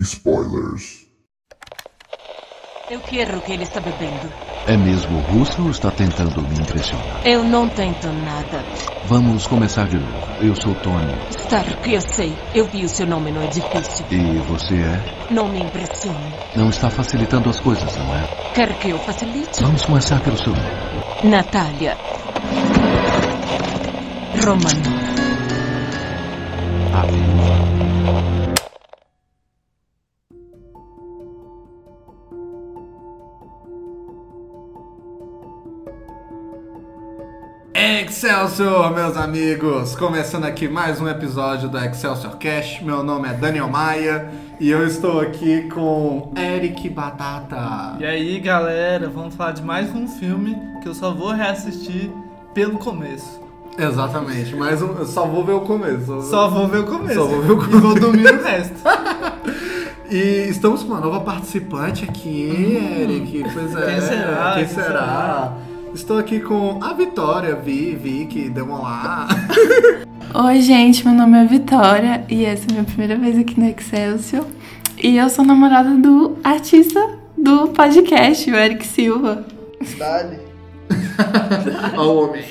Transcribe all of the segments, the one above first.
spoilers. Eu quero o que ele está bebendo. É mesmo russo ou está tentando me impressionar? Eu não tento nada. Vamos começar de novo. Eu sou Tony. Stark, eu sei. Eu vi o seu nome no edifício. E você é? Não me impressione. Não está facilitando as coisas, não é? Quer que eu facilite? Vamos começar pelo seu nome. Natália. Romano. A Excelsior, meus amigos! Começando aqui mais um episódio do Excelsior Cash. Meu nome é Daniel Maia e eu estou aqui com Eric Batata. E aí, galera, vamos falar de mais um filme que eu só vou reassistir pelo começo. Exatamente, mais um. eu Só vou ver o começo. Só vou ver o começo. Só vou ver o E vou dormir o resto. E estamos com uma nova participante aqui, Eric. Pois é. Quem será? Quem Quem será? Estou aqui com a Vitória, Vi, Vi, que deu um olá. Oi, gente, meu nome é Vitória e essa é a minha primeira vez aqui no Excelsior. E eu sou namorada do artista do podcast, o Eric Silva. Ó, o homem.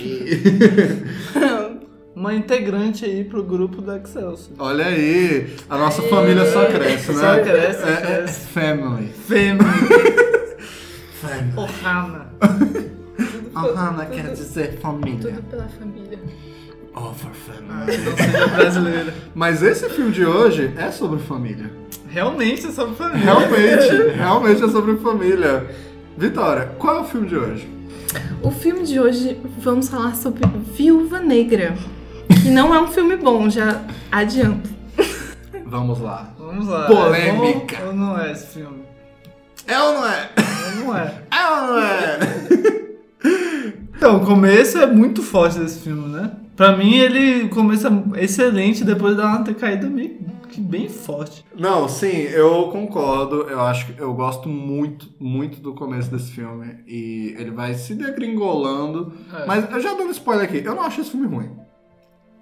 Uma integrante aí pro grupo do Excelsior. Olha aí, a nossa família só cresce, né? Só cresce, é, é family. Fêmea. Family. Ohana. Ohana quer dizer família. pela família. Oh, for family. Não seja brasileira. Mas esse filme de hoje é sobre família. Realmente é sobre família. Realmente, realmente é sobre família. Vitória, qual é o filme de hoje? O filme de hoje vamos falar sobre Viúva Negra, que não é um filme bom, já adianto. Vamos lá. Vamos lá. Polêmica. É ou não é esse filme? É ou não é? Ou não é? É ou não é? Então, o começo é muito forte desse filme, né? Pra mim, ele começa excelente, depois dá uma caída meio que bem forte. Não, sim, eu concordo. Eu acho que eu gosto muito, muito do começo desse filme. E ele vai se degringolando. É. Mas eu já dando spoiler aqui, eu não acho esse filme ruim.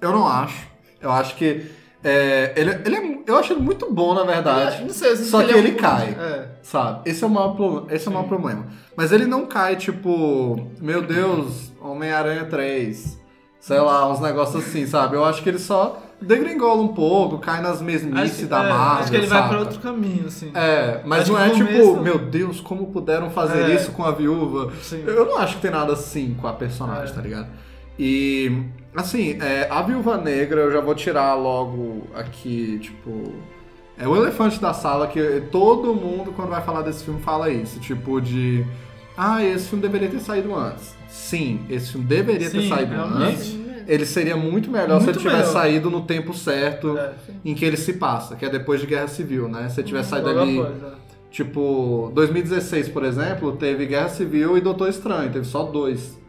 Eu não acho. Eu acho que. É, ele, ele é, eu acho ele muito bom, na verdade. Não sei, sinto Só que é ele um- cai. É. Sabe? Esse é o maior, pro- esse é o maior problema. Mas ele não cai, tipo, meu Deus, Homem-Aranha 3. Sei lá, uns negócios assim, sabe? Eu acho que ele só degringola um pouco, cai nas mesmices Acho, da é, Marvel. acho que ele vai pra outro caminho, assim. É, mas Acho não é tipo, começo- meu Deus, como puderam fazer É. isso com a viúva? Sim. Eu não acho que tem nada assim com a personagem, É. tá ligado? E, assim, é, a viúva negra eu já vou tirar logo aqui, tipo. É o elefante da sala que todo mundo, quando vai falar desse filme, fala isso. Tipo, de. Ah, esse filme deveria ter saído antes. Sim, esse filme deveria ter Sim, saído realmente. antes. Ele seria muito melhor se Muito ele tivesse melhor. saído no tempo certo É. em que ele se passa, que é depois de Guerra Civil, né? Se ele tivesse saído Logo ali. após, é. Tipo, 2016, por exemplo, teve Guerra Civil e Doutor Estranho, teve só dois.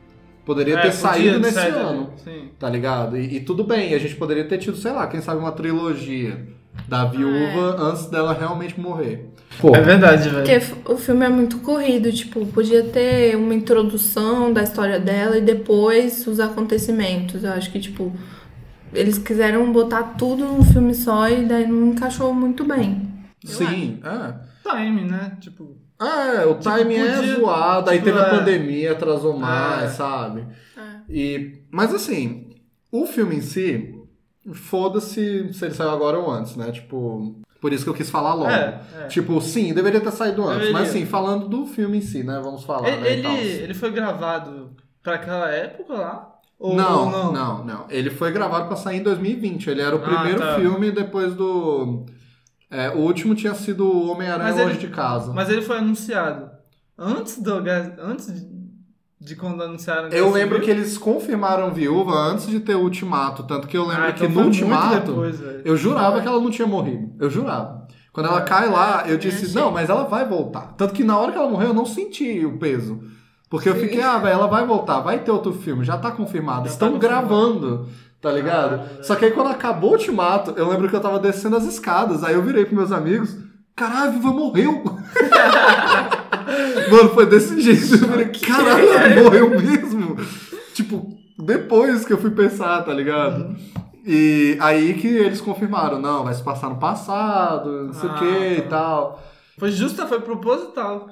Poderia É, ter podia saído nesse ano, Sim. tá ligado? E, e tudo bem, a gente poderia ter tido, sei lá, quem sabe uma trilogia da viúva antes dela realmente morrer. Pô, É verdade, velho. Porque o filme é muito corrido, tipo, podia ter uma introdução da história dela e depois os acontecimentos. Eu acho que, tipo, eles quiseram botar tudo num filme só e daí não encaixou muito bem. sim, é. Time, né? Tipo, É, o timing é podia- zoado, aí tipo, teve a é. pandemia, atrasou mais, É. sabe? É. E, mas assim, o filme em si, foda-se se ele saiu agora ou antes, né? Tipo, por isso que eu quis falar logo. É, é. Tipo, sim, deveria ter saído antes. Deveria. Mas sim, falando do filme em si, né? Vamos falar, ele, né? ele, ele foi gravado pra aquela época lá? Ou, não, ou não, não, não, Ele foi gravado pra sair em 2020. Ele era o Ah, primeiro tá. filme depois do. É, o último tinha sido o Homem-Aranha Longe ele- de Casa. Mas ele foi anunciado antes do antes de, quando anunciaram. Eu lembro que eles confirmaram viúva antes de ter o ultimato. Tanto que eu lembro Ah, que então no ultimato. depois, eu jurava que ela não tinha morrido. Eu jurava. Quando ela cai lá, eu eu disse, não, mas ela vai voltar. Tanto que na hora que ela morreu, eu não senti o peso. Porque eu fiquei, ah, velho, ela vai voltar, vai ter outro filme, já tá confirmado. Já Estão tá gravando, tá ligado? Só que aí quando acabou o ultimato, eu lembro que eu tava descendo as escadas, aí eu virei pros meus amigos, caralho, a Viva morreu! Mano, foi desse jeito. Eu falei, caralho, ela morreu mesmo. Tipo, depois que eu fui pensar, tá ligado? Uhum. E aí que eles confirmaram, não, vai se passar no passado, não sei o Ah, que e tá. tal. Foi justo, foi proposital.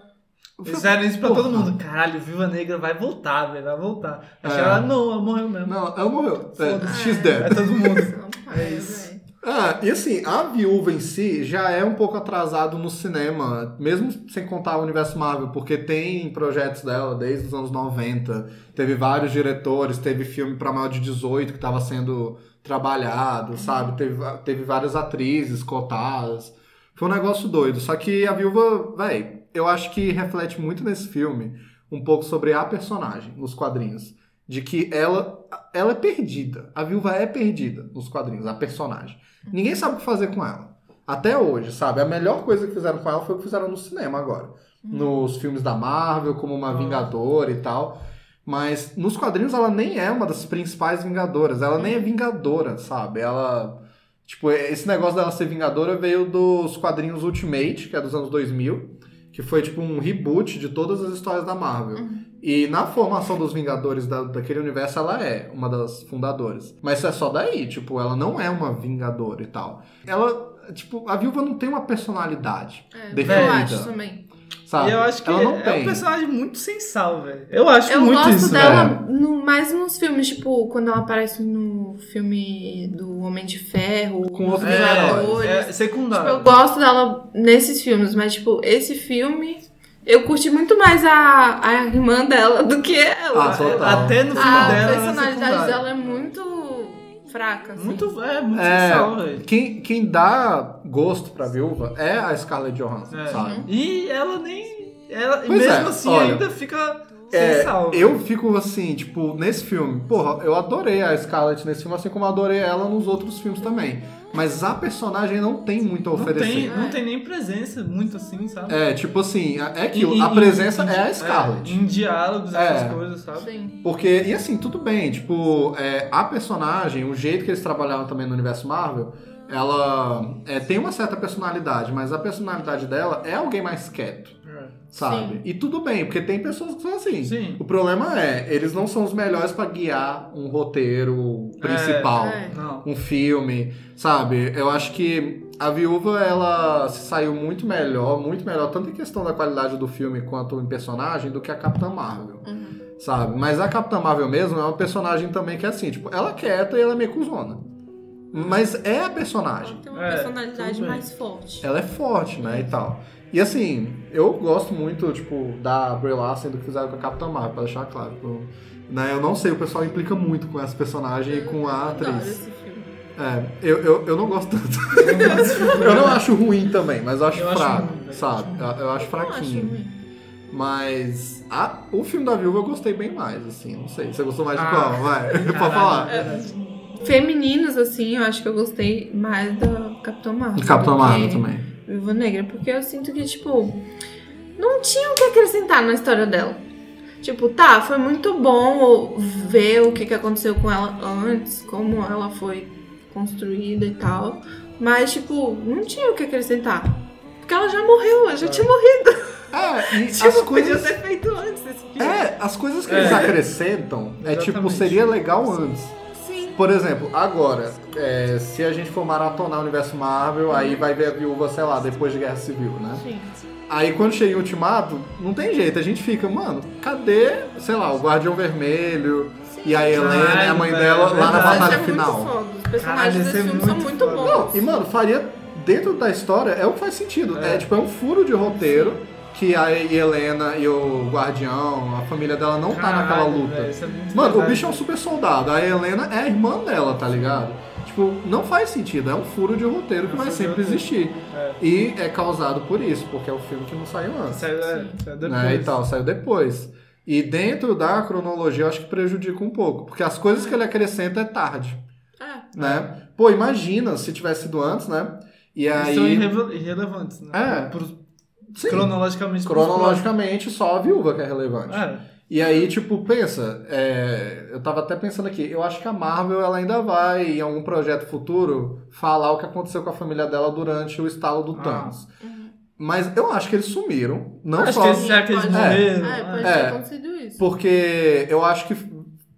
Fizeram isso pra Porra. todo mundo. Caralho, Viva Negra vai voltar, velho, vai voltar. Achei É. ela, não, ela morreu mesmo. Não, ela morreu. É. She's É dead. todo mundo. É é isso. Ah, e assim, a viúva em si já é um pouco atrasado no cinema, mesmo sem contar o universo Marvel, porque tem projetos dela desde os anos 90, teve vários diretores, teve filme pra maior de 18 que tava sendo trabalhado, sabe? Teve, teve várias atrizes cotadas. Foi um negócio doido. Só que a viúva, véi, eu acho que reflete muito nesse filme um pouco sobre a personagem nos quadrinhos. De que ela, ela é perdida. A viúva é perdida nos quadrinhos, a personagem. Ninguém sabe o que fazer com ela. Até hoje, sabe? A melhor coisa que fizeram com ela foi o que fizeram no cinema agora. Nos filmes da Marvel, como uma Vingadora e tal. Mas nos quadrinhos ela nem é uma das principais Vingadoras. Ela nem é Vingadora, sabe? Ela. Tipo, esse negócio dela ser Vingadora veio dos quadrinhos Ultimate, que é dos anos 2000. Que foi tipo um reboot de todas as histórias da Marvel. E na formação dos Vingadores da, daquele universo, ela é uma das fundadoras. Mas isso é só daí, tipo, ela não é uma Vingadora e tal. Ela, tipo, a viúva não tem uma personalidade É, definida. eu acho também. Sabe? E eu acho que ela não é tem. um personagem muito sem sal, velho. Eu acho Eu muito gosto isso, dela velho. no- mais nos filmes, tipo, quando ela aparece no filme do Homem de Ferro, Com outros. É, é Tipo, secundário. eu gosto dela nesses filmes, mas, tipo, esse filme. Eu curti muito mais a, a irmã dela do que ela. Ah, total. Até no filme a dela. ela é personalidade dela é muito fraca. Assim. Muito, é, muito É, sem sal, velho. Quem, quem dá gosto pra viúva é a Scarlett Johansson, É. sabe? E ela nem. Ela, Pois mesmo é, assim, olha, ainda fica sem É, sal. eu fico assim, tipo, nesse filme, porra, eu adorei a Scarlett nesse filme, assim como eu adorei ela nos outros filmes também. Mas a personagem não tem muito a não oferecer. tem, não tem nem presença muito assim, sabe? É, tipo assim, é aquilo, E- a presença e- é a Scarlett. em diálogos, É. essas coisas, sabe? Sim. Porque, e assim, tudo bem, tipo, é, a personagem, o jeito que eles trabalharam também no universo Marvel, ela é, tem uma certa personalidade, mas a personalidade dela é alguém mais quieto, sabe? Sim. E tudo bem, porque tem pessoas que são assim. Sim. O problema é, eles não são os melhores pra guiar um roteiro principal, É. Não. um filme, sabe? Eu acho que a Viúva, ela se saiu muito melhor, muito melhor, tanto em questão da qualidade do filme quanto em personagem, do que a Capitã Marvel Uhum. sabe? Mas a Capitã Marvel mesmo é uma personagem também que é assim, tipo, ela é quieta e ela é meio cuzona. Mas é a personagem. Tem uma É, personalidade mais forte. Ela é forte, né, e tal. E assim, eu gosto muito, tipo, da Brie Larson do que fizeram com a Capitã Marvel, pra deixar claro. Tipo, né, eu não sei, o pessoal implica muito com essa personagem e com a atriz. É, eu, eu, eu não gosto tanto. eu não acho ruim também, mas eu acho Eu acho fraco, ruim, velho. sabe? Eu, eu acho acho fraquinho. ruim. Mas a- o filme da Viúva eu gostei bem mais, assim, não sei. Você gostou mais de Ah, qual? Vai, pode falar. é, Femininos, assim, eu acho que eu gostei mais da Capitã Marvel. Capitão Marvel também. Viúva Negra, porque eu sinto que, tipo, não tinha o que acrescentar na história dela. Tipo, tá, foi muito bom ver o que, que aconteceu com ela antes, como ela foi construída e tal. Mas, tipo, não tinha o que acrescentar. Porque ela já morreu, ela já tinha morrido. É, e Tipo, as podia coisas. ter feito antes esse filme. É, as coisas que É. eles acrescentam é tipo, Exatamente. seria legal antes. Sim. Por exemplo, agora, é, se a gente for maratonar o universo Marvel, aí vai ver a viúva, sei lá, depois de Guerra Civil, né? Sim. Aí quando chega em Ultimato, não tem jeito, a gente fica, mano, cadê, sei lá, o Guardião Vermelho e a Helena e a Caralho, mãe velho, dela lá na batalha é final? muito foda. Os Caralho, personagens desse ser filme são muito bons. Não, e mano, faria dentro da história é o que faz sentido. É, É. tipo, é um furo de roteiro que a Helena e o Guardião, a família dela não tá naquela Caralho, luta. isso é Mano, o verdade. bicho é um super soldado, a Helena é a irmã dela, tá ligado? Tipo, não faz sentido, é um furo de roteiro que É vai sempre existir. É. E é causado por isso, porque é o filme que não saiu antes. Saiu, é, saiu depois. Né, e tal, saiu depois. E dentro da cronologia eu acho que prejudica um pouco, porque as coisas que ele acrescenta é tarde É. né? Pô, imagina se tivesse sido antes, né? E aí. são irrele- irrelevantes, né? É. Por- Sim. cronologicamente. Cronologicamente, só a viúva que é relevante. É. E aí, tipo, pensa, é, eu tava até pensando aqui, eu acho que a Marvel ela ainda vai, em algum projeto futuro, falar o que aconteceu com a família dela durante o estalo do Ah. Thanos. Mas eu acho que eles sumiram. Não Acho só. que eles- Será que eles Pode- morreram? É, pode É. ter acontecido isso. Porque eu acho que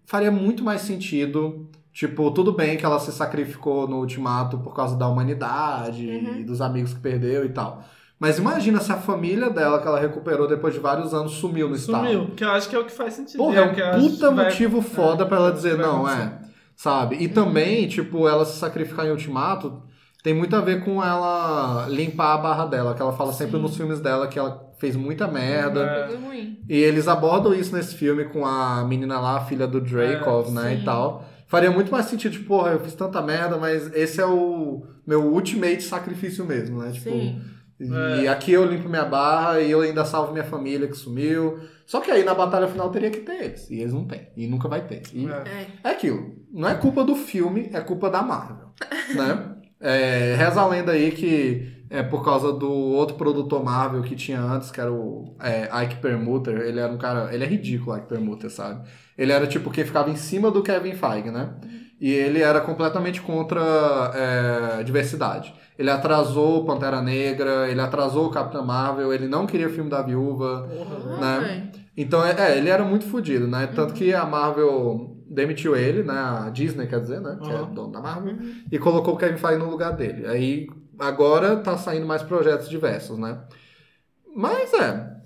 faria muito mais sentido. Tipo, tudo bem que ela se sacrificou no ultimato por causa da humanidade Uhum. e dos amigos que perdeu e tal. Mas imagina se a família dela, que ela recuperou depois de vários anos, sumiu no estalo. Sumiu, que eu acho que é o que faz sentido. Porra, é eu um puta que vai- motivo foda é, pra ela dizer não, acontecer. é. Sabe? E também, tipo, ela se sacrificar em Ultimato tem muito a ver com ela limpar a barra dela, que ela fala sempre Sim. nos filmes dela que ela fez muita merda. É. E eles abordam isso nesse filme com a menina lá, a filha do Dracov, É, né, sim. e tal. Faria muito mais sentido, tipo, porra, eu fiz tanta merda, mas esse é o meu ultimate sacrifício mesmo, né? Tipo, Sim. E aqui eu limpo minha barra e eu ainda salvo minha família que sumiu. Só que aí na batalha final teria que ter eles. E eles não têm. E nunca vai ter. E É. É. é aquilo. Não é culpa do filme, é culpa da Marvel. né? É, reza a lenda aí que é por causa do outro produtor Marvel que tinha antes, que era o é, Ike Perlmutter. Ele era um cara. Ele é ridículo, Ike Perlmutter, sabe? Ele era tipo quem ficava em cima do Kevin Feige, né? E ele era completamente contra é, diversidade. Ele atrasou o Pantera Negra, ele atrasou o Capitão Marvel, ele não queria o filme da viúva. Ah, Né? Então, é, é, ele era muito fodido, né? Tanto que a Marvel demitiu ele, né? A Disney, quer dizer, né? Que é Uhum. dono da Marvel. E colocou o Kevin Feige no lugar dele. Aí, agora tá saindo mais projetos diversos, né? Mas, é...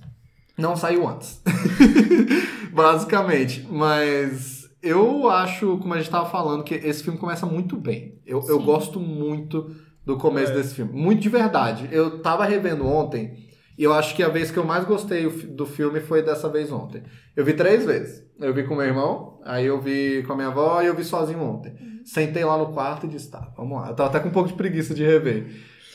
Não saiu antes. Basicamente. Mas... Eu acho, como a gente tava falando, que esse filme começa muito bem. Eu, eu gosto muito do começo É. desse filme. Muito de verdade. Eu tava revendo ontem e eu acho que a vez que eu mais gostei do filme foi dessa vez ontem. Eu vi três vezes. Eu vi com meu irmão, aí eu vi com a minha avó e eu vi sozinho ontem. Sentei lá no quarto e disse, tá, vamos lá. Eu tava até com um pouco de preguiça de rever.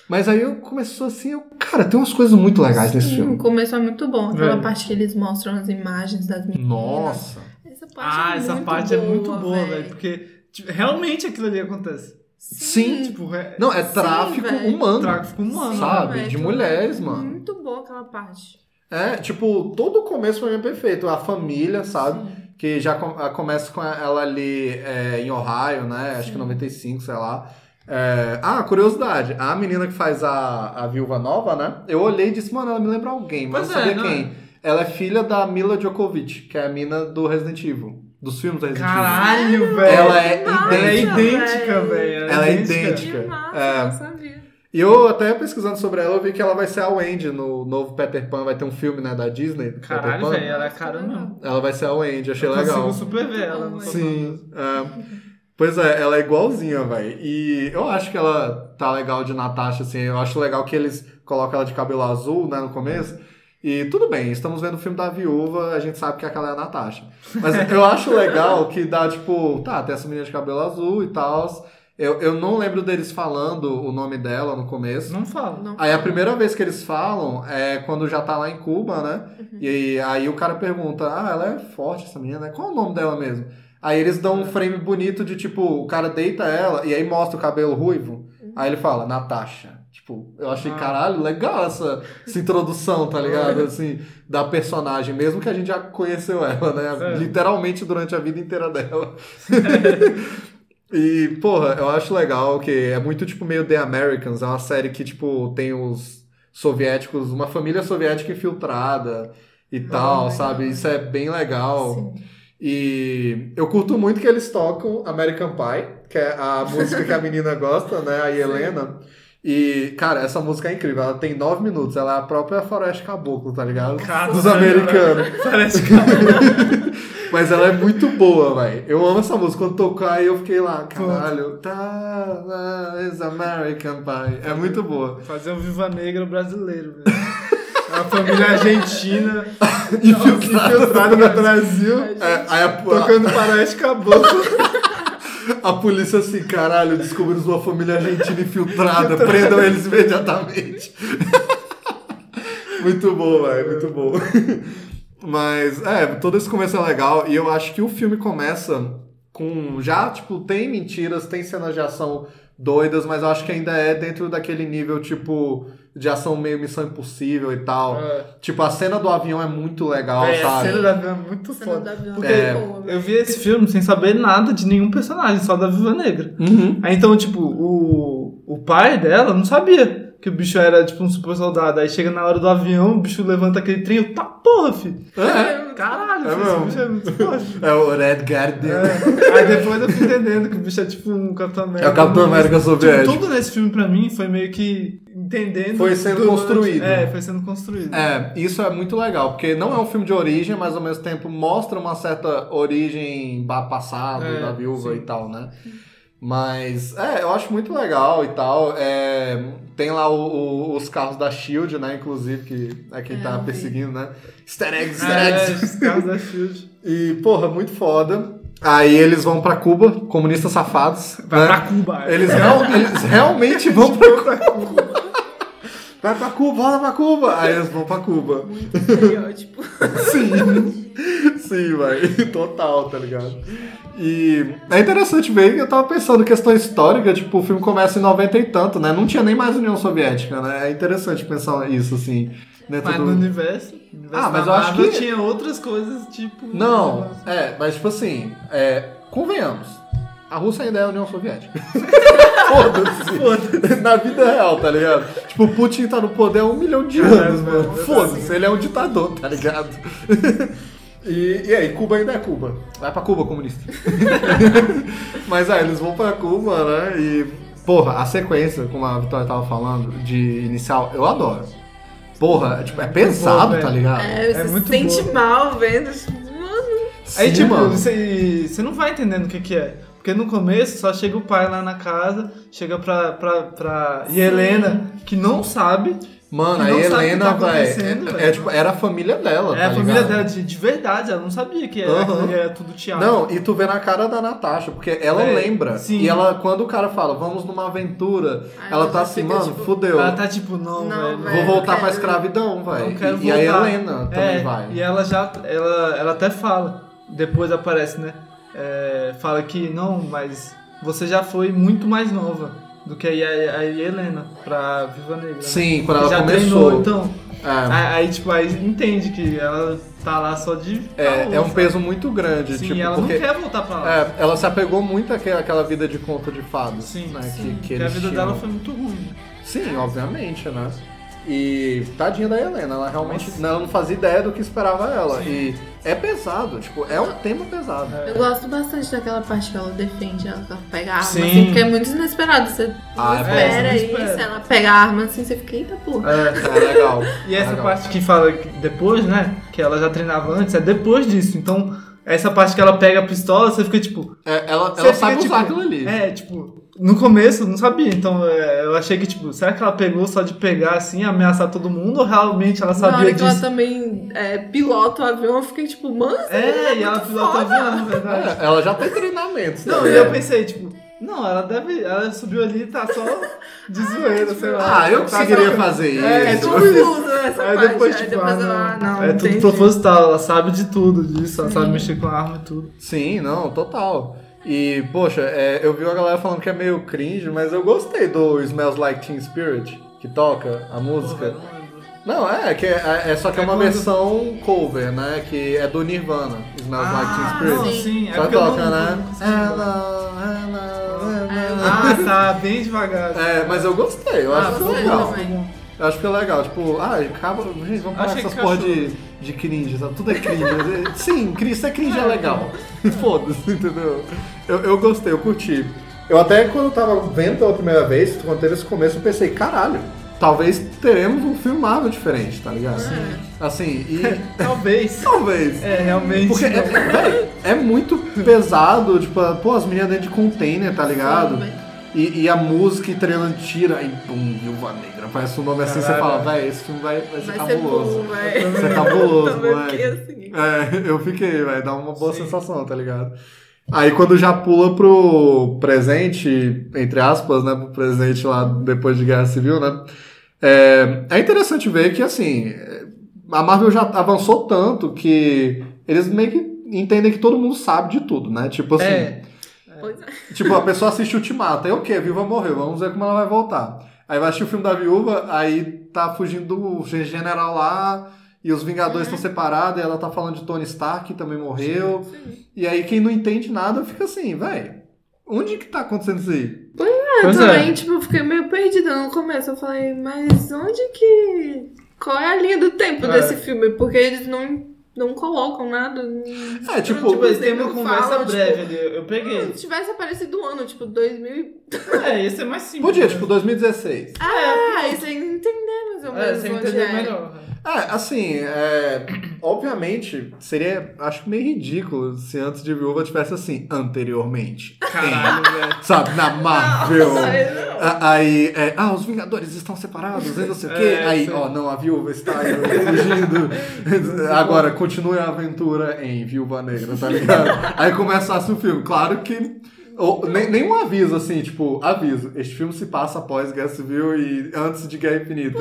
Mas aí eu começou assim, eu, cara, tem umas coisas muito legais nesse Sim, filme. o começo é muito bom. Aquela Velho. parte que eles mostram as imagens das meninas. Nossa. Essa parte Ah, é essa muito parte é muito boa, boa, velho. Porque tipo, realmente aquilo ali acontece. Sim. Tipo, é, Não, é Sim, tráfico velho. humano. tráfico humano. Sabe? velho, de aquilo mulheres, é mano. Muito boa aquela parte. É, tipo, todo o começo pra mim é perfeito. A família, sabe? Sim. Que já com- começa com ela ali é, em Ohio, né? Acho que 95, sei lá. É, Ah, curiosidade. A menina que faz a, a viúva nova, né? Eu olhei e disse, mano, ela me lembra alguém, mas Pois não é, sabia não quem. Ela é filha da Mila Djokovic, que é a mina do Resident Evil. Dos filmes do Resident Evil. Caralho, velho. Ela é é idêntica. idêntica, velho. Ela é idêntica. Que massa, É. eu não sabia. E eu até pesquisando sobre ela, eu vi que ela vai ser a Wendy no novo Peter Pan. Vai ter um filme, né, da Disney. Caralho, Pan. velho. Ela é cara mesmo. Ela vai ser a Wendy, achei Eu legal. consigo super ver ela. no Sim. é. Pois é, ela é igualzinha, velho. E eu acho que ela tá legal de Natasha, assim. Eu acho legal que eles colocam ela de cabelo azul, né, no começo. E tudo bem, estamos vendo o filme da viúva, a gente sabe que aquela é a Natasha. Mas eu acho legal que dá, tipo, tá, tem essa menina de cabelo azul e tal. Eu, eu não lembro deles falando o nome dela no começo. Não fala. Não Aí a primeira vez que eles falam é quando já tá lá em Cuba, né? E aí o cara pergunta: Ah, ela é forte essa menina, né? Qual é o nome dela mesmo? Aí eles dão um frame bonito de tipo, o cara deita ela e aí mostra o cabelo ruivo. Aí ele fala, Natasha. Tipo, eu achei, Ah. caralho, legal essa, essa introdução, tá ligado? Assim, da personagem, mesmo que a gente já conheceu ela, né? É. Literalmente durante a vida inteira dela. E, porra, eu acho legal que é muito, tipo, meio The Americans. É uma série que, tipo, tem os soviéticos, uma família soviética infiltrada e tal, legal. sabe? Isso é bem legal. Sim. E eu curto muito que eles tocam American Pie, que é a música que a menina gosta, né? A Helena. E, cara, essa música é incrível. Ela tem nove minutos. Ela é a própria Floresta Caboclo, tá ligado? Dos americanos. Parece que Mas ela é muito boa, velho. Eu amo essa música. Quando tocar, eu fiquei lá, caralho. Tá, is American Pie. É muito boa. fazer um Viva Negra brasileiro, velho. É uma família argentina Infiltrada no Brasil, É, aí a, tocando Parece Caboclo. a, polícia assim, caralho, descobrimos uma família argentina infiltrada. Prendam eles imediatamente. muito bom, velho. Muito bom. Mas, é, todo esse começo é legal. E eu acho que o filme começa com. Já, tipo, tem mentiras, tem cenas de ação doidas, mas eu acho que ainda é dentro daquele nível, tipo, de ação meio Missão Impossível e tal. É. Tipo, a cena do avião é muito legal, a sabe? cena da avião é muito foda. do avião Porque É. velho. eu vi esse filme sem saber nada de nenhum personagem, só da Viva Negra. Uhum. Aí então, tipo, o, o pai dela não sabia que o bicho era, tipo, um super soldado. Aí chega na hora do avião, o bicho levanta aquele trem, tá porra, filho. É, Caralho, É esse bicho é muito forte. é o Red Guardian. É. Aí depois eu fui entendendo que o bicho é tipo um Capitão América. É o Capitão América soviético. Tipo, tudo nesse filme pra mim foi meio que entendendo. Foi sendo durante- construído. É, foi sendo construído. É, isso é muito legal, porque não é um filme de origem, mas ao mesmo tempo mostra uma certa origem passado É, da viúva sim. e tal, né? Mas, é, eu acho muito legal e tal. É, tem lá o- o- os carros da Shield, né? Inclusive, que é quem É, tá perseguindo, né? Easter eggs, easter É, eggs. os carros da Shield. E, porra, muito foda. Aí eles vão pra Cuba, comunistas safados. Vai né? pra Cuba. Eles, real- eles realmente vão pra Cuba. Vai pra Cuba, volta pra Cuba. Aí eles vão pra Cuba. Muito estereótipo. Sim. Sim, velho. Total, tá ligado? E é interessante ver que eu tava pensando questão histórica, tipo, o filme começa em 90 e tanto, né? Não tinha nem mais União Soviética, né? É interessante pensar isso, assim. Dentro Mas do... no universo. no universo Ah, mas eu acho que- tinha outras coisas, tipo. Não, é, mas tipo assim, é, convenhamos. A Rússia ainda é a União Soviética. Foda-se. Na vida real, tá ligado? Tipo, o Putin tá no poder há um milhão de anos, É, mano. é, Foda-se, ele é um ditador, tá ligado? E, e aí, Cuba ainda é Cuba. Vai pra Cuba, comunista. Mas aí, eles vão pra Cuba, né? E, porra, a sequência, como a Vitória tava falando, de inicial, eu adoro. Porra, tipo, é pesado, velho. tá ligado? É, você É muito se sente boa. mal vendo. Mano, Aí, tipo, você, você não vai entendendo o que, que é. Porque no começo só chega o pai lá na casa, chega pra, pra, pra Helena, que não sabe. Mano, a Helena, tá velho, acontecendo, é, velho. é, tipo, era a família dela, é tá a família ligado? dela de, de verdade, ela não sabia que era, Aham. que era tudo teatro. Não, e tu vê na cara da Natasha, porque ela É, lembra. sim. E ela, quando o cara fala, vamos numa aventura, Aí ela tá assim, mano, tipo, fudeu. Ela tá tipo, não, Não, velho. Vou voltar eu pra quero- escravidão, não velho. quero E, e a. Helena também É, vai. E ela já, ela, ela até fala, depois aparece, né? É, fala que não, mas você já foi muito mais nova do que a, a Helena pra Viva Negra. né? Sim, quando Você ela já começou. treinou, então. É, Aí, tipo, aí entende que ela tá lá só de. é, caô, é um sabe? peso muito grande. Sim, tipo, ela porque, não quer voltar pra lá. é, ela se apegou muito àquela àquela vida de conto de fadas. Sim, né, sim. Que, que Porque a vida tinham. dela foi muito ruim. Sim, obviamente, né? E tadinha da Helena, ela realmente Nossa. não, não fazia ideia do que esperava ela. E é pesado, tipo, é um tema pesado. eu gosto bastante daquela parte que ela defende, ela, ela pega a arma, Sim. assim, porque é muito inesperado. Você Ah, é espera não isso, espera. ela pega a arma assim, você fica, eita porra. É, é legal. E essa É legal. parte que fala que depois, né? Que ela já treinava antes, é depois disso. Então, essa parte que ela pega a pistola, você fica tipo. É, ela ela fica, sabe usar tipo, aquilo ali. É, tipo, no começo eu não sabia. Então é, eu achei que, tipo, será que ela pegou só de pegar assim, ameaçar todo mundo? Ou realmente ela Na sabia hora que ela disso? também é, pilota o avião, eu fiquei tipo, mano, É, menina e ela pilota o avião, na verdade. É, ela já tem treinamento. Não, sabe? e eu pensei, tipo, não, ela deve. Ela subiu ali e tá só de zoeira, sei lá. Ah, eu Tá conseguiria só- fazer isso. É, É tipo, confuso essa Aí parte. depois, tipo, depois ah, ela, não, não, é tudo entendi. proposital, ela sabe de tudo disso, ela sabe mexer com a arma e tudo. Sim, não, total. E, poxa, é, eu vi a galera falando que é meio cringe, mas eu gostei do Smells Like Teen Spirit, que toca a música. Não, é, que é, é só que é, É uma versão cover, né? Que é do Nirvana, Smells Like Teen Ah, Spirit. não, Sim. sim, é Só porque eu toca, não- né? Hello, hello, hello. Ah, tá, bem devagar. É, mas eu gostei, eu Ah, acho que foi legal. também. Eu acho que é legal, tipo, ah, acaba. Gente, vamos parar Achei com essas porra de, de cringe, sabe? Tudo é cringe. Sim, isso é cringe é legal. Foda-se, entendeu? Eu, eu gostei, eu curti. Eu até quando eu tava vendo pela primeira vez, quando teve esse começo, eu pensei, caralho, talvez teremos um filme Marvel diferente, tá ligado? Assim, e. Talvez. talvez. É, realmente. Porque, é, é muito pesado, tipo, pô, as meninas dentro de container, tá ligado? Sim. E, e a música e treinando tira, e pum, Viúva Negra. Parece um nome assim, você Caralho. fala, véi, esse filme vai, vai ser Vai ser cabuloso. bom, vai. Ser cabuloso, fiquei assim. É, eu fiquei, vai dar uma boa Sim. sensação, tá ligado? Aí quando já pula pro presente, entre aspas, né, pro presente lá depois de Guerra Civil, né? É, é interessante ver que, assim, a Marvel já avançou tanto que eles meio que entendem que todo mundo sabe de tudo, né? Tipo assim, É. Pois é. Tipo, a pessoa assiste Ultimato, aí o quê? A viúva morreu, vamos ver como ela vai voltar. Aí vai assistir o filme da viúva, aí tá fugindo do general lá, e os Vingadores estão separados, e ela tá falando de Tony Stark, que também morreu. E aí quem não entende nada fica assim, velho, onde que tá acontecendo isso aí? Eu Pois também, é. tipo, eu fiquei meio perdida no começo. Eu falei, mas onde que. Qual é a linha do tempo É. desse filme? Porque eles não, não colocam nada. É, tipo, Tipo, eles têm uma conversa falam, breve tipo, ali. Eu peguei. Se tivesse aparecido o ano, tipo, 2000. e- É, esse é mais simples. podia, tipo, 2016. Ah, aí você entender mais ou É, menos você onde entender é. melhor. É, assim, é, obviamente, seria, acho meio ridículo se antes de Viúva tivesse assim, anteriormente. Caralho, velho. Sabe, na Marvel. Nossa, A- Aí, é, ah, os Vingadores estão separados, não sei o quê. É, aí, sim. ó, não, a Viúva está aí, fugindo. Agora, continue a aventura em Viúva Negra, tá ligado? Aí começasse o filme. Claro que. Ou, nem, nenhum aviso, assim, tipo, aviso. Este filme se passa após Guerra Civil e antes de Guerra Infinita.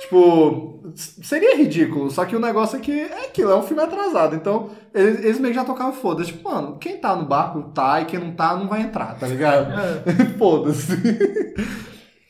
Tipo, s- seria ridículo. Só que o negócio é que é aquilo, é um filme atrasado. Então, eles, eles meio que já tocavam foda. Tipo, mano, quem tá no barco tá e quem não tá não vai entrar, tá ligado? Foda-se.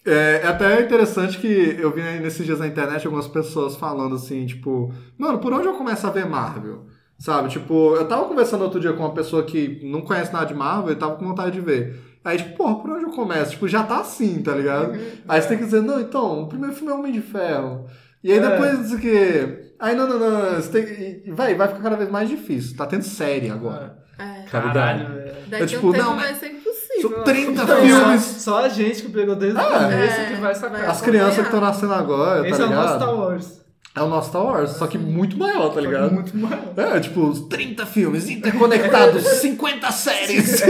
É, é até interessante que eu vi aí nesses dias na internet algumas pessoas falando assim, tipo, mano, por onde eu começo a ver Marvel? Sabe, tipo, eu tava conversando outro dia com uma pessoa que não conhece nada de Marvel e tava com vontade de ver. Aí, tipo, porra, por onde eu começo? Tipo, já tá assim, tá ligado? Aí você tem que dizer, não, então, o primeiro filme é Homem de Ferro. E aí É. depois diz que. Aí não, não, não, você tem que. Vai, vai ficar cada vez mais difícil. Tá tendo série agora. É. Tá ligado? Caralho, velho. Daqui É a tipo, um tempo não, vai ser impossível. São 30 Então, filmes. Só, só a gente que pegou desde o Ah, começo é. que vai sacar. As crianças que estão nascendo agora, Esse tá é o ligado? nosso Star Wars. É o nosso Star Wars, só que muito maior, tá ligado? Muito maior. É, tipo, os 30 filmes interconectados, 50 séries.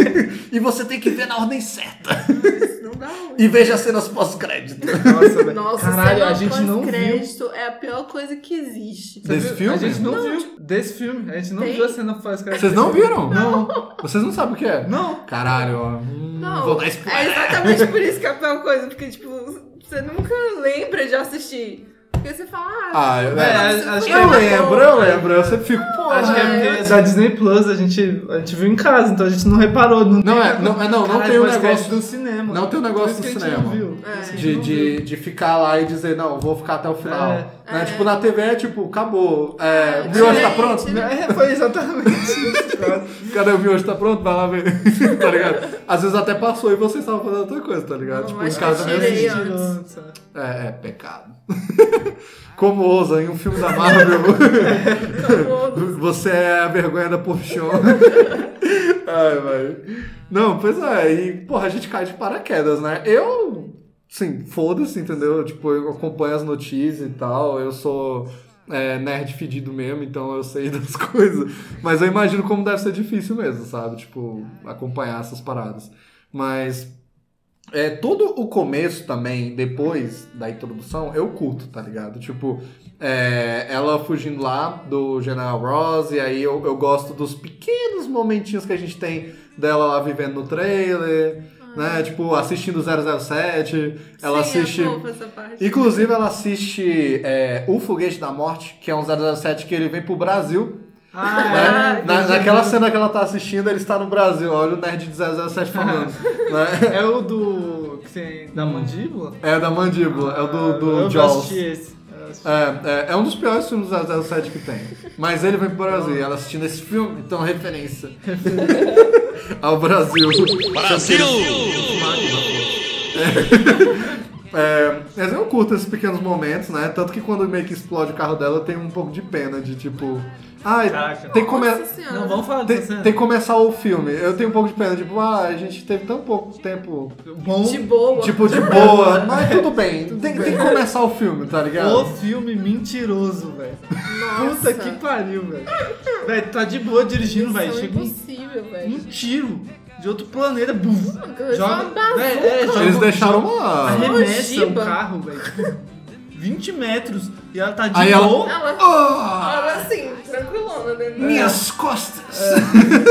e você tem que ver na ordem certa. Não dá. E veja as cenas pós-crédito. Nossa, velho. Nossa, Caralho, a gente não viu. pós-crédito é a pior coisa que existe. Desse filme? A gente não, Não, viu. tipo, Desse filme. A gente não tem? viu a cena pós-crédito. Vocês não viram? Não. Vocês não sabem o que é? Não. Caralho, ó. hum, Não, vou dar é spoiler. exatamente por isso que é a pior coisa, porque, tipo, você nunca lembra de assistir. Porque você fala, Ah, ah, eu- É, mas acho Eu lembro, eu lembro. Eu sempre fico, pô. Acho que é é. porque da Disney Plus a gente, a gente viu em casa, então a gente não reparou. Não, Não tem- é, não, é, não, não Caralho, tem o negócio do cinema. Não tem o negócio do cinema. viu. Gente de, de, de ficar lá e dizer, não, vou ficar até o final. É. Né? É. Tipo, na TV é tipo, acabou. É, o É, miojo tá pronto? É, foi exatamente isso. Cadê o miojo tá pronto? Vai lá ver. tá ligado? Às vezes até passou e vocês estavam fazendo outra coisa, tá ligado? Não, tipo, em casa mesmo. É, é pecado. Como ousa em um filme da Marvel. Você é a vergonha da Porchon. Ai, vai. Não, pois é, e, porra, a gente cai de paraquedas, né? Eu, sim, foda-se, entendeu? Tipo, eu acompanho as notícias e tal, eu sou é, nerd fedido mesmo, então eu sei das coisas. Mas eu imagino como deve ser difícil mesmo, sabe? Tipo, acompanhar essas paradas. Mas é, todo o começo também, depois da introdução, eu curto, tá ligado? Tipo, é, ela fugindo lá do General Ross, e aí eu, eu gosto dos pequenos momentinhos que a gente tem dela lá vivendo no trailer, né? Tipo, assistindo 007, ela Sim, assiste... É essa parte. Inclusive, ela assiste é, O Foguete da Morte, que é um 007 que ele vem pro Brasil. Ah, né? é. Na- naquela cena que ela tá assistindo, ele está no Brasil. Olha o nerd de 007 falando. né? É o do. da mandíbula? É da mandíbula, é o do, do eu Jaws. assisti esse. É, é, é um dos piores filmes do 007 que tem. Mas ele vem pro Brasil. E ela assistindo esse filme, então referência ao Brasil. Brasil! É, mas eu curto esses pequenos momentos, né? Tanto que quando meio que explode o carro dela, eu tenho um pouco de pena de tipo. Ai, Caraca. tem que começar. Não, vamos falar Tem, tem que começar o filme. Eu tenho um pouco de pena, tipo, ah, a gente teve tão pouco tempo, Bom, De boa. tipo, de boa. Mas tudo bem, tem, tem que começar o filme, tá ligado? o filme mentiroso, velho. Nossa. Puta que pariu, velho. Velho, tá de boa dirigindo, velho. Chega um, impossível, velho. um tiro de outro planeta. Começou Joga. uma bazuca. Véi, é, joga Eles deixaram uma. arremessa o Ogiba. carro, velho. 20 metros e ela tá de Aí ela- boa. Ela, Ah, ela assim, tranquilona dentro da- minhas costas!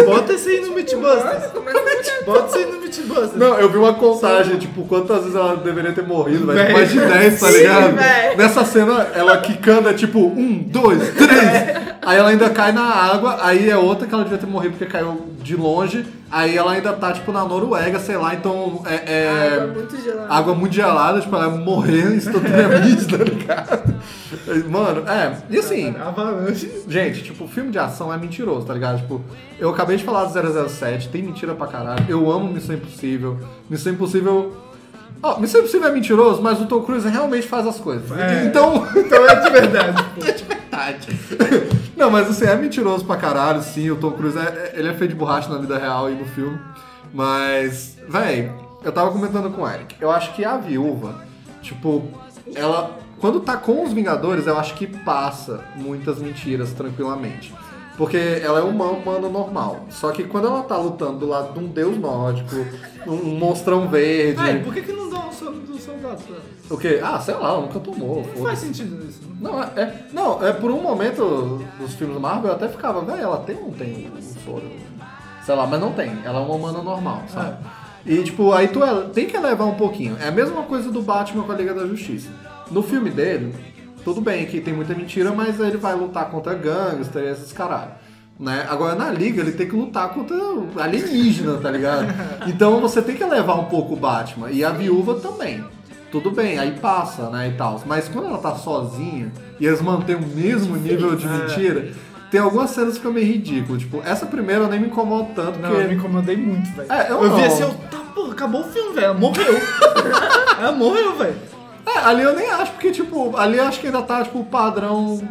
Bota esse aí no. Nossa, começa a olhar. Bota isso aí no Mythbusters. Não, eu vi uma contagem, tipo, quantas vezes ela deveria ter morrido, velho. Mais de 10, tá Sim, ligado? véi. Nessa cena, ela quicando é tipo, um, dois, três. Aí ela ainda cai na água, aí é outra que ela devia ter morrido porque caiu de longe, aí ela ainda tá, tipo, na Noruega, sei lá, então é. é- Água muito gelada. água muito gelada, tipo, ela morrer instantaneamente, tá ligado? Mano, é, e assim, Avalanche. gente, tipo, filme de ação é mentiroso, tá ligado? Tipo, eu acabei de falar do 007, tem mentira pra caralho, eu amo Missão Impossível, Missão Impossível... Ó, Missão Impossível é mentiroso, mas o Tom Cruise realmente faz as coisas. É. Então... Então é de verdade, pô. verdade. Não, mas assim, é mentiroso pra caralho, sim. O Tom Cruise, é, é- ele é feito de borracha na vida real e no filme. Mas, véi, eu tava comentando com o Eric. Eu acho que a viúva, tipo, ela. Quando tá com os Vingadores, eu acho que passa muitas mentiras tranquilamente. Porque ela é uma humana normal. Só que quando ela tá lutando do lado de um deus nórdico, um monstrão verde. Véi, por que, que não dá um sono do soldado pra ela? O quê? Ah, sei lá, nunca tomou. Não faz sentido isso. né? Não, é, é- não, é por um momento dos filmes Marvel eu até ficava, velho, ela tem ou não tem um soro? Sei lá, mas não tem. Ela é uma humana normal, sabe? E tipo, aí tu é- tem que elevar um pouquinho. É a mesma coisa do Batman com a Liga da Justiça. No filme dele, tudo bem que tem muita mentira, mas ele vai lutar contra gangster e esses caralho. Né? Agora na liga ele tem que lutar contra alienígena, tá ligado? Então você tem que elevar um pouco o Batman. E a viúva também. Tudo bem, aí passa, né, e tal. Mas quando ela tá sozinha e eles mantêm o mesmo nível de mentira, tem algumas cenas que ficam meio ridículo. Tipo, essa primeira eu nem me incomodo tanto, Não, porque. eu me incomodei muito, velho. É, eu eu não. vi assim, eu, tá, porra, acabou o filme, velho. Ela morreu. ela morreu, velho. É, ali eu nem acho, porque, tipo, ali eu acho que ainda tá, tipo, o padrão,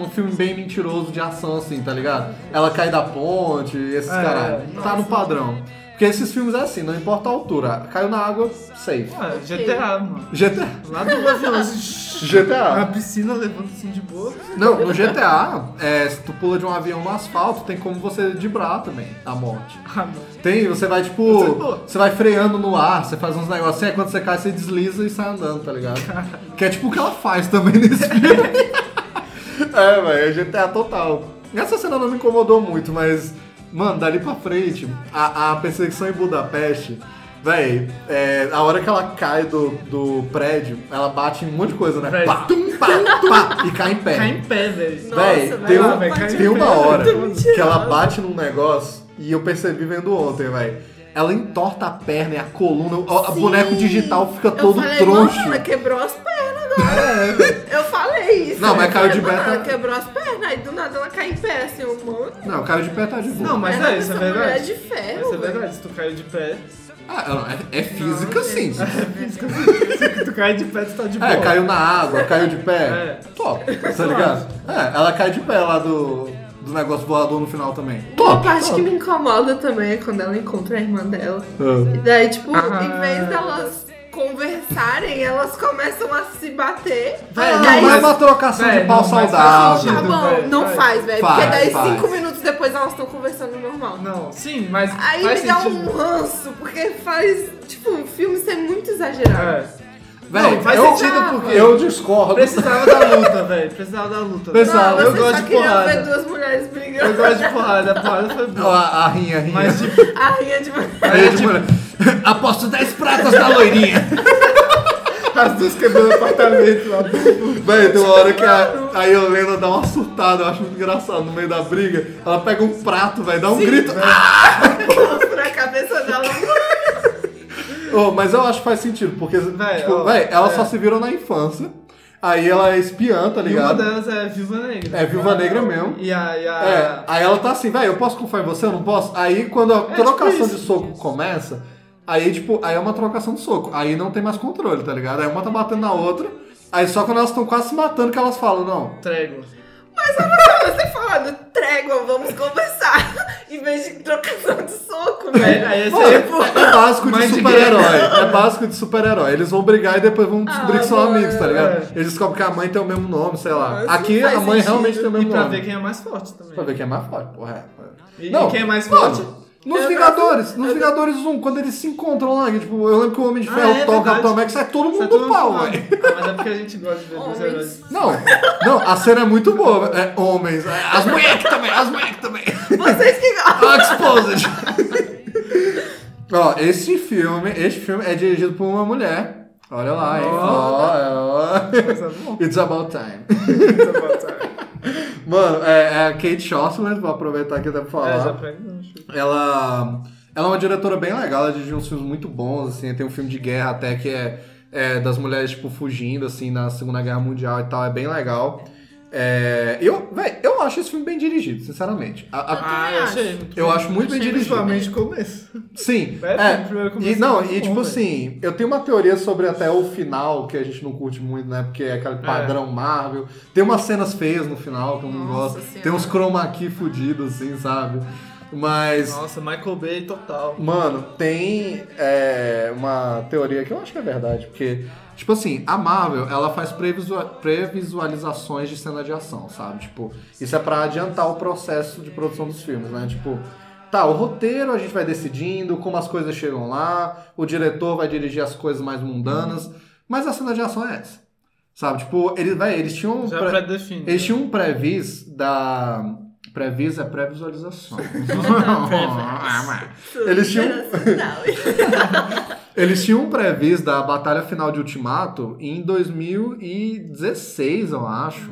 um filme bem mentiroso de ação, assim, tá ligado? Ela cai da ponte, esses É, caralho. Tá no padrão. Porque esses filmes é assim, não importa a altura. Caiu na água, safe. Ah, GTA, mano. GTA. Lá do assim, GTA. na piscina, levando assim de boa. Não, no GTA, é, se tu pula de um avião no asfalto, tem como você dibrar também a morte. Ah, mano. Tem, você vai tipo. Você. Você vai freando no ar, você faz uns negócios assim, aí quando você cai, você desliza e sai andando, tá ligado? Que é tipo o que ela faz também nesse filme. é, velho, é GTA total. Essa cena não me incomodou muito, mas, mano, dali pra frente, a, a perseguição em Budapeste. Véi, é, a hora que ela cai do, do prédio, ela bate em um monte de coisa, né? Véi. Pá, tum, pá, pá, e cai em pé. Cai em pé, velho. Véi, Nossa, tem, um- véi, tem em uma hora que ela bate num negócio e eu percebi vendo ontem, velho. Ela entorta a perna e a coluna, o boneco digital fica Eu todo falei, troncho. mano, ela quebrou as pernas agora. eu falei isso. Não, mas caiu de pé, mano, tá- Ela quebrou as pernas, aí do nada ela cai em pé, assim, o mano. Não, caiu de pé tá de boa. Não, mas é, isso é mulher verdade. de ferro, Isso é velho. verdade, se tu caiu de pé. Ah, não, é, é física sim. Se tu cai de pé, tu tá de boa. É, caiu na água, caiu de pé. É. Top, tá ligado? É, ela cai de pé lá do, do negócio voador no final também. Uma Top, parte top. que me incomoda também é quando ela encontra a irmã dela. Ah. E daí, tipo, Ah. em vez delas conversarem, elas começam a se bater. Véi, E Não, mas é uma trocação Véi, de pau não, saudável. Tá bom, véi, não faz. velho. Porque daí faz. cinco minutos depois elas estão conversando normal. Não, sim, mas Aí faz me dá sentido. um ranço, porque faz, tipo, um filme ser muito exagerado. É. Véi, Não, faz eu, sentido porque eu discordo. precisava da luta, velho. Precisava da luta. Não, eu gosto de porrada. ver duas mulheres brigando. Eu gosto de porrada, a porrada foi boa. A, a rinha, a rinha. Mas tipo, A rinha de Aí, tipo, aposto 10 pratas na loirinha. as duas quebrando o apartamento lá. Véi, tem uma hora que a, a Helena dá uma surtada, eu acho muito engraçado, no meio da briga. Ela pega um prato, velho, dá um grito. pra cabeça dela. Oh, mas eu acho que faz sentido, porque, Véi, tipo, ó, véi, ela é. só se virou na infância. Aí ela é espiã, tá E uma ligado? delas é Viúva Negra. É Viúva Negra mesmo. E a. E a... É, aí ela tá assim, velho, eu posso confiar em você, eu não posso? Aí quando a tipo trocação isso. de soco começa, aí tipo, aí é uma trocação de soco. Aí não tem mais controle, tá ligado? Aí uma tá batendo na outra, aí só quando elas estão quase se matando que elas falam, não. Trégua. Você falando, trégua, vamos conversar. em vez de trocação de soco, velho. aí Pô, aí, é, é básico de super-herói. É básico de super-herói. Eles vão brigar e depois vão descobrir que são mano, amigos, tá ligado? é. Eles descobrem que a mãe tem o mesmo nome, sei lá. Nossa, Aqui a mãe sentido. realmente tem o E mesmo pra nome. ver quem é mais forte também. Pra ver quem é mais forte, porra. é. E, Não, e quem é mais mano, forte? Nos Eu Vingadores, nos Vingadores 1, quando eles se encontram lá, que, tipo, eu lembro que o Homem de Ah, Ferro é toca o. Capitão América, sai todo mundo Sai do pau, velho. Ah, mas é porque a gente gosta de ver Homens. heróis. Não, não, a cena é muito boa. É, homens, é, as mulheres também, as mulheres também. Vocês que gostam. Ah, Exposed. Ó, esse filme, este filme é dirigido por uma mulher. Olha lá, hein? Ó, ó. Coisa boa. It's about time. Tá bom, tá. Mano, é, é a Kate Shortland, vou aproveitar aqui até pra É, já falar. show. ela, ela é uma diretora bem legal, ela dirigiu uns filmes muito bons, assim, tem um filme de guerra até que é, é das mulheres, tipo, fugindo, assim, na Segunda Guerra Mundial e tal, é bem legal. É, eu, véi, eu acho esse filme bem dirigido, sinceramente. A- a- Ah, eu achei eu acho muito bem dirigido. Principalmente o começo. Sim, É, é, o primeiro e começo não, é muito e bom, tipo velho. assim, eu tenho uma teoria sobre até o final, que a gente não curte muito, né, porque é aquele padrão Marvel, tem umas cenas feias no final que eu não Nossa gosto, Senhora. tem uns chroma key fudidos, assim, sabe, mas... Nossa, Michael Bay total. Mano, tem é, uma teoria que eu acho que é verdade, porque, tipo assim, a Marvel, ela faz previsua- previsualizações de cena de ação, sabe? Tipo, isso é pra adiantar o processo de produção dos filmes, né? Tipo, tá, o roteiro a gente vai decidindo, como as coisas chegam lá, o diretor vai dirigir as coisas mais mundanas, mas a cena de ação é essa. Sabe? Tipo, eles, véi, eles tinham. Já pré- eles tinham um pré-vis da. Pré-vis é pré-visualização. Eles tinham. Eles tinham um pré-vis da batalha final de Ultimato em 2016, eu acho.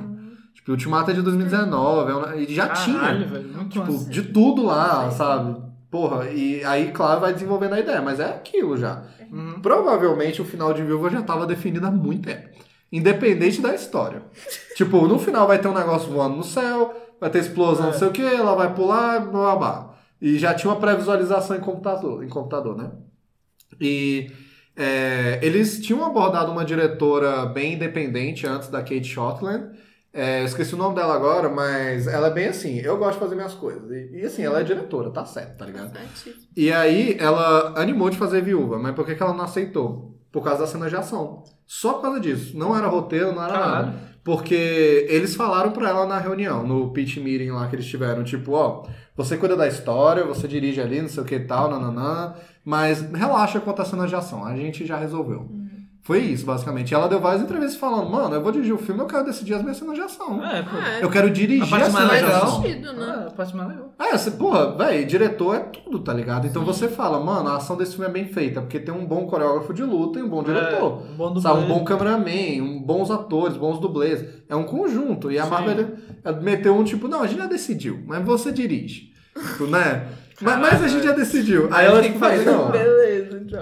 Tipo, o Ultimato é de 2019, é e já Caralho, tinha. velho. Tipo, massa. de tudo lá, sabe? Porra, e aí, claro, vai desenvolvendo a ideia, mas é aquilo já. Uhum. Provavelmente o final de Viúva já tava definido há muito tempo. Independente da história. tipo, no final vai ter um negócio voando no céu, vai ter explosão, É. não sei o que, ela vai pular, blá blá blá. E já tinha uma pré-visualização em computador, em computador, né? E é, eles tinham abordado uma diretora bem independente antes da Kate Shortland. É, eu esqueci o nome dela agora, mas ela é bem assim. Eu gosto de fazer minhas coisas. E, e, assim, ela é diretora, tá certo, tá ligado? E aí ela animou de fazer viúva, mas por que, que ela não aceitou? Por causa da cena de ação. Só por causa disso. Não era roteiro, não era Caralho. nada. Porque eles falaram pra ela na reunião, no pitch meeting lá que eles tiveram, tipo, ó, você cuida da história, você dirige ali, não sei o que e tal, nananã, mas relaxa quanto à cena de ação, a gente já resolveu. Foi isso, basicamente. E ela deu várias entrevistas falando, mano, eu vou dirigir o filme, eu quero decidir as minhas cenas de ação. É, pô. É. Eu quero A dirigir parte as mais cenas de ação. sentido, né? É, a parte mais legal. É, você, porra, velho, diretor é tudo, tá ligado? Então você fala, mano, a ação desse filme é bem feita, porque tem um bom coreógrafo de luta e um bom diretor. É, um bom. Sabe, um bom cameraman, um bons atores, bons dublês. É um conjunto. E a Sim. Marvel meteu um tipo, não, a gente já decidiu, mas você dirige. Né? mas, mas a gente já decidiu. Aí ela tem que fazer, "Véi, não. Beleza.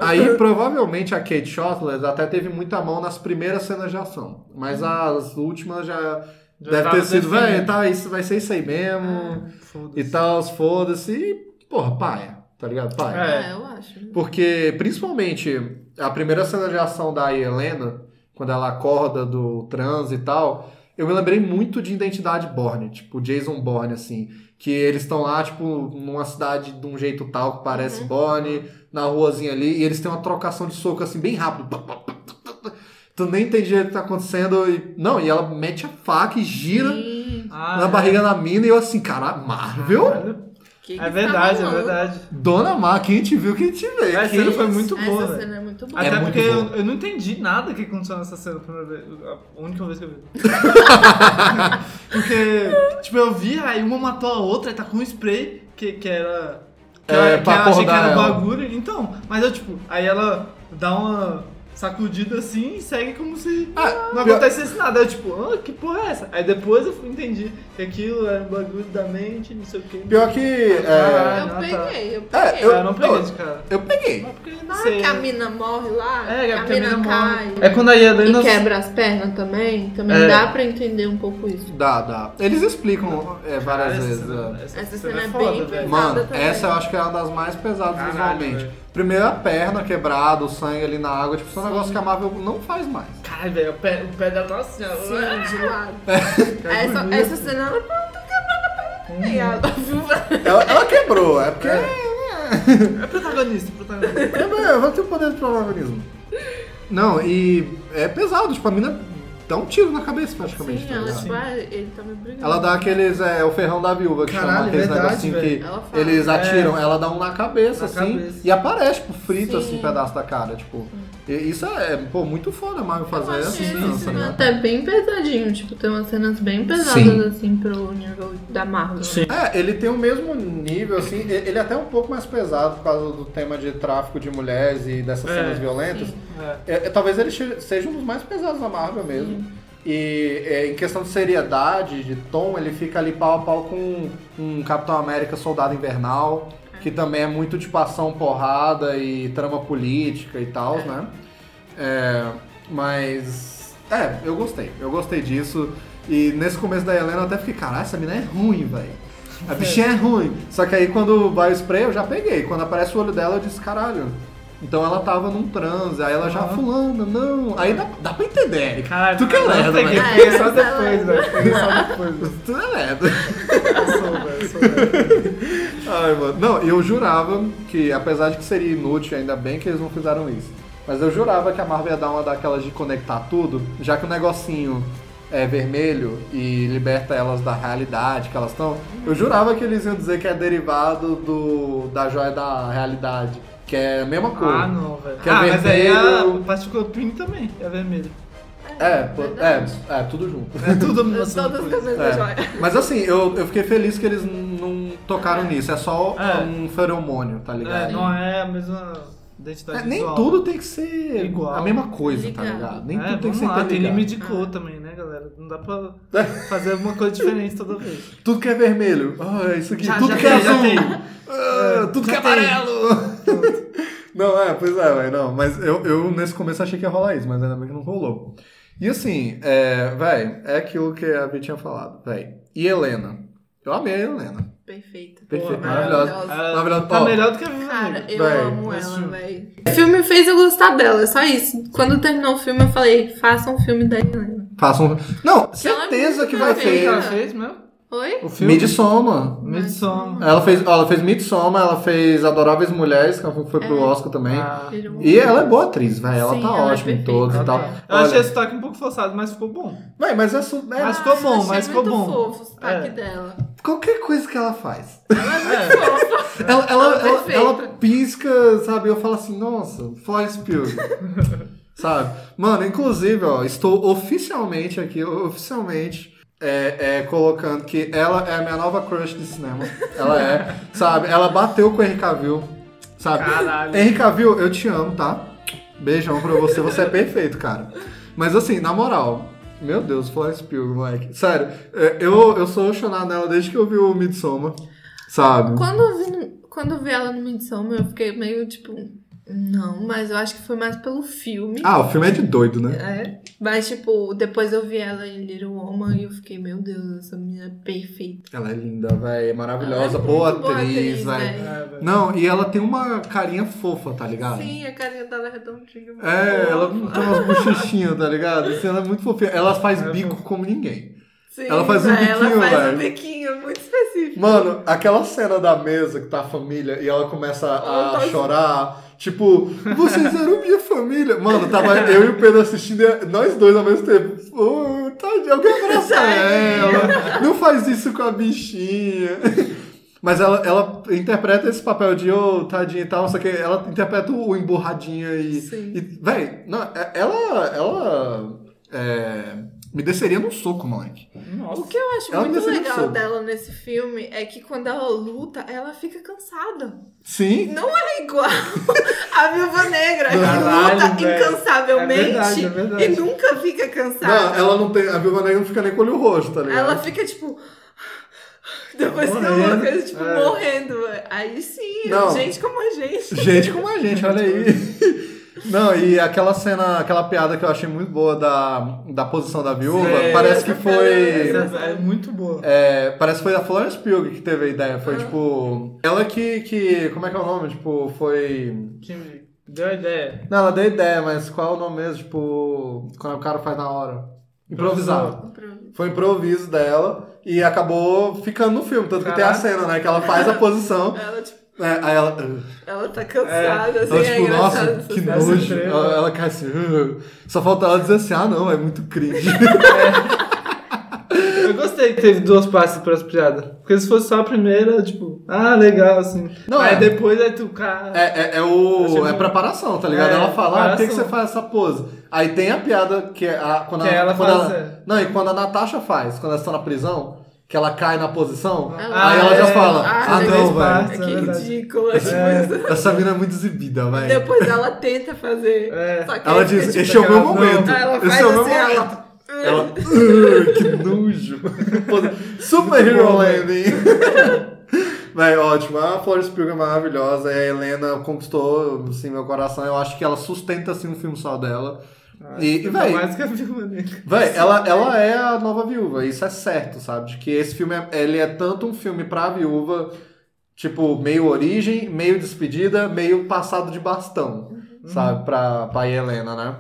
Aí provavelmente a Kate Shortland até teve muita mão nas primeiras cenas de ação. Mas as últimas já, Já deve ter sido, velho, tá, isso vai ser isso aí mesmo Foda-se. e tal, foda-se. E, porra, paia, tá ligado? Paia. É. É, eu acho. Porque, principalmente, a primeira cena de ação da Helena, quando ela acorda do transe e tal, eu me lembrei muito de Identidade Borne, tipo, Jason Bourne, assim. Que eles estão lá, tipo, numa cidade de um jeito tal que parece Bourne, na ruazinha ali, e eles têm uma trocação de soco, assim, bem rápido. Tu nem entende direito o que tá acontecendo. E... Não, e ela mete a faca e gira Ih, Ah, na é. barriga da mina, e eu assim, cara, Marvel? Caralho. Que que É tá verdade, é verdade. Dona Mar, quem te viu, quem te vê. Essa Que cena foi muito boa, Essa cena é muito boa. É Até muito porque eu, eu não entendi nada que aconteceu nessa cena a primeira vez. A única vez que eu vi. porque, tipo, eu vi, aí uma matou a outra, aí tá com um spray que, que era. Que, É, ela, que pra ela achei que era ela. bagulho. Então, mas eu, tipo, aí ela dá uma sacudida assim e segue como se Ah, não pior- acontecesse nada. Eu, tipo, ah, que porra é essa? Aí depois eu entendi que aquilo era um bagulho da mente, não sei o que. Pior que. É. Eu Ah, tá. peguei, eu É, peguei. eu- Eu não peguei esse cara. eu peguei. Mas porque não sei. que a mina morre lá, É, que a a mina mina cai morre. É quando a Helena. e quebra as pernas também, também É. dá pra entender um pouco isso. Dá, dá. Eles explicam é, várias Cara, essa vezes. cena- é. Essa cena é foda, bem velho. pesada. Mano, também. essa eu acho que é uma das mais pesadas Caralho, visualmente. velho. Primeiro a perna quebrada, o sangue ali na água, tipo, isso é um negócio que a Marvel não faz mais. Caralho, velho, o pé, o pé tá assim, ó. Sim, de lado. Cara, Essa, bonito. essa cena ela pronto, quebrada a perna. E a viúva. Ela, ela quebrou, é porque. É protagonista, protagonista. É, mas ela tem o poder de protagonismo. Não, e é pesado, tipo, a mina dá um tiro na cabeça praticamente. Sim, tá ela tipo, ah, ele tá me brigando. Ela dá aqueles. É, o ferrão da viúva, que Caralho, chama aqueles verdade, negocinho velho. que Ela fala. eles atiram, É. ela dá um na cabeça, Na assim, cabeça. e aparece, tipo, frito, Sim. assim, um pedaço da cara, tipo. E isso é, pô, muito foda a Marvel fazer essa dança, né? até bem pesadinho, tipo, tem umas cenas bem pesadas Sim. assim pro nível da Marvel. Sim. É, ele tem o mesmo nível, assim, ele é até um pouco mais pesado por causa do tema de tráfico de mulheres e dessas É, cenas violentas. É. É, é, talvez ele seja um dos mais pesados da Marvel mesmo. E é, em questão de seriedade, de tom, ele fica ali pau a pau com um Capitão América Soldado Invernal. Que também é muito de ação porrada e trama política e tal, né? É, mas. É, eu gostei. Eu gostei disso. E nesse começo da Helena eu até fiquei, caralho, essa mina é ruim, velho. A bichinha é ruim. Só que aí quando vai o spray eu já peguei. Quando aparece o olho dela eu disse, caralho. Então ela tava num transe, aí ela já fulana, não. Aí dá, dá pra entender. Caralho, tu que é lerdo, velho. Peguei é, só mas depois, velho. Só depois, velho. Tu é lerdo. Eu sou, velho, eu sou, velho. Ai, mano. Não, eu jurava que, apesar de que seria inútil, ainda bem que eles não fizeram isso. Mas eu jurava que a Marvel ia dar uma daquelas de conectar tudo, já que o negocinho é vermelho e liberta elas da realidade que elas estão. Eu jurava que eles iam dizer que é derivado do da joia da realidade, que é a mesma cor. Ah, não, velho. Que é ah, mas aí a vermelho. Particle Twin também é vermelho. É, pô, é, Verdade. é, tudo junto. É tudo no Todas as coisas da É. joia. Mas assim, eu, eu fiquei feliz que eles não tocaram nisso. É só É. um feromônio, tá ligado? É, não é a mesma identidade É, nem visual. tudo tem que ser Igual. a mesma coisa, tá Ligado. Nem é, tudo tem que ser lá, tem limite de cor também, né, galera? Não dá pra fazer alguma coisa diferente toda vez. Tudo que é vermelho. Ah, isso aqui. Já- tudo já que é tem, já azul. Ah, tudo que é amarelo. não, é, pois é, velho. Não, mas eu, eu nesse começo achei que ia rolar isso, mas ainda bem que não rolou. E assim, é, velho, é aquilo que a Vi tinha falado, velho. E Helena? Eu amei a Helena. Perfeita. Perfeita, maravilhosa. Maravilhosa. Tá melhor do que a Viva Cara, eu Véi, amo ela, velho. O filme fez eu gostar dela, é só isso. Quando terminou o filme, eu falei, faça um filme da Helena. Façam. Não, Ela é certeza muito que vai O que que ela ter. perfeita. fez mesmo? Oi? O filme? Midsommar. Midsommar. Ela fez, ela fez Midsommar, ela fez Adoráveis Mulheres, que foi pro É. Oscar também. Ah, E ela é boa atriz, velho. Ela Sim, tá ela é ótima em perfeita. todos e tal. eu Olha, achei esse sotaque um pouco forçado, mas ficou bom. Véi, mas é, su- é- Mas ficou bom, achei mas ficou muito bom. fofo o sotaque É. dela. qualquer coisa que ela faz. É, Ela, ela, Ela é ela, perfeita. ela pisca, sabe? Eu falo assim, nossa, Florence Pugh. sabe? Mano, inclusive, ó, estou oficialmente aqui, oficialmente. É, é, colocando que ela é a minha nova crush de cinema. Ela é, sabe? Ela bateu com o Henry Cavill, sabe? Caralho. Henry Cavill, eu te amo, tá? Beijão pra você, você é perfeito, cara. Mas assim, na moral, meu Deus, Florence Pugh, moleque. Sério, é, eu, eu sou apaixonado nela desde que eu vi o Midsommar, sabe? Quando eu vi, quando eu vi ela no Midsommar, eu fiquei meio tipo. Não, mas eu acho que foi mais pelo filme. Ah, o filme é de doido, né? É. Mas, tipo, depois eu vi ela em Little Woman e eu fiquei, meu Deus, essa menina é perfeita. Ela é linda, velho, é maravilhosa, Ela é boa muito boa atriz, atriz, velho. velho. É, velho. Não, e ela tem uma carinha fofa, tá ligado? Sim, a carinha dela é redondinha. É, ela fofa. tem umas bochechinhas, tá ligado? Assim, ela é muito fofinha. Ela faz É, bico como ninguém. Sim, ela faz um velho, biquinho, Ela faz velho. um biquinho muito Mano, aquela cena da mesa que tá a família e ela começa a Oh, tá- chorar, tipo, vocês eram minha família. Mano, tava eu e o Pedro assistindo, nós dois ao mesmo tempo. Oh, tadinha, alguém abraça ela. Não faz isso com a bichinha. Mas ela, ela interpreta esse papel de, ô, tadinha e tal, só que ela interpreta o emburradinha e. Sim. e véi, não, é- ela. Ela. é, me desceria num soco, moleque. Nossa. O que eu acho Ela muito legal dela nesse filme é que quando ela luta, ela fica cansada. Sim. Não é igual a Viúva Negra, que Caralho, luta velho. incansavelmente É verdade, é verdade. e nunca fica cansada. Não, ela não tem. A Viúva Negra não fica nem com o olho roxo, tá ligado? Ela fica tipo. Depois que Morrendo. ela fica, tipo, É. morrendo. Aí sim, Não. gente como a gente. Gente como a gente, olha aí. Não, e aquela cena, aquela piada que eu achei muito boa da, da posição da viúva, Sim. parece que foi. Essa é muito boa. é, parece que foi a Florence Pugh que teve a ideia. Foi tipo. Ela que, que. Como é que é o nome? Tipo, foi. Que deu a ideia. Não, ela deu ideia, mas qual é o nome mesmo? Tipo. Quando o cara faz na hora. Improvisado. Foi improviso dela e acabou ficando no filme. Tanto que tem a Caraca. cena, né? Que ela faz a posição. Ela, tipo, é, aí ela. Ela tá cansada, assim, Ela, é tipo, engraçado. nossa, essa que nojo. Ela, ela cai assim. "Ugh". Só falta ela dizer assim: ah, não, é muito cringe. Eu gostei que teve duas partes para as piadas. Porque se fosse só a primeira, tipo, ah, legal, assim. Não, Aí é. depois aí tu, cara. É, é, é o. É preparação, tá ligado? É, ela fala, ah, por que, que você faz essa pose? Aí tem a piada que é a. Quando Que a, ela quando faz, ela- é. Não, e quando a Natasha faz, quando elas estão na prisão, que ela cai na posição, Ah, aí ela já é. fala, Ah, ah, não, velho. É que É ridícula, tipo, É. isso. Essa mina é muito exibida, velho. Depois ela tenta fazer. É. Ela diz, tipo, este é o meu momento. Esse faz é o meu assim, momento. ela. Ela, "Ugh, que nojo. Super Hero Landing. Véi, ótimo. A Florence Pugh é maravilhosa. A Helena conquistou, assim, meu coração. Eu acho que ela sustenta, assim, um filme só dela. E, e Ainda véi, mais que a Viúva Negra. Véi, ela, ela é a nova viúva, isso é certo, sabe? De que esse filme é, ele é tanto um filme pra viúva, tipo, meio origem, meio despedida, meio passado de bastão, sabe? Pra, pra Helena, né?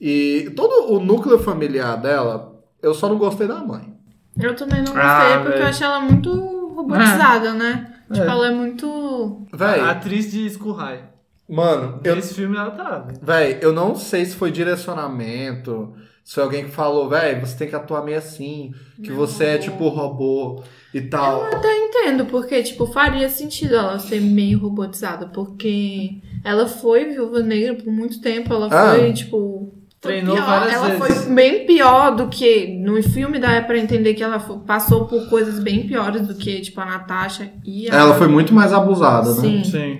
E todo o núcleo familiar dela, eu só não gostei da mãe. Eu também não gostei, Ah, porque velho. eu achei ela muito robotizada, né? Tipo, É. ela é muito. Véi, A atriz de Skurrai. Mano, eu, Nesse filme ela tá. velho. véi, eu não sei se foi direcionamento, se foi alguém que falou, véi, você tem que atuar meio assim, que você é tipo robô e tal. Eu até entendo, porque, tipo, faria sentido ela ser meio robotizada, porque ela foi viúva negra por muito tempo, ela Ah. foi, tipo. Treinou pior. várias ela vezes. foi bem pior do que. No filme dá pra entender que ela passou por coisas bem piores do que, tipo, a Natasha e a. Ela foi muito mais abusada, né? Sim. Sim.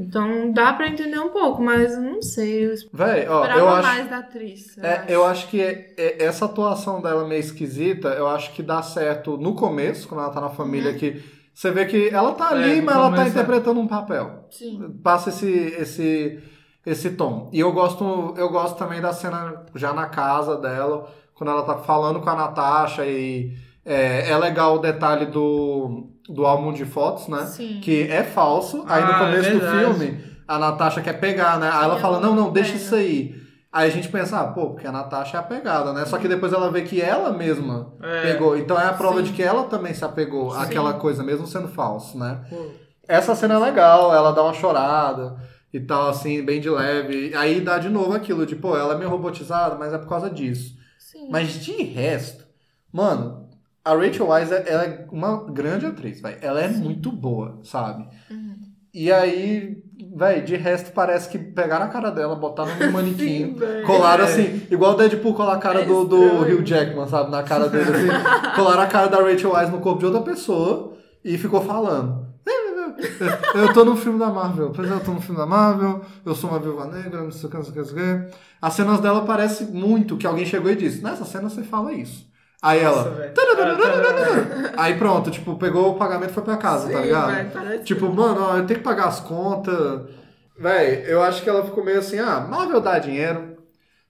Então dá pra entender um pouco, mas eu não sei. Eu Véi, ó, eu acho. mais da atriz. eu É, acho. eu acho que é- é- essa atuação dela meio esquisita, eu acho que dá certo no começo, quando ela tá na Uhum. família, que você vê que ela tá ali, no mas ela tá é. interpretando um papel. Sim. Passa esse, esse, esse tom. E eu gosto, eu gosto também da cena já na casa dela, quando ela tá falando com a Natasha e é, é legal o detalhe do, do álbum de fotos, né? Sim. Que é falso. Aí no Ah, é começo do verdade. filme, a Natasha quer pegar, né? Aí ela E fala, ela não, não, deixa pega. isso aí. Aí a gente pensa, ah, pô, porque a Natasha é a pegada, né? Só que depois ela vê que ela mesma É. pegou. Então é a prova Sim. de que ela também se apegou Sim. àquela coisa, mesmo sendo falso, né? Pô, Essa cena é legal, ela dá uma chorada e tal, assim, bem de leve. Aí dá de novo aquilo de, pô, ela é meio robotizada, mas é por causa disso. Sim. Mas de resto, mano, a Rachel Weisz, ela é uma grande atriz, velho. Ela é muito boa, sabe? Uhum. E aí, velho, de resto parece que pegaram a cara dela, botaram no manequim, velho. colaram É. assim, igual o Deadpool colar a cara É do, do. Hugh Jackman, sabe? Na cara dele, assim. colaram a cara da Rachel Weisz no corpo de outra pessoa e ficou falando. Eu tô no filme da Marvel. Pois é, eu tô no filme da Marvel, eu sou uma viúva negra, não sei o que, não sei o que, não sei o que. As cenas dela parece muito que alguém chegou e disse, nessa cena você fala isso. Aí ela. Aí pronto, tipo, pegou o pagamento e foi pra casa, tá ligado? Tipo, mano, ó, eu tenho que pagar as contas. Véi, eu acho que ela ficou meio assim, ah, Marvel dá dinheiro.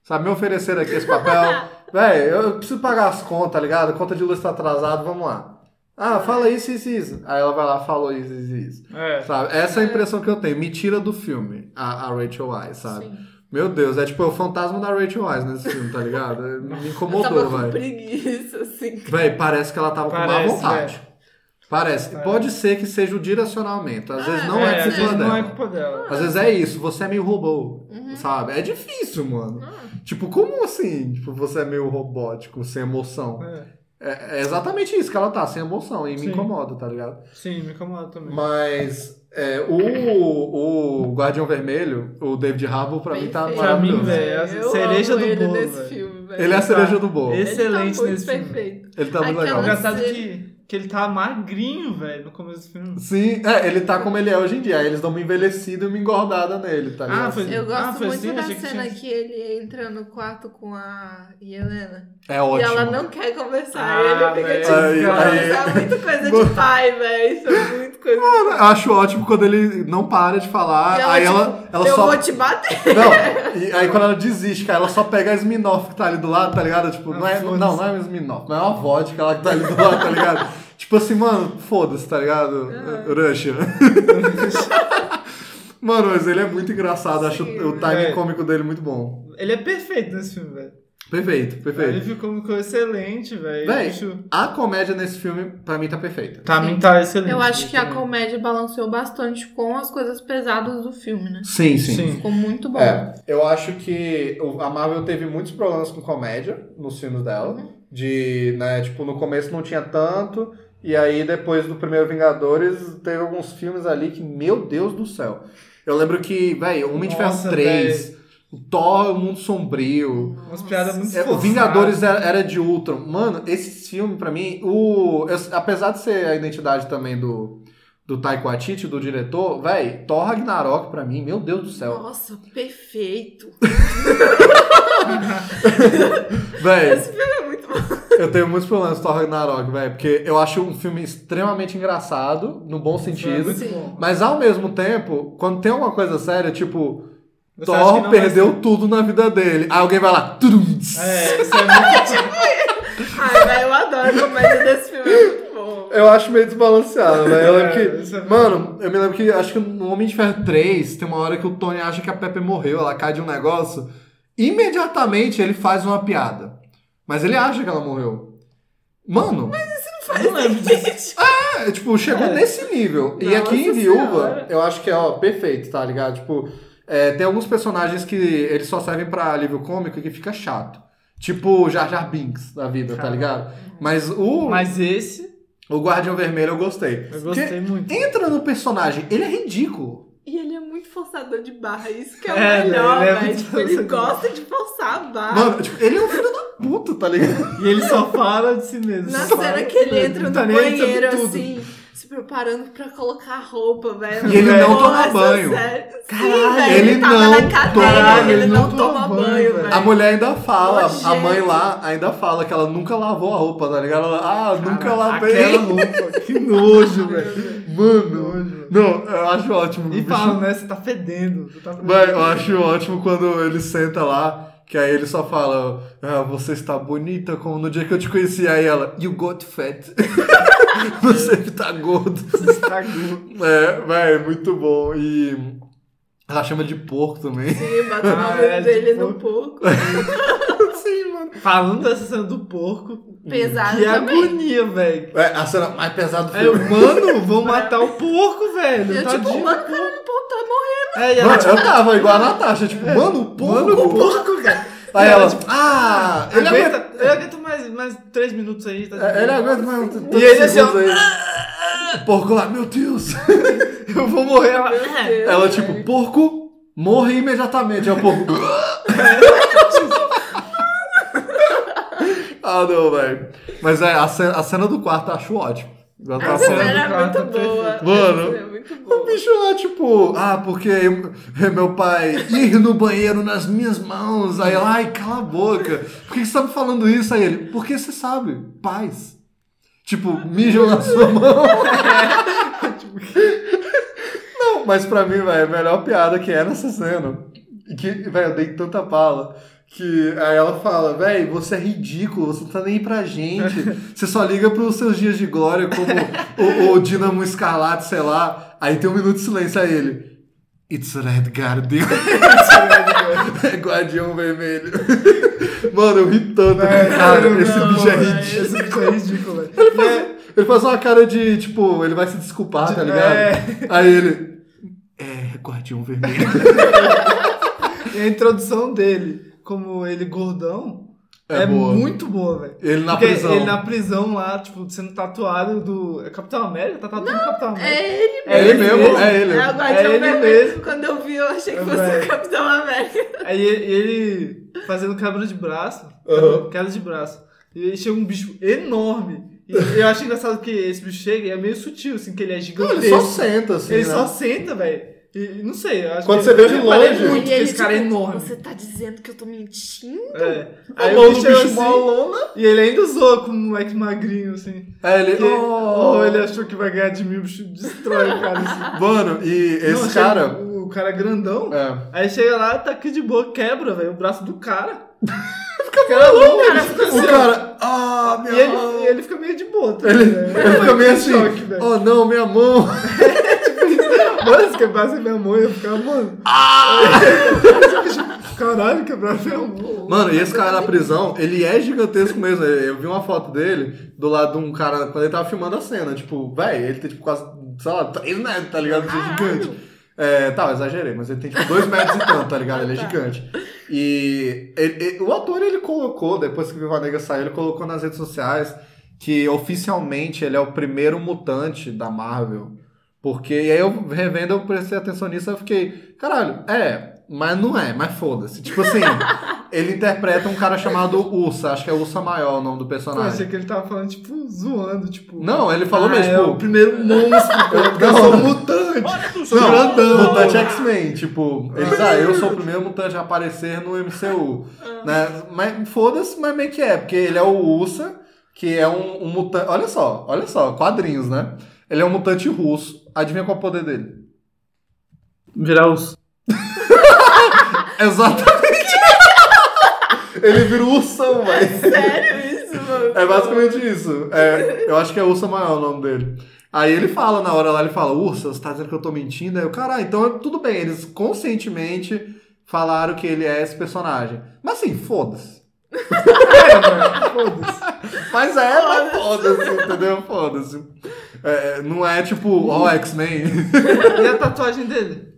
Sabe, me oferecer aqui esse papel. Véi, eu preciso pagar as contas, tá ligado? Conta de luz tá atrasada, vamos lá. Ah, fala isso, isso, isso. Aí ela vai lá, falou isso, isso, isso. É. Sabe? Essa é a impressão que eu tenho. Me tira do filme, a, a Rachel Weisz, sabe? Sim. Meu Deus, é tipo o fantasma da Rachel Weisz nesse filme, tá ligado? Me incomodou, velho. preguiça, assim. Véi, parece que ela tava com má Parece, vontade. Parece. Pode ser que seja o direcionamento. Às vezes não é, é, às culpa vezes dela. não é culpa dela. Às vezes é isso, você é meio robô, Uhum. sabe? É difícil, mano. Ah. Tipo, como assim? Tipo, você é meio robótico, sem emoção. É. É, é exatamente isso que ela tá, sem emoção. E me Sim. incomoda, tá ligado? Sim, me incomoda também. Mas é, o, o Guardião Vermelho, o David Harbour, pra mim tá Perfeito. Pra mim, maravilhoso. velho, é a Eu cereja amo do ele bolo, nesse velho. filme, velho. Ele é a cereja do bolo. Excelente ele tá muito nesse filme. perfeito. Ele tá muito Aquela- legal. Engraçado que, que ele tá magrinho, velho, no começo do filme. Sim, é, ele tá como ele é hoje em dia. Aí eles dão uma envelhecida e uma engordada nele, tá ligado? Ah, foi- Eu gosto Ah, foi muito assim? da Achei que cena tinha- que ele entra no quarto com a Helena. É E ótimo. ela não quer conversar. Ah, ele fica tipo, Aí- "Cara, aí- isso é muito coisa de pai, velho. Isso é muito coisa de pai. Eu acho ótimo quando ele não para de falar. E ela, aí tipo, ela, ela eu só. vou te bater. Não, e aí quando ela desiste, cara, ela só pega a Sminoff que tá ali do lado, tá ligado? Tipo, não é, foda-se. não, não é uma Sminoff, não é uma vodka lá que tá ali do lado, tá ligado? Tipo assim, mano, foda-se, tá ligado? Russia. mano, mas ele é muito engraçado, acho Sim, o timing é. cômico dele muito bom. Ele é perfeito nesse filme, velho. Perfeito, Ele perfeito. ficou ficou excelente, velho. A comédia nesse filme, pra mim, tá perfeita. Tá, mim tá excelente. Eu acho que a comédia balanceou bastante com as coisas pesadas do filme, né? Sim, Sim. Ficou muito bom. É, eu acho que o- a Marvel teve muitos problemas com comédia nos filmes dela. De, né, tipo, no começo não tinha tanto. E aí, depois do primeiro Vingadores, teve alguns filmes ali que, meu Deus do céu. Eu lembro que, velho, Homem de Ferro Nossa, 3, o Thor, o Mundo Sombrio. Umas piadas muito É, o. Vingadores era, era de Ultron. Mano, esse filme, pra mim, o, eu- apesar de ser a identidade também do, do Taika Waititi, do diretor, velho, Thor Ragnarok, pra mim, meu Deus do céu. Nossa, perfeito. Velho, Esse filme é muito bom. Eu tenho muitos problemas com Thor Ragnarok, velho, porque eu acho um filme extremamente engraçado, no bom sentido, muito bom. mas ao mesmo tempo, quando tem alguma coisa séria, tipo, Você que Thor perdeu tudo na vida dele. Aí alguém vai lá, tudum, É, isso é muito Ai, velho, eu adoro a comédia desse filme, é muito bom. Eu acho meio desbalanceado, velho. Eu lembro É, isso é que. Mano, eu me lembro que acho que no Homem de Ferro 3 tem uma hora que o Tony acha que a Pepe morreu, ela cai de um negócio. Imediatamente ele faz uma piada. Mas ele acha que ela morreu. Mano, Eu não lembro disso. é, tipo, chegou É. nesse nível. e Nossa aqui em Viúva, Senhora. eu acho que é, ó, perfeito, tá ligado? Tipo, é, tem alguns personagens que eles só servem pra alívio cômico e que fica chato. Tipo Jar Jar Binks da vida, tá Caramba. ligado? Mas o, Mas esse, o Guardião Vermelho eu gostei. eu gostei Porque muito. entra no personagem, ele é ridículo. E ele é muito forçador de barra, isso que é o É, melhor, né? Ele é velho. Tipo, ele forçador. gosta de forçar a barra. Mano, tipo, ele é um filho da puta, tá ligado? E ele só fala de si mesmo. Na Só cena que ele entra no Tá banheiro, assim, se preparando pra colocar roupa, velho. E ele não toma banho. Caralho, ele não toma- ele, ele não toma banho, velho. A mulher ainda fala, a mãe lá ainda fala que ela nunca lavou a roupa, tá ligado? Ela, ah, nunca lavei. Aquela roupa, que nojo, velho. Mano, não, eu acho ótimo. E bicho- falam, né? Você tá fedendo. Você tá fedendo. Mas eu acho ótimo quando ele senta lá, que aí ele só fala, ah, você está bonita como no dia que eu te conheci. Aí ela, you got fat. você tá gordo. Estragou. É, vai, muito bom. E ela chama de porco também. Sim, bateu Ah, no é, dele no porco. Sim, mano. Falando dessa cena do porco, Pesado que também. agonia, velho. É a cena mais pesada do filme. mano, vão matar o porco, velho. Eu, Tadinho. tipo, mano, cara, o porco tá morrendo. É, e ela, Mano, tipo, eu tava igual a Natasha, tipo, mano, o porco. mano, o porco, cara. Aí ela, tipo, ah, ele ele aguenta, aguenta. ele aguenta mais, mais três minutos aí, tá É, Ele aguenta mais um tantos E ele assim, ó. O porco lá, meu Deus. Eu vou morrer. Ela, Deus, Ela, tipo, porco, morre imediatamente. Aí o porco. ah, não, velho. Mas é, a cena, a cena do quarto eu acho ótimo. Eu Essa cena do muito boa. Mano. É muito O boa. bicho lá, tipo, ah, porque meu pai ir no banheiro nas minhas mãos. Aí ela, ai, cala a boca. Por que você tá me falando isso? Aí ele, porque você sabe, paz. Tipo, mijam na sua mão. Não, mas pra mim, velho, a melhor piada que é nessa cena, que, velho, eu dei tanta pala, que aí ela fala, velho, você é ridículo, você não tá nem pra gente, você só liga pros seus dias de glória como o, o Dinamo Escarlate, sei lá, aí tem um minuto de silêncio, aí ele, It's Red Guardian. é Guardião Vermelho. Mano, eu ri tanto, cara, não, esse não, bicho é ridículo. Esse bicho é ridículo, velho. Ele faz, ele faz uma cara de, tipo, ele vai se desculpar, tá ligado? É. Aí ele. É, Guardião Vermelho. E a introdução dele, como ele gordão, É é, boa. muito boa, velho. Ele na Porque prisão. Ele na prisão lá, tipo, sendo tatuado do. É Capitão América? Tá tatuado do Capitão América. É ele É ele mesmo, é ele. É o Guardião É ele mesmo. Quando eu vi, eu achei que É, fosse o Capitão América. Aí ele, ele fazendo quebra de braço, Aham. queda de braço. E aí chega um bicho enorme. E eu acho engraçado que esse bicho chega e é meio sutil, assim, que ele é Não, gigantesco. ele só senta, assim. Ele né? só senta, velho. E não sei, eu acho Quando que você vê de longe- muito que ele, esse cara é tipo, enorme. Você tá dizendo que eu tô mentindo? É. Aí o bicho, bicho, bicho assim, molona. E ele ainda usou como um moleque magrinho, assim. Aí ele. Que, Oh. oh, ele achou que vai ganhar de mim, o bicho destrói o cara, assim. Mano, e esse Não, cara. O, o cara é grandão. É. Aí chega lá, tá aqui de boa, quebra, velho, o braço do cara. Fica cara louco, cara fica O cara. Ah, minha E ele, mão. e ele fica meio de boa, tá Ele, ele fica meio assim. choque, velho. oh não, minha mão. Mano, se quebrasse minha mão, eu ia ficar, mano. Caralho, quebrasse minha mão. Mano, e esse cara na prisão, ele é gigantesco mesmo. Eu vi uma foto dele do lado de um cara quando ele tava filmando a cena. Tipo, velho, ele tem tipo quase, sei lá, 3 metros, tá ligado? Ele é gigante. É, tá, eu exagerei, mas ele tem tipo 2 metros e tanto, tá ligado? Ele é gigante. E ele- ele- o ator, ele colocou, depois que o Viva Negra saiu, ele colocou nas redes sociais que oficialmente ele é o primeiro mutante da Marvel. Porque, e aí eu revendo, eu prestei atenção nisso e eu fiquei, caralho, é, mas não é, mas foda-se. Tipo assim, ele interpreta um cara chamado Ursa, acho que é Ursa Maior o nome do Pô, achei personagem. que ele tava falando, tipo, zoando, tipo. Não, ele falou ah, mesmo, é tipo, o primeiro monstro, porque eu Não. sou um mutante. Sou Não, grandão. mutante X-Men, tipo, eles, ah, eu sou o primeiro mutante a aparecer no MCU, né? Mas foda-se, mas meio que é, porque ele é o Ursa, que é um, um mutante. Olha só, olha só, quadrinhos, né? Ele é um mutante russo. Adivinha qual é o poder dele? Virar os. Exatamente! Ele vira o ursão, velho. Sério isso, mano? É basicamente isso. É, eu acho que é Ursa Maior o nome dele. Aí ele fala na hora lá, ele fala, Ursa, você tá dizendo que eu tô mentindo? Aí eu, caralho, então tudo bem, eles conscientemente falaram que ele é esse personagem. Mas assim, foda-se. Mas é, mas foda-se, entendeu? Foda-se. É, não é tipo, ó, X-Men. E a tatuagem dele?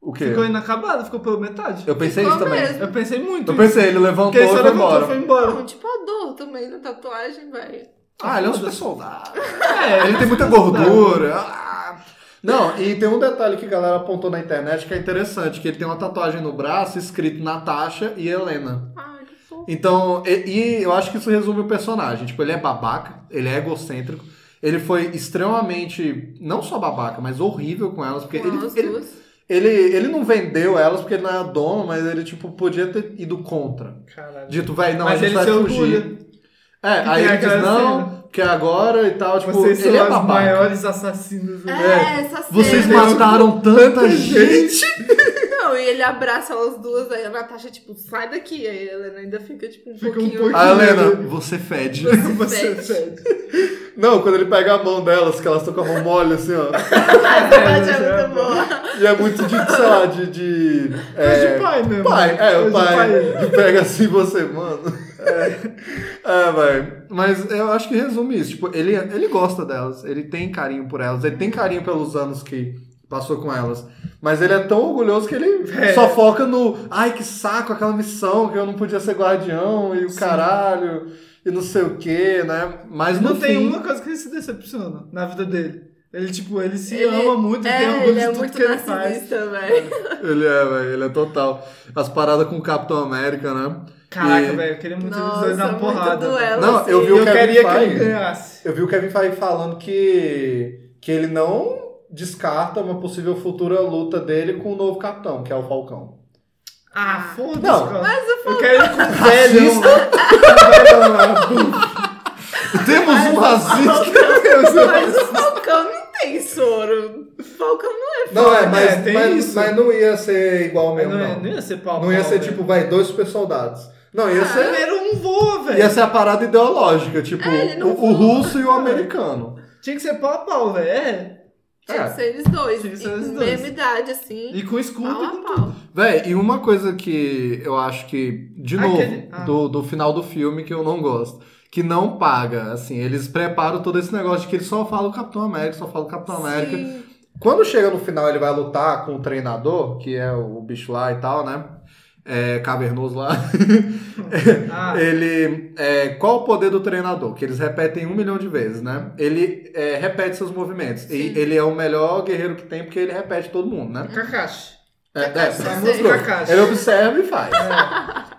O quê? Ficou inacabada, ficou pela metade. Eu pensei Ficou isso também. mesmo. Eu pensei muito. Eu pensei, ele levantou e ele só foi levantou embora. e foi embora. Não, tipo a dor também na tatuagem, velho. Ah, ele é um super soldado. É, Ele tem muita gordura. Ah. Não, e tem um detalhe que a galera apontou na internet que é interessante, que ele tem uma tatuagem no braço escrito Natasha e Helena. Ai, que fofo. Então, e, e eu acho que isso resume o personagem. Tipo, ele é babaca, ele é egocêntrico, ele foi extremamente, não só babaca, mas horrível com elas, porque ele, Com ele, ele, ele não vendeu elas porque ele não era dono, mas ele, tipo, podia ter ido contra. Caralho. Dito, velho, não, Mas a gente ele vai fugir. orgulha. É, E aí ele diz, não, cena. que agora e tal, tipo, Vocês ele são é os babaca. maiores assassinos. do É, cena. Vocês mataram tanta gente. Não, e ele abraça elas duas, aí a Natasha, tipo, sai daqui. Aí a Helena ainda fica, tipo, um Fica um pouquinho... pouquinho. A Helena, você fede. Você Fede. fede. Não, quando ele pega a mão delas, que elas estão com a mão mole, assim, ó. Parte é muito boa. E é muito de, sei lá, de. de É, de pai mesmo. Pai, é, o pai. Que pega assim você, mano. É, velho. Mas eu acho que resume isso. Tipo, ele, ele gosta delas, ele tem carinho por elas, ele tem carinho pelos anos que passou com elas. Mas ele é tão orgulhoso que ele É. só foca no. Ai, que saco, aquela missão que eu não podia ser guardião e o Sim. caralho. E não sei o que, né? Mas no Não tem fim, uma coisa que ele se decepciona na vida dele. Ele, tipo, ele se Ele- ama muito e tem É, orgulho ele de é tudo muito que ele faz. narcisista, velho. Ele é, velho, ele é total. As paradas com o Capitão América, né? Caraca, E- velho, eu queria muito ver os Nossa, dois na porrada. duelo, Não, assim. eu vi E o eu Kevin queria que ele Feige. ganhasse. Eu vi o Kevin Feige falando que, que ele não descarta uma possível futura luta dele com o novo capitão, que é o Falcão. Ah, foda-se, Não. cara. Mas o Eu quero ele com o velho. Temos um racista! Mas o Falcão não tem soro. O Falcão não é Não, é, mas, É, tem mas, isso. mas não ia ser igual mesmo, Não, não. ia- não ia ser pau Não ia ser velho. tipo, vai, dois super soldados. Não, ia ser. Primeiro um voa, velho. Ia ser a parada ideológica, tipo, É, não o, o russo e o americano. Tinha que ser pau a pau, velho. É. Tinha É. que ser eles dois. Tinha que ser e eles com dois. mesma idade, assim. E com escudo pau e com pau. tudo. Véi, e uma coisa que eu acho que, de novo, Aquele- ah. do, do final do filme que eu não gosto, que não paga, assim, eles preparam todo esse negócio de que ele só fala o Capitão América, só fala o Capitão América. Sim. Quando chega no final ele vai lutar com o treinador, que é o bicho lá e tal, né? É, cavernoso lá. Ah, ele. é, qual o poder do treinador? Que eles repetem um milhão de vezes, né? Ele é, repete seus movimentos. E Sim. ele é o melhor guerreiro que tem porque ele repete todo mundo, né? Kakashi. É, é, Kakashi, tá. Ele observa e faz.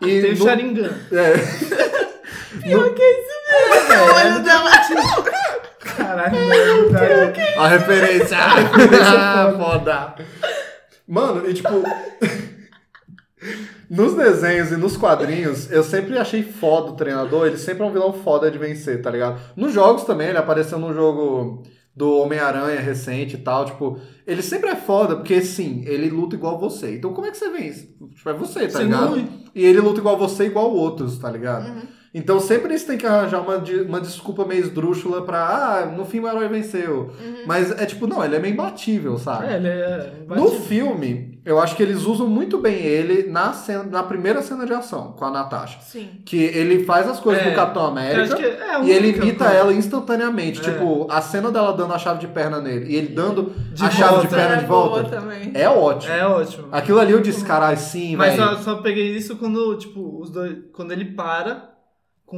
E Tem o no- Sharingan. é, O olho dela. Caralho, é a referência. ah, foda. Mano, e tipo. Nos desenhos e nos quadrinhos, eu sempre achei foda o treinador, ele sempre é um vilão foda de vencer, tá ligado? Nos jogos também, ele apareceu no jogo do Homem-Aranha recente e tal, tipo, ele sempre é foda, porque sim, ele luta igual você. Então como é que você vence? Tipo, é você, tá Você ligado? não- E ele luta igual você, igual outros, tá ligado? Então sempre eles têm que arranjar uma, de- uma desculpa meio esdrúxula pra, ah, no fim o herói venceu. Mas é tipo, não, ele é meio imbatível, sabe? É, ele é. No filme, eu acho que eles usam muito bem ele na, cena, na primeira cena de ação, com a Natasha. Sim. Que ele faz as coisas É, do Capitão Eu América acho que é e ele imita coisa. ela instantaneamente. É. Tipo, a cena dela dando a chave de perna nele e ele dando De a chave de volta. perna É de boa volta. também. É ótimo. É ótimo. Aquilo ali eu disse, caralho, sim, Mas só, só peguei isso quando, tipo, os dois. Quando ele para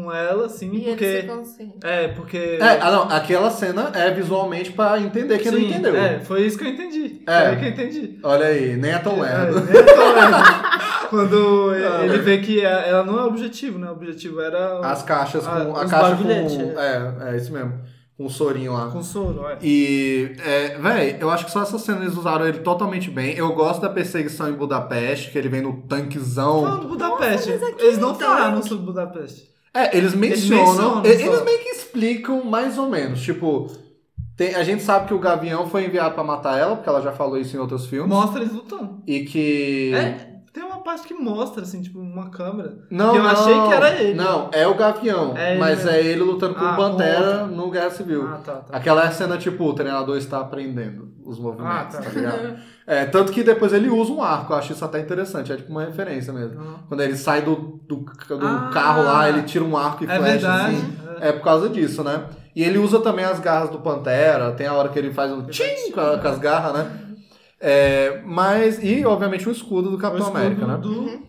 com ela, assim, E porque. eles ficam assim. É, porque. É, ah, não, aquela cena é visualmente pra entender quem não entendeu. É, foi isso que eu entendi. É. Foi que eu entendi. Olha aí, nem é tão É, lento. nem tô lendo. Quando Ah. ele vê que a- ela não é o objetivo, né? O objetivo era As caixas com. A os caixa com. É, é isso mesmo. Com o sorinho lá. com soro. É. E, é, véi, eu acho que só essa cena eles usaram ele totalmente bem. Eu gosto da perseguição em Budapeste, que ele vem no tanquezão. Do Budapeste. Nossa, Eles não falaram sobre Budapeste. É, eles mencionam. mencionam Eles, só. eles meio que explicam mais ou menos. Tipo, tem- a gente sabe que o Gavião foi enviado pra matar ela, porque ela já falou isso em outros filmes. Mostra eles lutando. E que. É, tem uma parte que mostra, assim, tipo, uma câmera. Não, que eu não, achei que era ele. Não, é o Gavião. É mas mesmo. é ele lutando com Ah, o Pantera no Guerra Civil. Ah, tá, tá. Aquela cena, tipo, o treinador está aprendendo os movimentos, Ah, tá. tá ligado? É, tanto que depois ele usa um arco, eu acho isso até interessante, é tipo uma referência mesmo. Uhum. Quando ele sai do, do, do Ah, carro lá, ele tira um arco e É flecha, verdade. assim. É por causa disso, né? E ele usa também as garras do Pantera, tem a hora que ele faz um tchim com, a- com as garras, né? É, mas, e obviamente o escudo do O Capitão escudo América, né? do-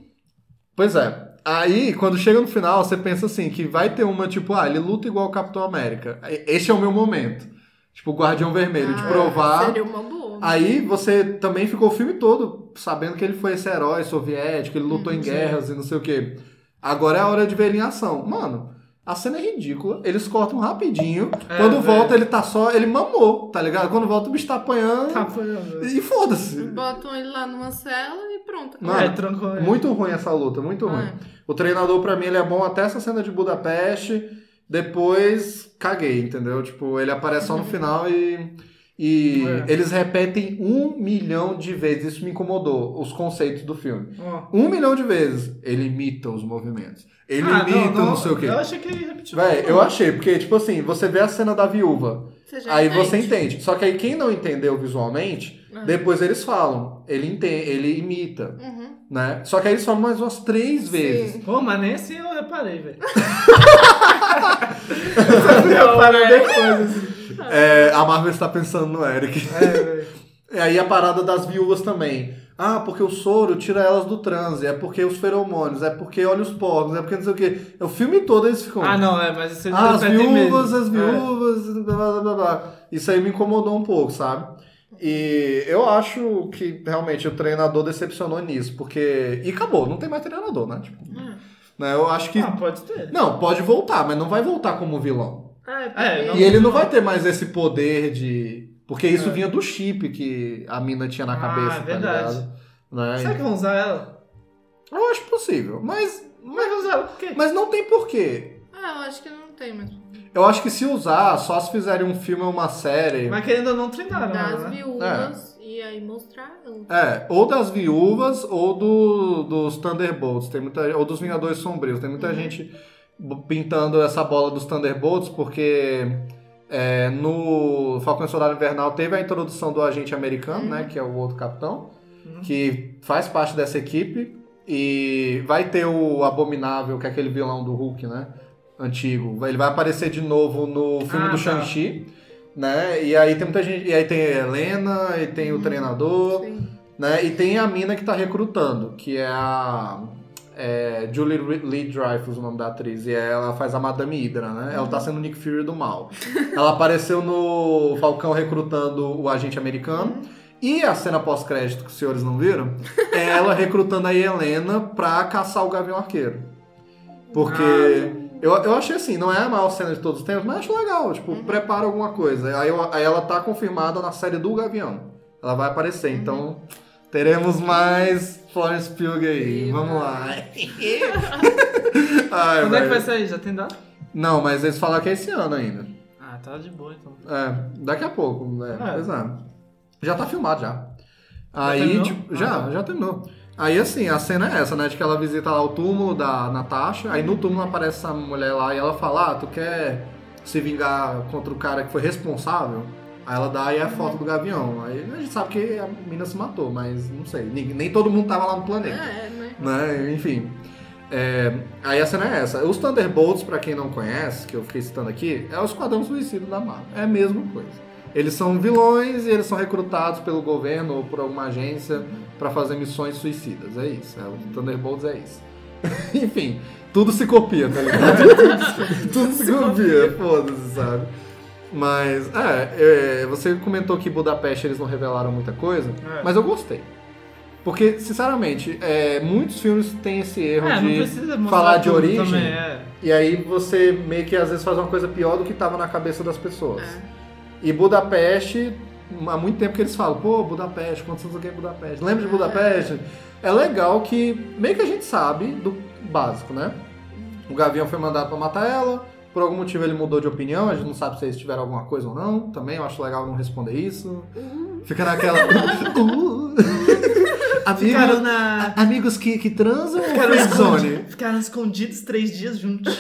Pois é. Aí, quando chega no final, você pensa assim, que vai ter uma, tipo, ah, ele luta igual o Capitão América. Este é o meu momento. Tipo, o Guardião Vermelho, de Ah, provar. Seria uma boa. Aí você também ficou o filme todo sabendo que ele foi esse herói soviético, ele lutou Uhum, em guerras e não sei o quê. Agora é a hora de ver ele em ação. Mano, a cena é ridícula, eles cortam rapidinho. É, Quando velho. volta, ele tá só. Ele mamou, tá ligado? Quando volta, o bicho tá apanhando. Tá apanhando. E foda-se. Botam ele lá numa cela e pronto. Mano, É, trancou ele. Muito ruim essa luta, muito ruim. É. O treinador, pra mim, ele é bom até essa cena de Budapeste. Depois, caguei, entendeu? Tipo, ele aparece só no final e. E É. eles repetem um milhão de vezes. Isso me incomodou, os conceitos do filme. Ó. Um milhão de vezes. Ele imita os movimentos. Ele Ah, imita não, sei o quê. Eu achei que ele repetiu. Véi, eu achei, porque, tipo assim, você vê a cena da viúva. Você Aí entende. você entende. Só que aí quem não entendeu visualmente, Ah. depois eles falam. Ele entende, ele imita, Uhum. né? Só que aí eles falam mais umas três vezes. Sim. Pô, mas nem assim eu reparei, velho. eu reparei depois, assim. É, a Marvel está pensando no Eric. É. E aí a parada das viúvas também. Ah, porque o soro tira elas do transe, é porque os feromônios, é porque olha os porcos, é porque não sei o quê. O filme todo eles ficam. Ah, não, é, mas isso eles Ah, as viúvas, as viúvas, blá, blá, blá, blá. Isso aí me incomodou um pouco, sabe? E eu acho que realmente o treinador decepcionou nisso, porque. E acabou, não tem mais treinador, né? Tipo, né? Eu acho que. É. Ah, pode ter. Não, pode voltar, mas não vai voltar como vilão. É, É, não- E ele não vai ter mais esse poder de. Porque isso vinha do chip que a mina tinha na Ah, cabeça, é tá verdade. ligado? Né? Será que vão usar ela? Eu acho possível, mas. Mas vão usar ela por quê? Mas não tem porquê. Ah, eu acho que não tem mesmo. Eu acho que se usar, só se fizerem um filme ou uma série. Mas que ainda não treinaram Das né? viúvas e aí mostrar ela. É, ou das viúvas ou do, dos Thunderbolts. Tem muita, ou dos Vingadores Sombrios. Tem muita gente b- pintando essa bola dos Thunderbolts porque é, no Falcão Soldado Invernal teve a introdução do agente americano, né? Que é o outro capitão, que faz parte dessa equipe. E vai ter o Abominável, que é aquele vilão do Hulk, né? Antigo. Ele vai aparecer de novo no filme Ah, do tá. Shang-Chi. Né? E aí tem muita gente. E aí tem a Helena, e tem o treinador Sim. né? E tem a mina que tá recrutando, que é a é, Julie Lee Dreyfus, o nome da atriz, e ela faz a Madame Hydra, né? Ela tá sendo Nick Fury do mal. ela apareceu no Falcão recrutando o agente americano. E a cena pós-crédito que os senhores não viram é ela recrutando a Helena pra caçar o Gavião Arqueiro. Porque eu, eu achei assim, não é a maior cena de todos os tempos, mas acho legal. Tipo, prepara alguma coisa. Aí, eu- aí ela tá confirmada na série do Gavião. Ela vai aparecer, então teremos mais Florence Pugh aí. Vamos lá. Ai, Quando é que vai sair? Já tem data? Não, mas eles falaram que é esse ano ainda. Ah, tá de boa então. É, daqui a pouco, né? É. Pois é. Já tá filmado já. Aí, terminou? tipo, Ah, já, tá. já terminou. Aí, assim, a cena é essa, né? De que ela visita lá o túmulo da Natasha. Aí no túmulo aparece essa mulher lá e ela fala: Ah, tu quer se vingar contra o cara que foi responsável? Aí ela dá aí a foto do gavião. Aí a gente sabe que a mina se matou, mas não sei. Nem, nem todo mundo tava lá no planeta É, né? né? Enfim. É, aí a cena é essa. Os Thunderbolts, pra quem não conhece, que eu fiquei citando aqui, é o Esquadrão Suicida da Marvel. É a mesma coisa. Eles são vilões e eles são recrutados pelo governo ou por alguma agência pra fazer missões suicidas. É isso. É, o Thunderbolts é isso. Enfim, tudo se copia, tá ligado? tudo se copia, foda-se, sabe? Mas, é, é, você comentou que Budapeste eles não revelaram muita coisa, É. mas eu gostei. Porque, sinceramente, é, muitos filmes têm esse erro É, de falar de origem. Também, é. E aí você meio que às vezes faz uma coisa pior do que estava na cabeça das pessoas. E Budapeste, há muito tempo que eles falam, pô, Budapeste, quantos anos em Budapeste? Lembra de Budapeste? É legal que meio que a gente sabe do básico, né? O Gavião foi mandado pra matar ela. Por algum motivo ele mudou de opinião, a gente não sabe se eles tiveram alguma coisa ou não. Também eu acho legal não responder isso. Fica naquela. Uh. Ficaram Amigos, na. amigos que, que transam ou Ficaram, friendzone? escondi- ficaram escondidos três dias juntinhos.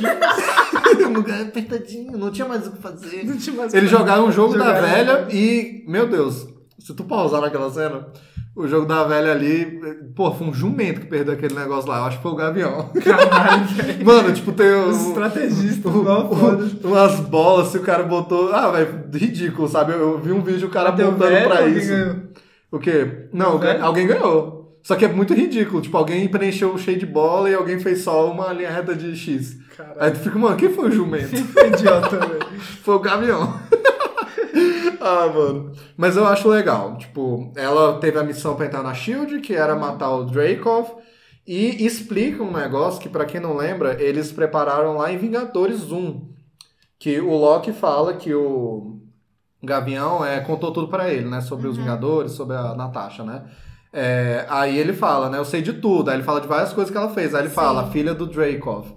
Um lugar apertadinho, não tinha mais o que fazer. Não tinha mais Eles jogaram um jogo da Jogaram- velha e, meu Deus, se tu pausar naquela cena, o jogo da velha ali, pô, foi um jumento que perdeu aquele negócio lá. Eu acho que foi o Gavião. Caralho. Mano, tipo, tem Os um, estrategistas, um- igual foda. umas bolas se o cara botou. Ah, velho, ridículo, sabe? Eu, eu vi um vídeo o cara apontando velho, pra isso. ganhou? O quê? Não, velho? alguém ganhou. Só que é muito ridículo. Tipo, alguém preencheu cheio de bola e alguém fez só uma linha reta de X. Caralho. Aí tu fica, mano, quem foi o jumento? Idiota, velho. Foi o Gavião. ah, mano. Mas eu acho legal. Tipo, ela teve a missão pra entrar na Shield, que era matar o Dracov. E explica um negócio que, pra quem não lembra, eles prepararam lá em Vingadores 1. Que o Loki fala que o Gavião é, contou tudo pra ele, né? Sobre os Vingadores, sobre a Natasha, né? É, aí ele fala, né? Eu sei de tudo. Aí ele fala de várias coisas que ela fez. Aí ele Sim. fala, filha do Dracov.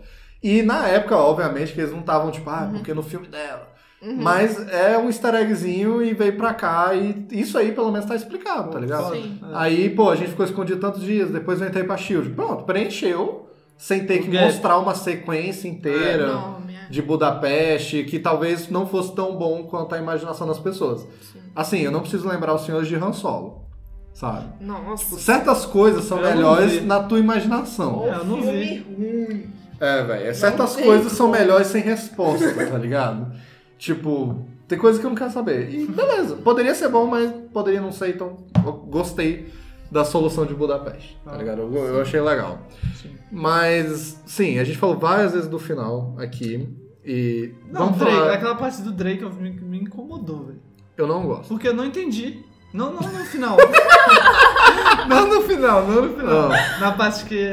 E na época, obviamente, que eles não estavam tipo, ah, porque no filme dela. Mas é um easter eggzinho e veio pra cá e isso aí pelo menos tá explicado, tá ligado? Sim. Aí, pô, a gente ficou escondido tantos dias, depois eu entrei pra Shield. Pronto, preencheu, sem ter que gap. mostrar uma sequência inteira Enorme, é. de Budapeste, que talvez não fosse tão bom quanto a imaginação das pessoas. Sim. Assim, eu não preciso lembrar os senhores de Han Solo, sabe? Nossa. Certas coisas são Eu melhores vi. na tua imaginação. É, eu não vi. ruim. É, velho. Certas coisas são melhores sem resposta, tá ligado? Tipo, tem coisas que eu não quero saber. E beleza, poderia ser bom, mas poderia não ser, então eu gostei da solução de Budapeste, tá Ah, ligado? Eu, eu achei legal. Sim. Mas, sim, a gente falou várias vezes do final aqui. E Não, vamos Drake, falar. aquela parte do Drake me, me incomodou, velho. Eu não gosto. Porque eu não entendi. Não, não no final. não no final, não no final. Na parte que,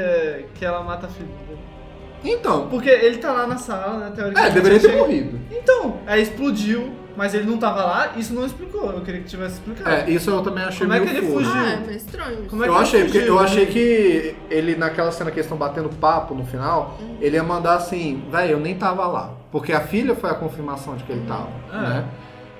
que ela mata a filha. Então, Porque ele tá lá na sala, né? é, Teoricamente. deveria ter morrido. Então, aí explodiu, mas ele não tava lá, isso não explicou. Eu queria que tivesse explicado. É, isso eu também achei Como é meio que ele fugiu? Ah, é meio estranho. Como é Eu que ele achei, porque fugiu, eu né? achei que ele, naquela cena que eles estão batendo papo no final, ele ia mandar assim, velho, eu nem tava lá. Porque a filha foi a confirmação de que ele tava, É. né?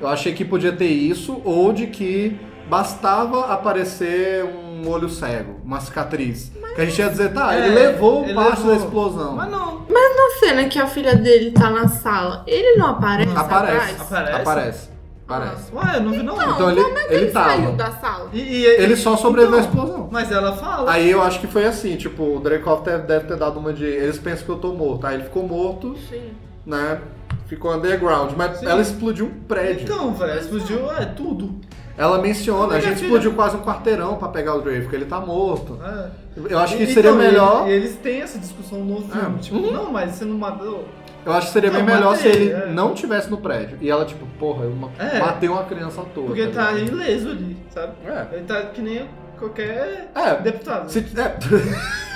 Eu achei que podia ter isso, ou de que bastava aparecer um olho cego, uma cicatriz. Que a gente ia dizer, tá, É, ele levou ele parte levou. da explosão. Mas não. A cena que a filha dele tá na sala, ele não aparece Aparece. atrás? Aparece? Aparece. Aparece. Ué, eu não vi não. Então, Então ele- como é que ele ele, saiu tava. da sala? E, e- Ele só sobreviveu à Então, explosão. Mas ela fala. Aí eu acho que foi assim, tipo, o Dreykov deve, deve ter dado uma de. Eles pensam que eu tô morto. Aí ele ficou morto, Sim. né? Ficou underground. Mas Sim. ela explodiu um prédio. Então, velho, explodiu é tudo. Ela menciona, a Minha gente filha- explodiu quase um quarteirão pra pegar o Drake, porque ele tá morto. É. Eu acho que E- seria então, melhor. e- Eles têm essa discussão no filme. É. Tipo, Uhum. não, mas você não matou. Eu acho que seria Não, bem melhor matei, se ele é. não tivesse no prédio. E ela, tipo, porra, eu É. matei uma criança à toa. Porque tá ligado? ileso ali, sabe? É. Ele tá que nem qualquer É. deputado. Se- é.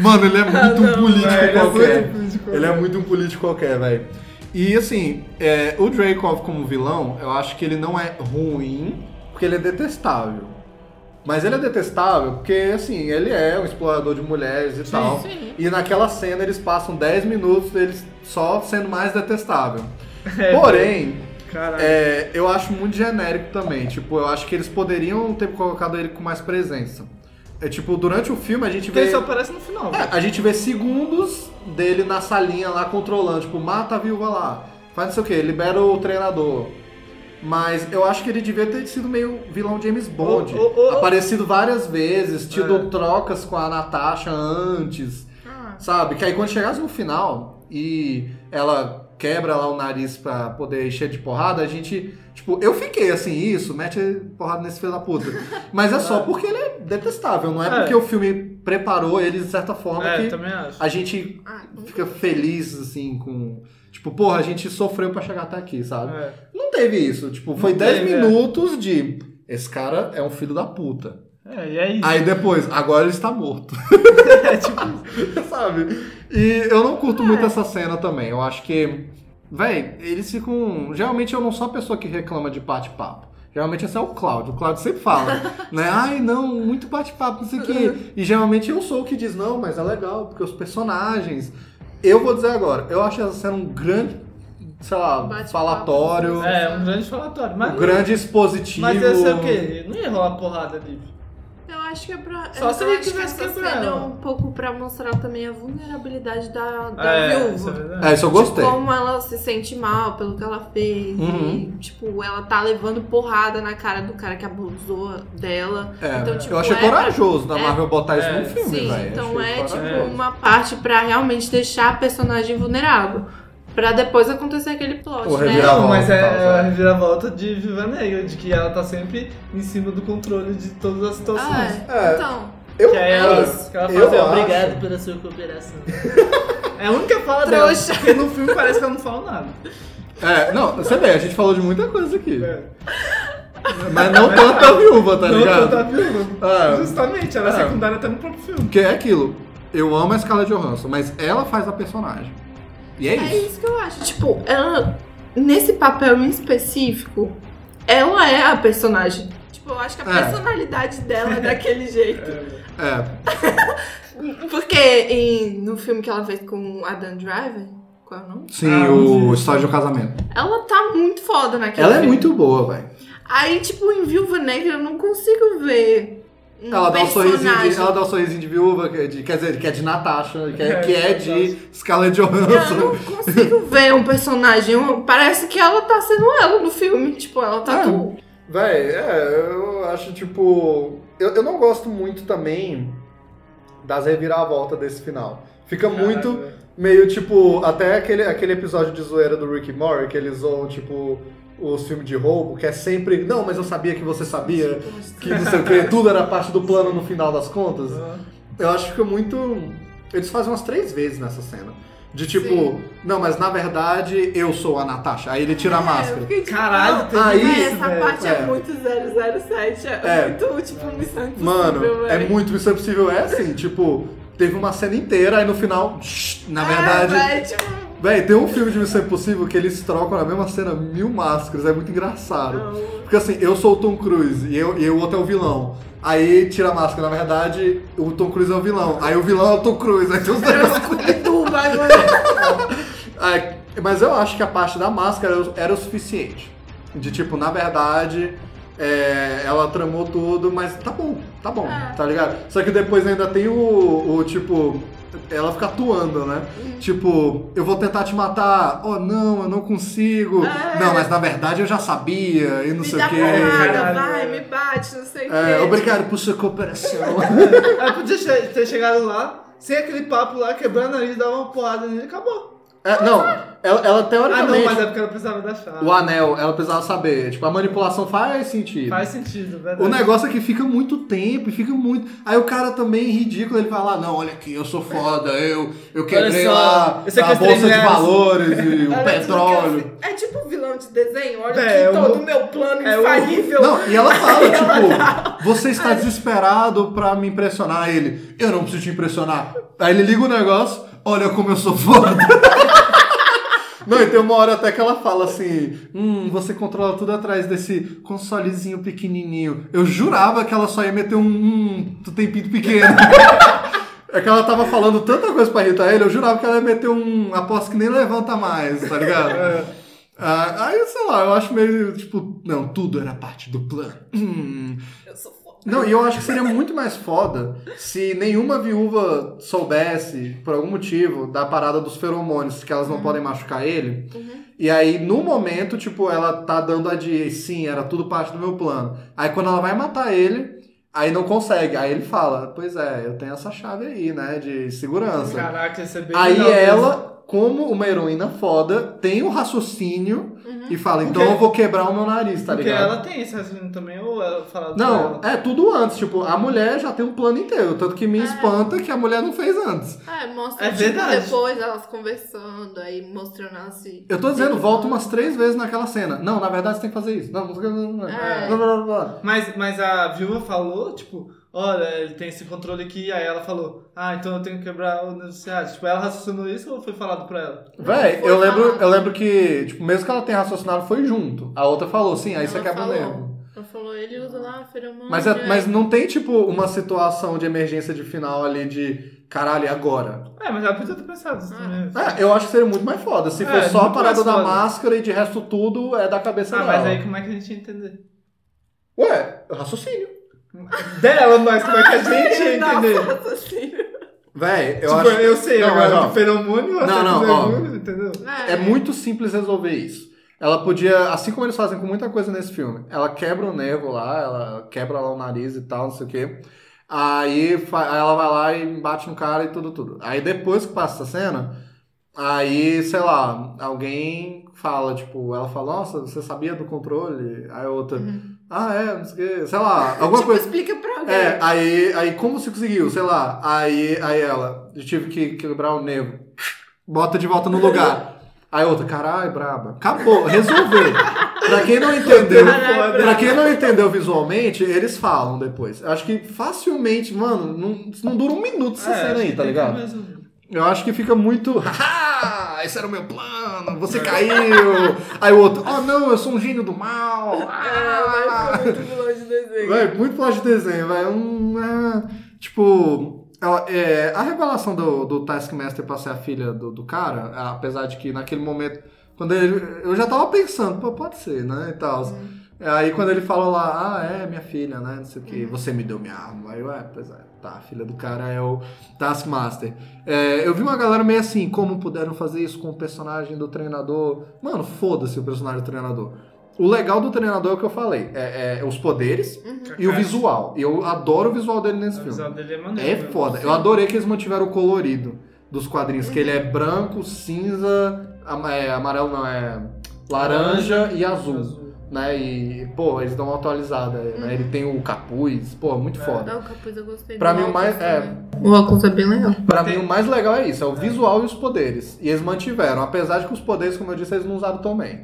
Mano, ele é muito um político velho, ele é qualquer. muito Ele é qualquer. muito um político qualquer, velho. E assim, é, o Dreykov como vilão, eu acho que ele não é ruim, porque ele é detestável. Mas ele é detestável porque, assim, ele é um explorador de mulheres e tal. sim. E naquela cena eles passam 10 minutos deles só sendo mais detestável. É, Porém, é, eu acho muito genérico também. Tipo, eu acho que eles poderiam ter colocado ele com mais presença. É tipo, durante o filme a gente Porque vê. ele só aparece no final. É, a gente vê segundos dele na salinha lá controlando, tipo, mata a viúva lá, faz não sei o que, libera o treinador. Mas eu acho que ele devia ter sido meio vilão James Bond. Ô, ô, ô. Aparecido várias vezes, tido É. trocas com a Natasha antes, Ah, sabe? Que aí quando chegasse no final e ela quebra lá o nariz pra poder encher de porrada, a gente. Tipo, eu fiquei assim, isso, mete porrada nesse filho da puta. Mas é só porque ele é detestável, não é, É. porque o filme preparou ele de certa forma É, que também acho. a gente ah, fica feliz, assim, com. Tipo, porra, a gente sofreu pra chegar até aqui, sabe? É. Não teve isso. Tipo, foi Não 10 teve, é. minutos de. Esse cara é um filho da puta. É, e é isso. Aí depois, agora ele está morto. é tipo. sabe? E eu não curto muito essa cena também. Eu acho que. Véi, eles ficam. Geralmente eu não sou a pessoa que reclama de bate-papo. Geralmente esse é o Cláudio. O Cláudio sempre fala, né? Ai, não, muito bate-papo, não sei o quê. E geralmente eu sou o que diz, não, mas é legal, porque os personagens. Eu vou dizer agora, eu acho essa cena um grande, sei lá, falatório, É, um grande falatório. Mas, um grande expositivo. mas ia ser o quê? Não ia rolar porrada ali. Acho que é pra. Só eu se ele que tivesse essa quebrado. é um pouco pra mostrar também a vulnerabilidade da, da É, viúva. isso é. É, isso eu gostei. Como ela se sente mal pelo que ela fez. Uhum. E, tipo, ela tá levando porrada na cara do cara que abusou dela. É, então, tipo, eu achei é corajoso da é- Marvel botar isso é, num filme, Sim, velho. então Achei é tipo uma parte pra realmente deixar a personagem vulnerável. Pra depois acontecer aquele plot, O né? Não, mas é, é a reviravolta de Viva Negra, de que ela tá sempre em cima do controle de todas as situações. Ah, É. é. Então, Eu, Que aí ela, isso. que ela Eu fala assim, acho- obrigado pela sua cooperação. é a única fala dela, Trouxa. porque no filme parece que ela não fala nada. É, não, você vê, a gente falou de muita coisa aqui. É. Mas não tanto a viúva, tá não ligado? tanta viúva. Ah. Justamente, ela é Ah. secundária até no próprio filme. Porque é aquilo. Eu amo a Scarlett Johansson, mas ela faz a personagem. E é É isso. isso que eu acho. Tipo, ela, nesse papel em específico, ela é a personagem. Tipo, eu acho que a É. personalidade dela é daquele jeito. É. Porque em- no filme que ela fez com Adam Driver, qual é o nome? Sim, Ah, o de um Casamento. Ela tá muito foda naquele Ela é filme. muito boa, velho. Aí, tipo, em Viúva Negra eu não consigo ver. Um Ela dá um sorrisinho de, ela dá um sorrisinho de viúva, que é de- quer dizer, que é de Natasha, que é, É, que é de Scarlett Eu Johansson. não consigo ver um personagem. Eu- Parece que ela tá sendo ela no filme. Tipo, ela tá Ah, com. Véi, é, eu acho tipo. Eu, eu não gosto muito também das reviravoltas desse final. Fica muito meio tipo. Até aquele, aquele episódio de zoeira do Rick Morty, que eles zoam, tipo, os filmes de roubo, que é sempre. Não, mas eu sabia que você sabia. Que não sei o que, tudo era parte do plano no final das contas. Eu acho que fica muito. Eles fazem umas três vezes nessa cena. De tipo, Sim. não, mas na verdade eu sou a Natasha. Aí ele tira a É, máscara. fiquei, tipo, Caralho, não, tem Aí- isso, essa velho. parte é. É. muito 007. É, É. muito, tipo, missão impossível, Mano, é muito Missão Impossível. É assim, tipo, teve uma cena inteira, aí no final, na verdade. É, véi, tipo, Véi, tem um filme de Missão Impossível que eles trocam na mesma cena mil máscaras, é muito engraçado. Porque assim, eu sou o Tom Cruise e, eu, e o outro é o vilão. Aí tira a máscara, na verdade, o Tom Cruise é o vilão. Aí o vilão é o Tom Cruise. Aí tem os bagulho. Ai, mas eu acho que a parte da máscara era o- suficiente. De tipo, na verdade, é, ela tramou tudo, mas tá bom, tá bom, É. tá ligado? Só que depois ainda tem o, o tipo. Ela fica atuando, né? Tipo, eu vou tentar te matar. Oh, não, eu não consigo. É. Não, mas na verdade eu já sabia e não Me sei o quê. porrada, vai, me bate, não sei o É, quê. obrigado por sua cooperação. Ela podia ter chegado lá, sem aquele papo lá, quebrando o nariz, dava uma porrada nele e acabou. É, não, ela, ela Ah, teoricamente. não, mas é porque ela precisava da chave. O anel, ela precisava saber. Tipo, a manipulação faz sentido. Faz sentido, verdade. O negócio é que fica muito tempo, e fica muito. Aí o cara também, ridículo, ele vai lá, não, olha aqui, eu sou foda, eu, eu quebrei lá a três bolsa de valores e o petróleo. É tipo vilão de desenho, olha É, aqui todo o meu plano é infalível. Não, e ela fala, tipo, você está desesperado pra me impressionar. Ele, eu não preciso te impressionar. Aí ele liga o negócio, olha como eu sou foda. Não, e tem uma hora até que ela fala assim: Hum, você controla tudo atrás desse consolezinho pequenininho. Eu jurava que ela só ia meter um. Hum, tu tem pinto pequeno. É que ela tava falando tanta coisa pra irritar ele, eu jurava que ela ia meter um. Aposto que nem levanta mais, tá ligado? Ah, aí, sei lá, eu acho meio tipo. Não, tudo era parte do plano. Hum. Eu sou. Não, e eu acho que seria muito mais foda se nenhuma viúva soubesse, por algum motivo, da parada dos feromônios, que elas não podem machucar ele. E aí, no momento, tipo, ela tá dando a de sim, era tudo parte do meu plano. Aí quando ela vai matar ele, aí não consegue. Aí ele fala, pois é, eu tenho essa chave aí, né, de segurança. Caraca, isso é bem Aí legal ela, como uma heroína foda, tem o raciocínio e fala, então Porque- eu vou quebrar o meu nariz, tá Porque ligado? ela tem esse raciocínio também, ou ela fala Não, é tudo antes. Tipo, a mulher já tem um plano inteiro. Tanto que me espanta que a mulher não fez antes. É, mostra É tipo, verdade. depois elas conversando, aí mostrando se. Eu tô dizendo, volta umas três vezes naquela cena. Não, na verdade você tem que fazer isso. Não, não, não, não, não. É. Blá, blá, blá, blá. Mas, mas a viúva falou, tipo, olha, ele tem esse controle aqui, aí ela falou, ah, então eu tenho que quebrar o negociado. Tipo, ela raciocinou isso ou foi falado pra ela? Véi, eu lembro, eu lembro que, tipo, mesmo que ela tenha raciocinado, foi junto. A outra falou, sim, aí você Ela quebra falou. mesmo. Ela falou, ele usa lá feromônio. Mas, é- mas não tem, tipo, uma situação de emergência de final ali de caralho, e agora? É, mas ela podia ter pensado isso também. É, eu acho que seria muito mais foda. Se É, for só a parada da máscara e de resto tudo é da cabeça Ah, dela. mas aí como é que a gente ia entender? Ué, raciocínio. Dela, mas como é que a gente ia entender? Nossa, assim. Véi, eu tipo, acho. eu sei Não, agora mas, ó, do feromônio, Não, não, ó. muito, entendeu? É muito simples resolver isso. Ela podia, assim como eles fazem com muita coisa nesse filme, ela quebra o nervo lá, ela quebra lá o nariz e tal, não sei o quê. Aí ela vai lá e bate no cara e tudo, tudo. Aí depois que passa essa cena, aí, sei lá, alguém fala, tipo, ela fala, nossa, você sabia do controle? Aí a outra, ah, é, não sei o quê, sei lá, alguma tipo, coisa. explica pra alguém. É, aí, aí como você conseguiu? Sei lá. Aí, aí ela, eu tive que quebrar o nervo. Bota de volta no lugar. Aí outra, caralho, braba. Acabou, resolveu. pra quem não entendeu, Caralho, pra quem não entendeu visualmente, eles falam depois. Acho que facilmente, mano, não, não dura um minuto essa É, cena aí, tá ligado? Eu acho que fica muito. Haha! Esse era o meu plano, você caiu. Aí o outro, oh não, eu sou um gênio do mal. Ah, Ah! vai ficar muito longe do desenho. Véi, muito plágio de desenho, velho. Um, é, tipo, é, a revelação do, do Taskmaster pra ser a filha do, do cara, apesar de que naquele momento, quando ele. Eu já tava pensando, pô, pode ser, né? E tal. Aí quando ele falou lá, ah, é, minha filha, né? Não sei o que, você me deu minha arma. Aí eu, é, pois é, tá, a filha do cara é o Taskmaster. É, eu vi uma galera meio assim, como puderam fazer isso com o personagem do treinador. Mano, foda-se o personagem do treinador. O legal do treinador é o que eu falei, é, é os poderes e o visual. Eu adoro o visual dele nesse A filme. visão dele é maneiro. É foda. Eu adorei que eles mantiveram o colorido dos quadrinhos, que ele é branco, cinza, é, amarelo não, é laranja e azul. Né? E, pô, eles dão uma atualizada. Né? Ele tem o capuz, pô, muito foda. Não, o capuz eu gostei Pra mim, o mais- óculos é. também. O óculos é bem legal. Pra mim, o mais legal é isso, é o visual e os poderes. E eles mantiveram, apesar de que os poderes, como eu disse, eles não usaram tão bem.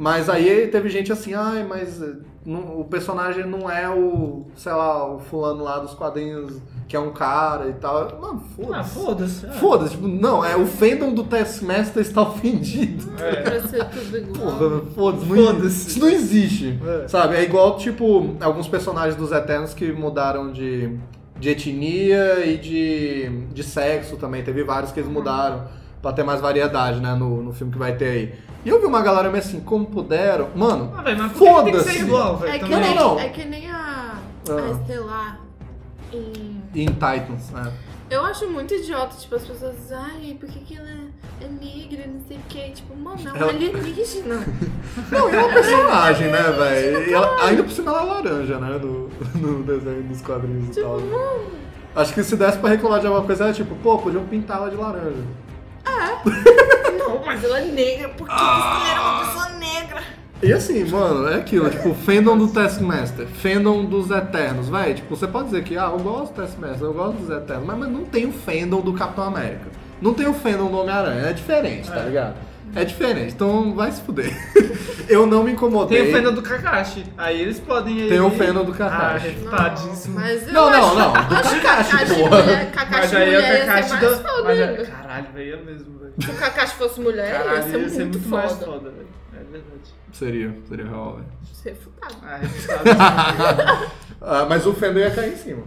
Mas aí teve gente assim, ai, mas eh, não- o personagem não é o, sei lá, o fulano lá dos quadrinhos que é um cara e tal. Mano, Ah, foda-se. foda-se. é. Foda-se, tipo, não, é o fandom do Taskmaster está ofendido. É. Porra, foda-se. não- Foda-se. Isso não existe. É. Sabe? É igual, tipo, alguns personagens dos Eternos que mudaram de, de etnia e de, de sexo também. Teve vários que eles mudaram pra ter mais variedade, né? No, no filme que vai ter aí. E eu vi uma galera meio assim, como puderam. Mano, Ah, velho, mas que tem que ser Foda-se. igual, velho? É que, nem, não, é que nem a, Ah. a Estelar em... em Titans, né? Eu acho muito idiota, tipo, as pessoas dizem, ai, por que, que ela é negra, não sei o que. Tipo, mano, é um Ela- alienígena. Não, é uma personagem, né, velho? E Ainda por cima ela é laranja, né? No, no desenho dos quadrinhos e tipo, tal. mano. Acho que se desse pra reclamar de alguma coisa, era tipo, pô, podiam pintar ela de laranja. Não, mas ela é negra, por que Ah. você era uma pessoa negra? E assim, mano, é aquilo, tipo, fandom do Taskmaster, fandom dos Eternos, velho. Tipo, você pode dizer que, ah, eu gosto do Taskmaster, eu gosto dos Eternos, mas, mas não tem o fandom do Capitão América. Não tem o fandom do Homem-Aranha, é diferente, tá ligado? É diferente, então vai se fuder. eu não me incomodei. Tem o fandom do Kakashi. Aí eles podem. Tem o fandom do Kakashi. Ah, refutadíssimo. Mas eu Não, não, acho, não, do acho que Kakashi, Kakashi porra. mulher, Kakashi Mas aí é mulher ia ser Kakashi mais do. foda Mas é-. Caralho, velho, é mesmo, velho. Se o Kakashi fosse mulher, Caralho, ia ser muito, mais foda. foda, velho. É verdade. Seria, seria real, velho. Ser futado. Ah, refutado. Ah, mas o fandom ia cair em cima.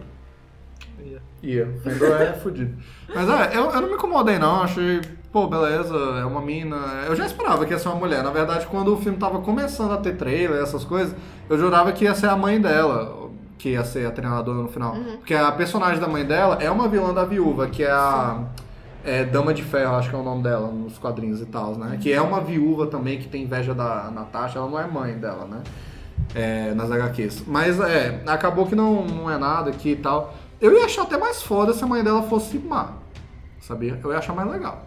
Ia. Ia, o fandom é fudido. Mas é, eu, eu não me incomodei não, achei, pô, beleza, é uma mina. Eu já esperava que ia ser uma mulher. Na verdade, quando o filme tava começando a ter trailer, essas coisas, eu jurava que ia ser a mãe dela, que ia ser a treinadora no final. Porque a personagem da mãe dela é uma vilã da viúva, que é a. É, Dama de Ferro, acho que é o nome dela nos quadrinhos e tal, né? Que é uma viúva também que tem inveja da Natasha, ela não é mãe dela, né? É, nas HQs. Mas é, acabou que não, não é nada aqui e tal. Eu ia achar até mais foda se a mãe dela fosse má. Sabia? Eu ia achar mais legal.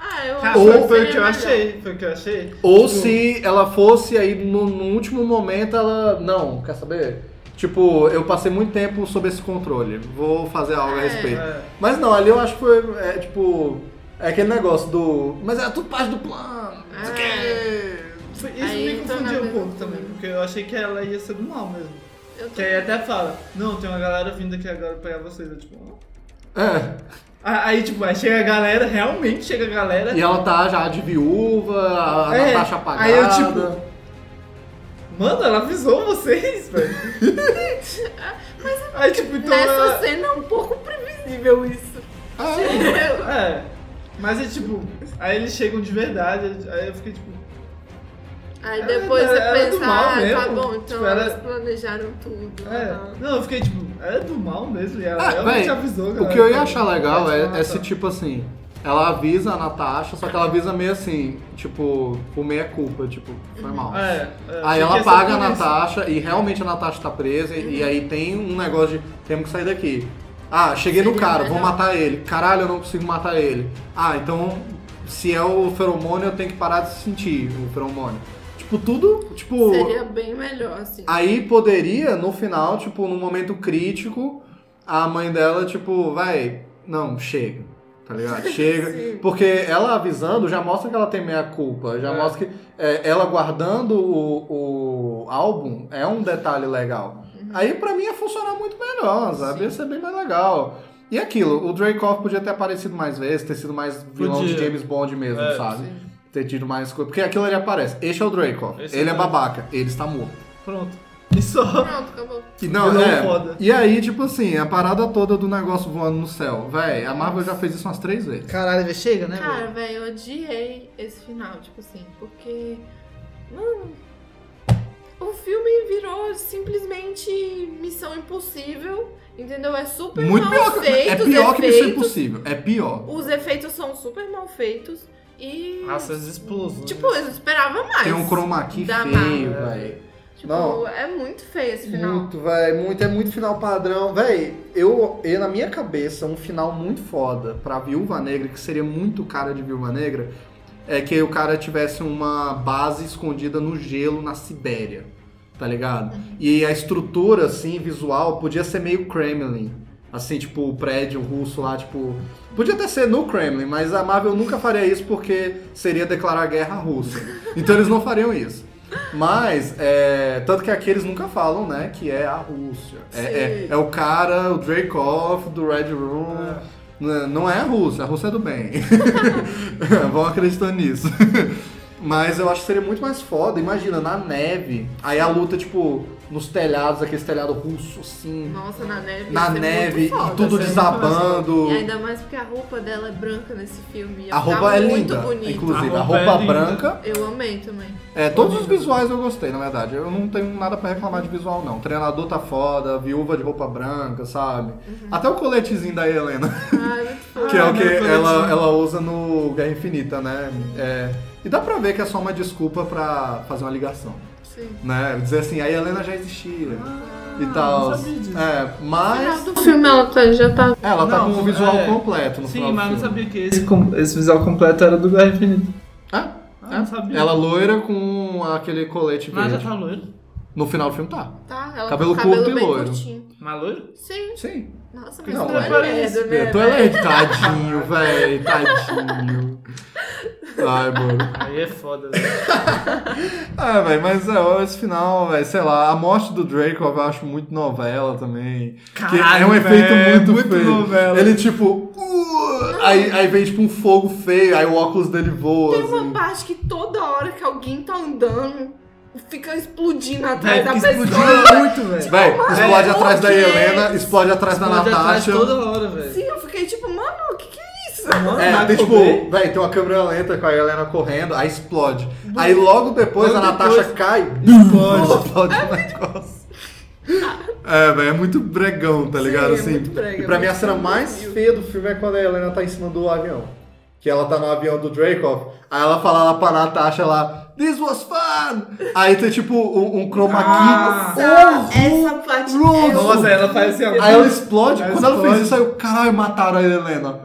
Ah, eu acho foi, que foi o que eu melhor. achei. Foi o que eu achei. Ou Tipo, se ela fosse aí no, no último momento ela. Não, quer saber? Tipo, eu passei muito tempo sob esse controle. Vou fazer algo a É. respeito. É. Mas não, ali eu acho que foi. É, tipo. É aquele negócio do. Mas era tudo parte do plano. Não sei o quê. Foi- Isso Aí me na confundiu um pouco também, porque eu achei que ela ia ser do mal mesmo. Eu Que aí até fala, não, tem uma galera vindo aqui agora pegar vocês. Eu, tipo? É. Ah, Aí, tipo, aí chega a galera, realmente chega a galera. E ela tá já de viúva, a É, Natasha apagada. aí eu, tipo, Mano, ela avisou vocês, velho. Aí, tipo, então. Nessa ela- cena é um pouco previsível isso. É. Mas é tipo, aí eles chegam de verdade, aí eu fiquei tipo. Aí Era- depois era você pensa, ah, tá bom, então Tipo, era- eles planejaram tudo. É. aham. Não, eu fiquei tipo, é do mal mesmo. E ela Ah, realmente avisou. o galera, que eu ia achar legal é, é se, tipo assim, ela avisa a Natasha, só que ela avisa meio assim, tipo, por meia culpa, tipo, foi mal. É, é, Aí ela paga a por isso. Natasha e realmente a Natasha tá presa e, e aí tem um negócio de temos que sair daqui. Ah, cheguei no cara, vou matar ele. Caralho, eu não consigo matar ele. Ah, então se é o feromônio eu tenho que parar de sentir o feromônio. Tipo, tudo, tipo... Seria bem melhor, assim. Aí poderia, no final, tipo, num momento crítico, a mãe dela, tipo, vai, não, chega. Tá ligado? Chega. Sim. Porque ela avisando já mostra que ela tem meia culpa. Já É. mostra que é, ela guardando o, o álbum é um detalhe legal. Uhum. Aí pra mim ia funcionar muito melhor, sabe? Ia ser bem mais legal. E aquilo, o Dracoff podia ter aparecido mais vezes, ter sido mais vilão de Podia. James Bond mesmo, É, sabe? Ter tido mais coisa. Porque aquilo ele aparece. Este é o Dracoff. Esse é ele é o babaca. Ele está morto. Pronto. E só. Pronto, acabou. E não, Vilão é. foda. E aí, tipo assim, a parada toda do negócio voando no céu. Véi, a Marvel já fez isso umas três vezes. Caralho, velho, chega, né? Cara, velho? velho, eu odiei esse final, tipo assim, porque. Mano. O filme virou simplesmente Missão Impossível, entendeu? É super Muito mal pior feito. É pior que Missão efeitos. Impossível. É pior. Os efeitos são super mal feitos e. Nossa, as explosões. Tipo, eu esperava mais. Tem um chroma key feio, velho. Tipo, Não. é muito feio esse final. Muito, velho. Muito, é muito final padrão. Véi, eu, eu, na minha cabeça, um final muito foda pra Viúva Negra, que seria muito cara de Viúva Negra, é que o cara tivesse uma base escondida no gelo na Sibéria. Tá ligado? E a estrutura, assim, visual, podia ser meio Kremlin. Assim, tipo, o prédio russo lá, tipo. Podia até ser no Kremlin, mas a Marvel nunca faria isso porque seria declarar guerra à Rússia. Então eles não fariam isso. Mas, é, tanto que aqui eles nunca falam, né, que é a Rússia. É, é, é o cara, o Dracoff do Red Room. N- Não é a Rússia, a Rússia é do bem. Vão acreditando nisso. Mas eu acho que seria muito mais foda. Imagina, na neve. Aí a luta, tipo, nos telhados, aquele telhado russo, assim. Nossa, na neve. na neve, muito foda, e tudo assim. desabando. E ainda mais porque a roupa dela é branca nesse filme. A ficar roupa é muito linda, bonito. inclusive. A A roupa roupa, é linda. branca. Eu amei também. É, todos os visuais eu gostei, na verdade. Eu não tenho nada pra reclamar de visual, não. O treinador tá foda, viúva de roupa branca, sabe? Até o coletezinho da Helena, muito fofo. que é o Ah, que ela, ela usa no Guerra Infinita, né? É, e dá pra ver que é só uma desculpa pra fazer uma ligação. Sim. Né? Dizer assim, a Helena já existia e não tal. É, mas. No filme ela tá- já tá. Ela tá Não, com o visual é. completo no Sim, final do mas eu não sabia que esse, com- esse visual completo era do Guerra Infinita. Ah, Ah, é. não sabia. Ela loira com aquele colete Mas já verde. tá loiro. No final do filme tá. Tá, ela Cabelo tá com o cabelo curto e loiro. curtinho. Mas loiro? Sim. Sim. Nossa, mas Não, não, mas é lerdo, né? Tu é velho? lerdo, tadinho, velho, tadinho. Ai, mano. Aí é foda, velho. Ah, velho, mas é, esse final, velho, sei lá, a morte do Draco eu acho muito novela também. que Caralho, é um efeito muito, muito feio. novela. Ele tipo. uh, aí, aí vem tipo um fogo feio, aí o óculos dele voa. Tem uma assim. parte que toda hora que alguém tá andando, fica explodindo atrás da fica pessoa. explodindo muito, velho. Véi, explode É, atrás da? Helena, explode atrás da Explode atrás Natasha. toda hora, velho. Sim, eu fiquei tipo, mano, o que que é? Mano, É, tem tipo, véi, tem uma câmera lenta com a Helena correndo, aí explode. Aí logo depois a Natasha depois- cai, Explode. explode o negócio. É, velho, é muito bregão, tá ligado? é assim. muito brega, e pra é mim a cena mais feia do filme é quando a Helena tá em cima do avião. Que ela tá no avião do Dracoff, aí ela fala lá pra Natasha lá, This was fun! Aí tem tipo um, um chroma Ah. key. Nossa, essa parte horroroso. é Nossa, ela faz assim, ó. Aí ela explode, Ela quando ela fez explode. isso, aí eu, caralho, mataram a Helena.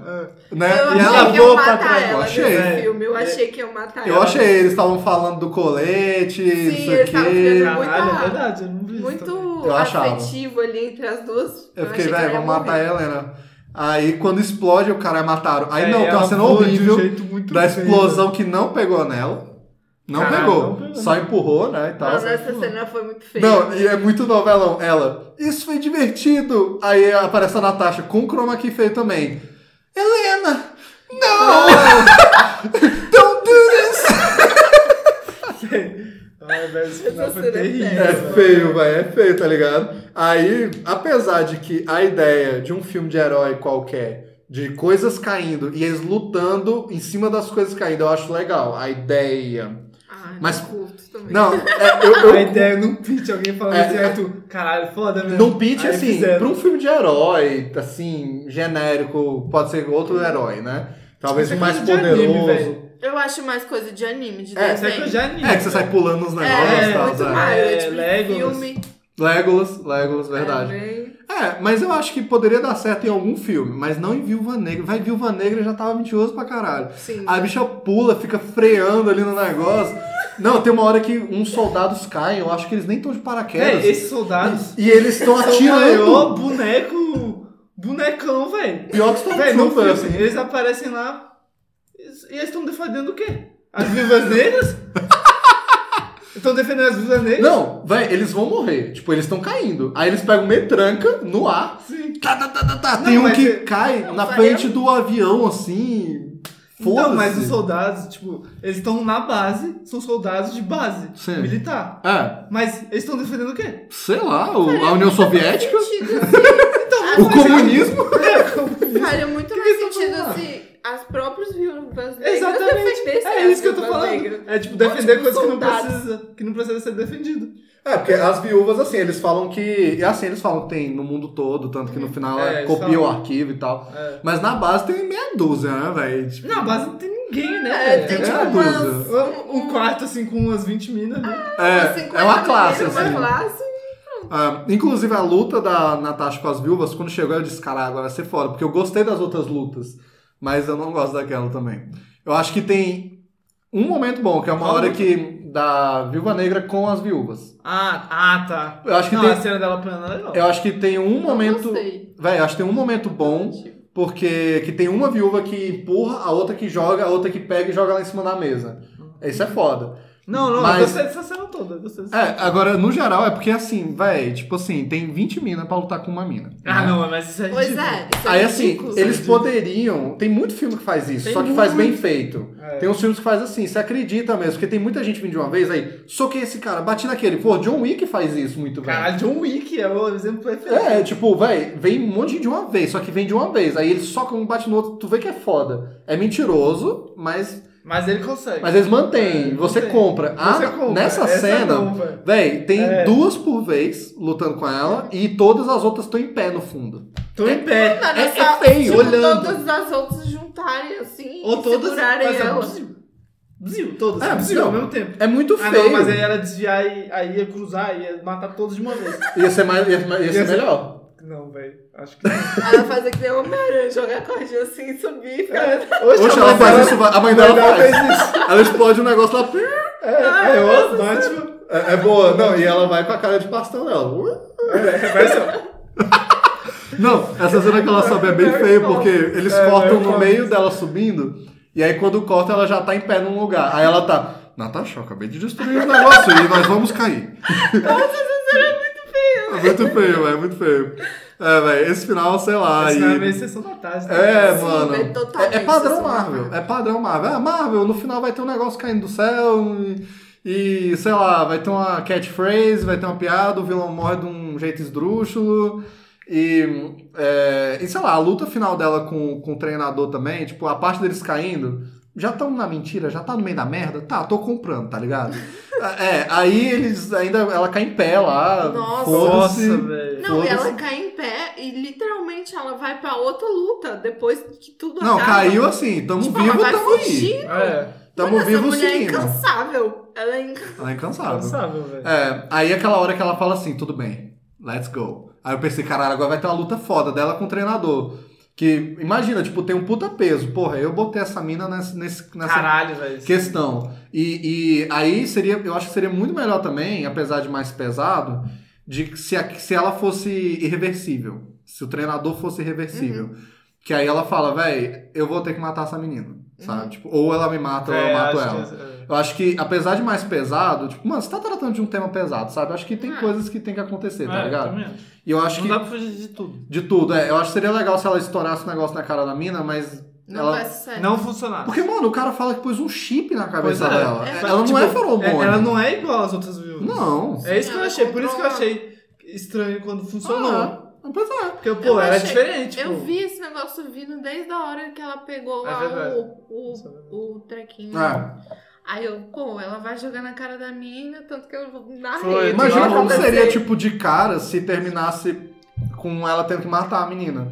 Né? Eu e ela volta atrás. Eu achei. É. filme. Eu achei que iam matar Eu ela. achei, eles estavam falando do colete, Sim, não sei o eles estavam quê. fazendo muito- Caralho, é verdade, eu não vi isso. Muito Eu afetivo ali entre as duas. Eu fiquei, achei que velho, ia vamos matar a. Helena. Aí quando explode, o cara mataram. Aí É, não, tem uma cena um horrível jeito muito da feio. explosão que não pegou nela. Não pegou. não pegou. Só empurrou, né? E tal. Nossa, essa cena foi muito feia. Não, e é muito novelão. Ela, isso foi divertido. Aí aparece a Natasha com o chroma key feio também. Helena! Não! Don't do this! Ai, velho, esse final Essa foi é terrível. É feio, velho, é feio, tá ligado? Aí, apesar de que a ideia de um filme de herói qualquer, de coisas caindo e eles lutando em cima das coisas caindo, eu acho legal. A ideia. Ai, Mas- também. Não, é, eu, eu, A ideia num pitch, alguém falando É, assim, é. tu, caralho, foda mesmo. Num pitch, Aí assim, fizeram. pra um filme de herói, assim, genérico, pode ser outro herói, né? Talvez um é mais anime, poderoso. Eu acho mais coisa de anime, de É, é desenho. coisa de anime. É, que você sai pulando nos negócios É, e tal. muito. É, É, tipo, Legolas. filme. Legolas, Legolas, verdade. É, bem- É, mas eu acho que poderia dar certo em algum filme, mas não em Viúva Negra. Vai, Viúva Negra já tava mentiroso pra caralho. Sim. A bicha pula, fica freando ali no negócio. Não, tem uma hora que uns soldados caem, eu acho que eles nem estão de paraquedas. É, esses soldados E eles estão são o maior atirando. boneco, bonecão, velho. Pior que Velho, Stormtrooper, filme, assim. eles aparecem lá e eles estão defendendo o quê? As viúvas negras? Estão defendendo as viúvas negras? Não, vai, eles vão morrer. Tipo, eles estão caindo. Aí eles pegam metranca no ar. Sim. Tá, tá, tá, tá, tá. Tem um que é- cai na frente do avião, assim. Então, mas os soldados, tipo, eles estão na base, são soldados de base Sim. militar. É, Mas eles estão defendendo o quê? sei lá, o- a União Soviética, Sentido, assim. o comunismo. Faria muito mais sentido se as próprias viúvas negras Exatamente. É isso que eu tô falando. negras. É tipo defender coisas que não precisa, que não precisa ser defendido. É, porque as viúvas, assim, eles falam que. E assim, eles falam que tem no mundo todo, tanto que no final É, copia o arquivo e tal. É. Mas na base tem meia dúzia, né, velho? Tipo, Na base não tem ninguém, né? É, tem é tipo uma umas... dúzia. Um, um quarto assim com umas 20 minas ali. é, é uma classe, Uma assim. classe. Ah, inclusive, a luta da Natasha com as viúvas, quando chegou, eu disse, caralho, agora vai ser foda. Porque eu gostei das outras lutas, mas eu não gosto daquela também. Eu acho que tem um momento bom, que é uma Qual hora luta? que. Da Viúva Negra com as viúvas. Ah, ah, tá. Eu acho que não, tem- a cena dela apanhando é legal. Eu acho que tem um momento. gostei. Véi, eu acho que tem um momento bom, porque que tem uma viúva que empurra, a outra que joga, a outra que pega e joga lá em cima da mesa. Isso é foda. Não, não, Mas- eu gostei dessa cena toda. É, agora, no geral, é porque assim, véi, tipo assim, tem 20 minas pra lutar com uma mina. Ah, né? não, mas isso é Pois ridículo. é, isso é Aí assim, ridículo. eles poderiam. Tem muito filme que faz isso, Tem só que faz bem feito. É. Tem uns filmes que faz assim, você acredita mesmo, porque tem muita gente vindo de uma vez aí, soquei esse cara, bati naquele. Pô, John Wick faz isso muito bem. Caralho, John Wick é o exemplo perfeito. É, tipo, véi, vem um monte de uma vez, só que vem de uma vez. Aí eles socam um bate no outro, tu vê que é foda. É mentiroso, mas, Mas ele consegue. mas eles mantêm, É, você mantém. compra. Ah, Você compra. nessa Essa cena, não, velho. véi, tem É. duas por vez lutando com ela e todas as outras estão em pé no fundo. Tô em pé. Mano, é- é só, é feio, tipo, olhando. todas as outras juntarem assim Ou e todas segurarem mas é ela. bzil. Todas. É, bzil ao mesmo tempo. É muito Ah, feio. não, mas aí ela desviar e aí ia cruzar, ia matar todos de uma vez. Ia ser, mais, ia, ia ser Ia ser- melhor. Não, velho. Acho que não. Ela faz aquele Homem-Aranha, jogar cordinha assim, subir e ficar... Oxe, Oxe, ela faz isso, a mãe dela faz. fez isso. Ela explode um negócio lá. É, é, ó, Batman. É, é boa, não, e ela vai com a cara de pastão dela. É, vai ser. Não, essa cena que ela sobe é bem feio, porque eles É, cortam no meio dela subindo, e aí quando corta ela já tá em pé num lugar. Aí ela tá, Natasha, eu acabei de destruir o negócio e nós vamos cair. Nossa, essa cena é muito feia. É muito feio, é muito feio. É, velho, esse final, sei lá. Esse e- não é meio sessão da tarde. né? É, Sim, mano. é É, é padrão Marvel. tarde. É padrão Marvel. É Marvel, no final vai ter um negócio caindo do céu e, e, sei lá, vai ter uma catchphrase, vai ter uma piada, o vilão morre de um jeito esdrúxulo. E, é, e sei lá, a luta final dela com, com o treinador também, tipo, a parte deles caindo, já estão na mentira, já tá no meio da merda, tá, tô comprando, tá ligado? é, aí eles ainda, ela cai em pé lá, Nossa. velho. Não, e ela cai em pé e literalmente ela vai pra outra luta depois que tudo Não, acaba. caiu assim, tamo Tipo, vivo, ela vai tamo aí. fugir. É, Tamo Mano, vivo essa mulher é seguindo. incansável. Ela é incansável. Ela é incansável. cansável, velho. É, aí aquela hora que ela fala assim, tudo bem, let's go. Aí eu pensei, caralho, agora vai ter uma luta foda dela com o treinador. Que, imagina, tipo, tem um puta peso. Porra, eu botei essa mina nessa, nesse- nessa Caralho, velho. questão. E, e aí seria, eu acho que seria muito melhor também, apesar de mais pesado, de se, a- se ela fosse irreversível. Se o treinador fosse irreversível. Que aí ela fala, véi, eu vou ter que matar essa menina. Sabe? Tipo, ou ela me mata ou eu É, mato ela. que é- Eu acho que, apesar de mais pesado, tipo, mano, você tá tratando de um tema pesado, sabe? Eu acho que tem Ah. coisas que tem que acontecer, tá É, ligado? acho. E eu acho Não que. dá pra fugir de tudo. De tudo, é. Eu acho que seria legal se ela estourasse o negócio na cara da mina, mas Não ela... vai. Não funcionava. Porque, mano, o cara fala que pôs um chip na cabeça é. dela. É. Ela não Tipo, é feromônio. Ela não é igual às outras viúvas. Não. É isso que eu achei. Por isso que eu é achei estranho quando funcionou. Ah, pois é. Porque, pô, Eu era achei- diferente, Eu pô. vi esse negócio vindo desde a hora que ela pegou É lá o, Isso é o, o trequinho. É. Aí eu, pô, ela vai jogar na cara da mina, tanto que eu narrei. Foi, que Imagina como seria, tipo, de cara se terminasse com ela tendo que matar a menina.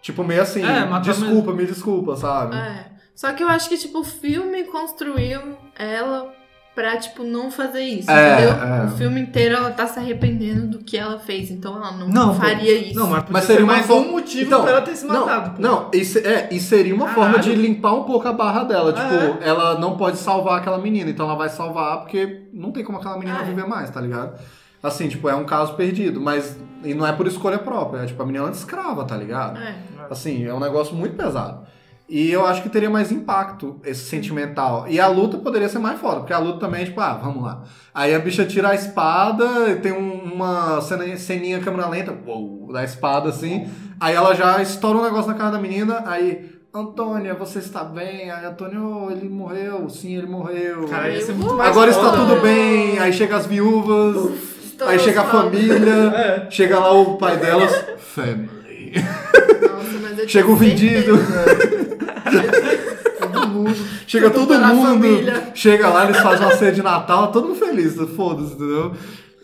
Tipo, meio assim, É, matar desculpa, me desculpa, sabe? É. Só que eu acho que, tipo, o filme construiu ela pra, tipo, não fazer isso, É, entendeu? é. O filme inteiro ela tá se arrependendo do que ela fez, então ela não, Não, pô. faria isso. Não, mas, Mas ser seria mais um motivo Então, pra ela ter se Não, matado, pô. não e, se- é, e seria uma Caralho. forma de limpar um pouco a barra dela. Tipo, É. ela não pode salvar aquela menina, então ela vai salvar porque não tem como aquela menina É. viver mais, tá ligado? Assim, tipo, é um caso perdido, mas. E não é por escolha própria, é tipo, a menina é escrava, tá ligado? É. Assim, é um negócio muito pesado. E eu acho que teria mais impacto esse sentimental. E a luta poderia ser mais foda, porque a luta também é tipo, ah, vamos lá. Aí a bicha tira a espada, e tem um- uma cena, ceninha câmera lenta, uou, da espada assim. Aí ela já estoura um negócio na cara da menina, aí. Antônia, você está bem? Aí Antônio, ele morreu. Sim, ele morreu. Cara, ia ser Uh, muito mais Agora está foda. tudo bem. Aí chega as viúvas. Estourou Aí chega a família. É. Chega lá o pai delas. Family. Nossa, mas eu Chega o certeza. Todo mundo. Chega todo pela mundo, chega lá, eles fazem uma ceia de Natal, todo mundo feliz, foda-se, entendeu?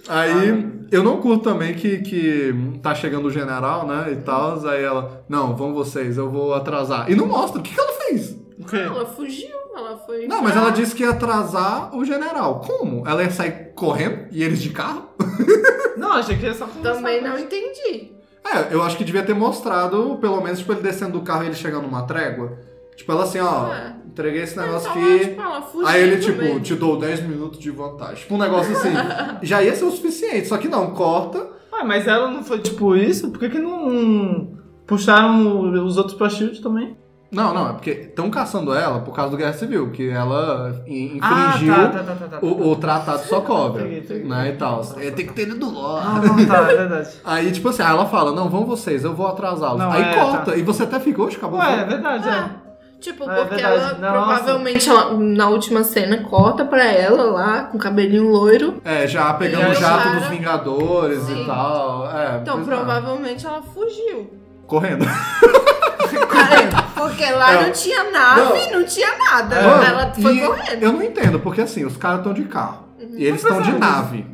Aí, eu não curto também que, que tá chegando o general, né, e tal, aí ela, não, vão vocês, eu vou atrasar. E não mostra, o que, que ela fez? O quê? Ela fugiu, ela foi. Não, mas ela disse que ia atrasar o general. Como? Ela ia sair correndo e eles de carro? Não, achei que ia só. Também não entendi. É, eu acho que devia ter mostrado, pelo menos, tipo, ele descendo do carro e ele chegando numa trégua. Tipo, ela assim, ó, É. entreguei esse negócio Então, aqui. tipo, Aí ele, tipo, também. te dou 10 minutos de vantagem. Tipo, um negócio assim. já ia ser o suficiente. Só que não, corta. Ah, mas ela não foi tipo isso? Por que, que não puxaram os outros pra Shield também? Não, não, é porque estão caçando ela por causa do Guerra Civil, que ela in- Ah, infringiu tá, tá, tá, tá, tá. o, o tratado Sokovia, Peguei, peguei. né, e tal. Ele tem que ter ido lá. Ah, não, tá, é verdade. Aí, tipo assim, aí ela fala, não, vão vocês, eu vou atrasá-los. Não, Aí é, corta, tá. e você até ficou, acabou. Ué, é verdade, é. Ah, tipo, É porque verdade. ela Nossa. provavelmente ela, na última cena corta pra ela lá, com cabelinho loiro. É, já pegando o jato dos Vingadores Sim. e tal. É, Então, pois é. provavelmente ela fugiu. Correndo. Porque lá É. não tinha nave, não, tinha nada. Mano, ela foi e correndo. Eu não entendo, porque assim, os caras estão de carro. E eles estão de nave.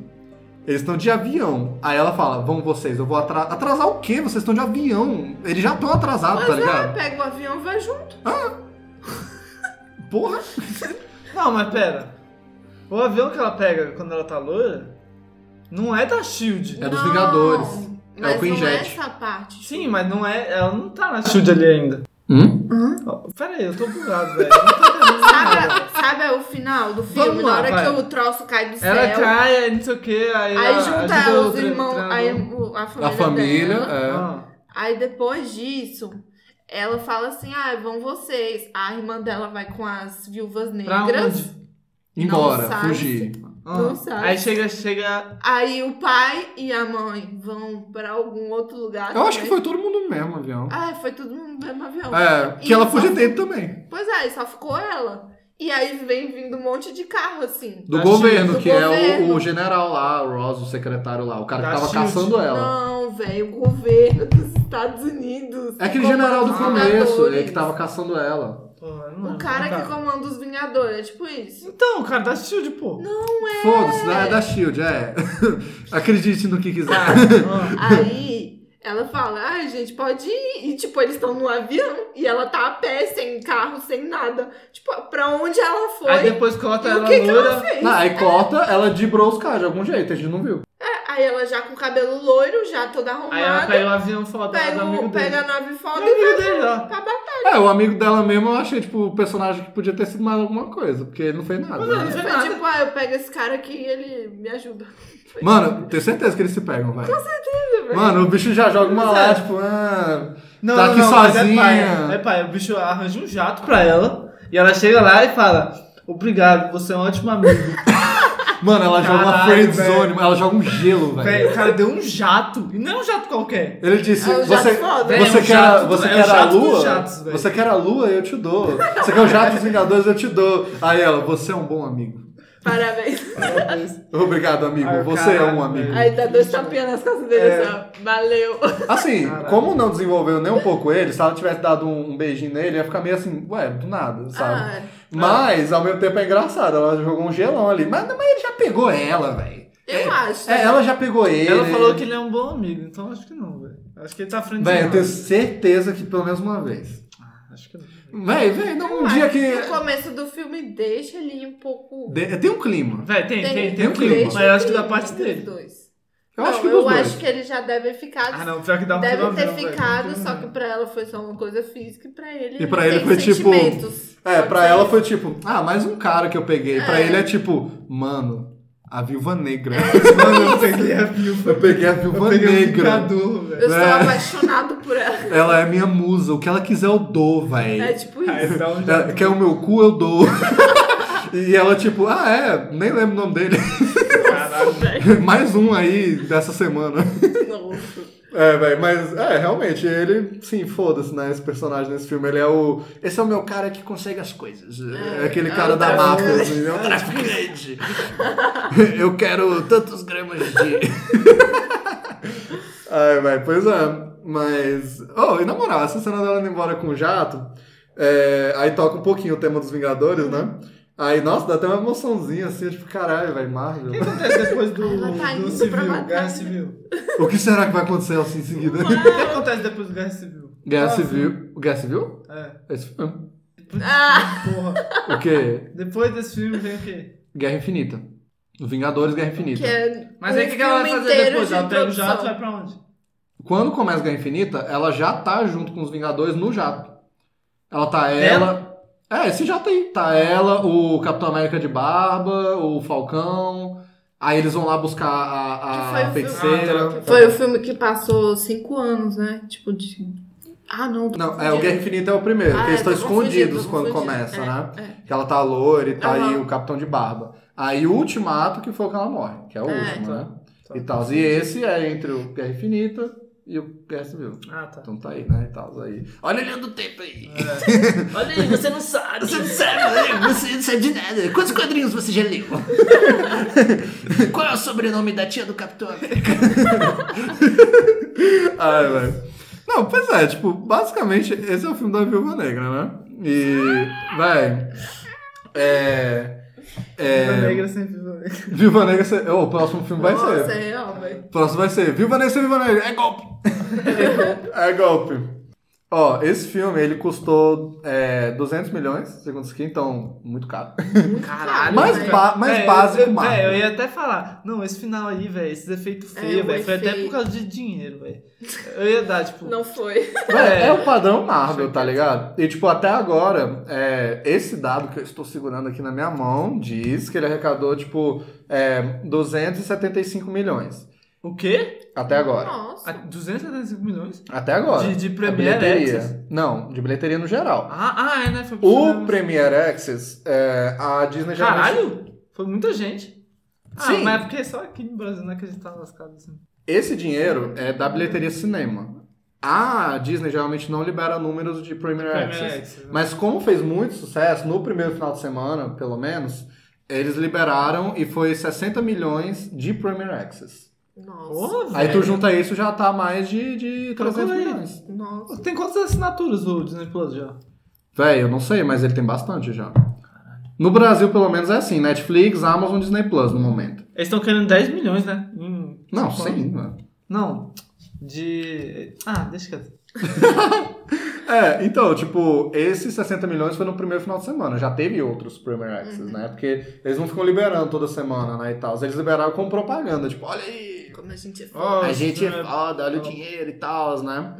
Eles estão de avião. Aí ela fala, vão vocês, eu vou atrasar. Atrasar o quê? Vocês estão de avião. Eles já estão atrasados, Mas tá ela ligado? pega o avião e vai junto. Porra. Não, mas pera. O avião que ela pega quando ela tá loira não é da Shield. É dos Não, Vingadores. É Mas o Queen não é Jet. essa parte. Sim, mas não é. Ela não tá na Shield ali ainda. Hum? Pera aí, eu tô bugado, velho. Sabe, sabe o final do filme? Vamos na lá, hora vai. que o troço cai do céu. Ela cai, aí não sei o que, aí. Aí junta ajuda os irmãos, treinador. aí o- a família, A família, dela. é. Ah. Aí depois disso, ela fala assim: ah, vão vocês. A irmã dela vai com as viúvas Pra negras. onde? Embora, sabe fugir. Não sabe. Aí chega, chega. Aí o pai e a mãe vão pra algum outro lugar. Eu acho que também. foi todo mundo no mesmo avião. Ah, foi tudo no mesmo avião. É, que E ela só- fugiu dentro também. Pois é, e só ficou ela. E aí vem vindo um monte de carro, assim. Do Da governo, Shield. que Do é o, governo. o general lá, o Ross, o secretário lá, o cara que Da tava Shield. caçando ela. Não, velho, o governo dos Estados Unidos. É aquele que general do começo, ele que tava caçando ela. Porra, não O cara que comanda os Vingadores, é tipo isso. Então, o cara da Shield, pô. Foda-se, é da Shield, é. Acredite no que quiser. Ah. Aí ela fala, ai gente, pode ir. E tipo, eles estão no avião e ela tá a pé, sem carro, sem nada. Tipo, pra onde ela foi? Aí depois corta e ela o que, que ela fez? Não, aí corta, ela dibrou os caras de algum jeito, a gente não viu. Aí ela já com o cabelo loiro, já toda Aí ela arrumada. caiu o avião foda Pega, do amigo dele. pega a nave foda O e amigo vai dele, ó. pra batalha. É, o amigo dela mesmo eu achei, tipo, o personagem que podia ter sido mais alguma coisa, porque ele não fez nada. Ele né? não fez Foi nada. tipo, ah, eu pego esse cara aqui e ele me ajuda. Mano, tenho certeza que eles se pegam, velho. velho. Mano, o bicho já joga uma lá, é. tipo, ah, Não, tá não, aqui não, mas sozinha. É pai, é pai, o bicho arranja um jato pra ela e ela chega lá e fala: Obrigado, você é um ótimo amigo. Mano, ela joga uma Caralho, friend zone, ela joga um gelo, velho. O cara deu um jato. E não é um jato qualquer. Ele disse, É um você, foda. você É um quer, jato- você é quer a jato dos lua? jatos, velho. você quer a lua? Eu te dou. Você quer o jato dos Vingadores? Eu te dou. Aí ela, você é um bom amigo. Parabéns. Obrigado, amigo. Ai, você é caralho, um amigo. Aí dá dois tapinhas nas costas dele É. assim, ó. Valeu. Assim, Caralho. como não desenvolveu nem um pouco ele, se ela tivesse dado um, um beijinho nele, ia ficar meio assim, ué, do nada, sabe? Ah, Mas, ao mesmo tempo, é engraçado. Ela jogou um gelão ali. Mas, mas ele já pegou ela, velho. eu acho. É, ela já pegou ele. Ela falou que ele é um bom amigo, então acho que não, velho. Acho que ele tá à frente Véi, eu tenho certeza que pelo menos uma vez. Ah, Acho que não. Véi, véi, não, um dia que. No começo do filme deixa ele um pouco. De- Tem um clima. Véi, tem, tem, tem, tem um um clima. clima. Mas eu acho que da parte dele. dois. Eu não, acho que eu dois. acho que ele já deve ficar. Ah, não, pior que dá um Deve ter velho. ficado, Não tem só não. que pra ela foi só uma coisa física e pra ele. E pra ele foi tipo-. É, pra ela foi tipo, ah, mais um cara que eu peguei. Pra É. ele é tipo, mano, a viúva negra. Mano, eu peguei a viúva. Eu peguei a Eu viúva peguei o negra. Velho. Eu estou É. apaixonado por ela. Ela é minha musa. O que ela quiser eu dou, véi. É tipo Aí isso. Ela- jato. Quer o meu cu, eu dou. e ela, tipo, ah, é, nem lembro o nome dele. Caralho. mais um aí dessa semana. Nossa. É, velho, mas é, realmente, ele, sim, foda-se, né? Esse personagem nesse filme, ele é o. Esse é o meu cara que consegue as coisas. É, aquele é cara da máfia, assim, é o traficante. Eu quero tantos gramas de. Ai, velho, pois é. Mas. Oh, e na moral, essa cena dela indo embora com o jato, é, aí toca um pouquinho o tema dos Vingadores, né? Aí, nossa, dá até uma emoçãozinha assim, tipo, caralho, velho, Marvel. O que acontece depois do, Ela tá do indo pra civil, batalha. Guerra Civil? O que será que vai acontecer assim em seguida? O que acontece depois do Guerra Civil? Guerra Ah, Civil. Guerra Civil? É. Esse filme. Ah! Porra. O quê? Depois desse filme vem o quê? Guerra Infinita. O Vingadores Guerra Infinita. Que é Mas um aí o que, que ela vai filme fazer inteiro depois? de Ela pega o jato e vai pra onde? Quando começa Guerra Infinita, ela já tá junto com os Vingadores no jato. Ela tá Ela? É, esse jato aí. Tá ela, o Capitão América de barba, o Falcão. Aí eles vão lá buscar a, a foi o filme- feiticeira. Ah, tá. Foi o filme que passou cinco anos, né? Tipo de. Ah, não. Não, é o. Guerra Infinita é o primeiro, Ah, porque eles estão escondidos quando começa, É, né? é. Que ela tá loira e tá aí Aham. o Capitão de Barba. Aí o Ultimato, que foi o que ela morre, que é o É. último, né? Tá. E tal. E esse é entre o Guerra Infinita e o Guerra Civil. Ah, tá. Então tá aí, né? E tal, aí. Olha a linha do tempo aí. Olha aí, você não sabe. Você não sabe, você não sabe de nada. Quantos quadrinhos você já leu? Qual é o sobrenome da tia do Capitão América? Ai, velho. Não, pois é, tipo, basicamente, esse é o filme da Viúva Negra, né? E, velho, é... É... Negra sem Viúva Negra. Viúva Negra, ser- oh, o próximo filme vai Nossa, ser. é real, velho. O próximo vai ser Viúva Negra sem Viúva Negra. É golpe! é golpe. Ó, esse filme, ele custou é, 200 milhões, segundo isso aqui, então, muito caro. Caralho. Mais velho. ba- mais Véi, básico, eu, Marvel. véi, eu ia até falar, não, esse final aí, velho, esses efeitos feios, o velho, foi até efeito. por causa de dinheiro, velho. Eu ia dar, tipo. Não foi. É, é o padrão Marvel, tá ligado? E, tipo, até agora, é, esse dado que eu estou segurando aqui na minha mão diz que ele arrecadou, tipo, é, 275 milhões. O quê? Até agora. Nossa. A 275 milhões? Até agora. De- de Premiere bilheteria. Access? Não, de bilheteria no geral. Ah, ah é, né? Foi O. Premiere Access, é, a Disney já... Caralho! Foi muita gente. Ah, Sim. mas é porque só aqui no Brasil, não é que a gente tá lascado assim. Esse dinheiro é da bilheteria cinema. A Disney geralmente não libera números de Premiere Access. Access, né? Mas como fez muito sucesso, no primeiro final de semana, pelo menos, eles liberaram e foi 60 milhões de Premiere Access. Nossa. Aí tu junta isso, já tá mais de, de 300 Calcula aí. milhões. Nossa. Tem quantas assinaturas o Disney Plus já? Véi, eu não sei, mas ele tem bastante já. No Brasil, pelo menos, é assim. Netflix, Amazon, Disney Plus, no momento. Eles estão querendo 10 milhões, né? Em Não, sim, mano. Não. De. Ah, deixa quieto. É, então, tipo, esses 60 milhões foi no primeiro final de semana. Já teve outros Premier Access, né? Porque eles não ficam liberando toda semana, né, e tal. Eles liberaram com propaganda, tipo, olha aí, Como a gente é foda. Ó, a gente é né? foda, olha o dinheiro e tal, né?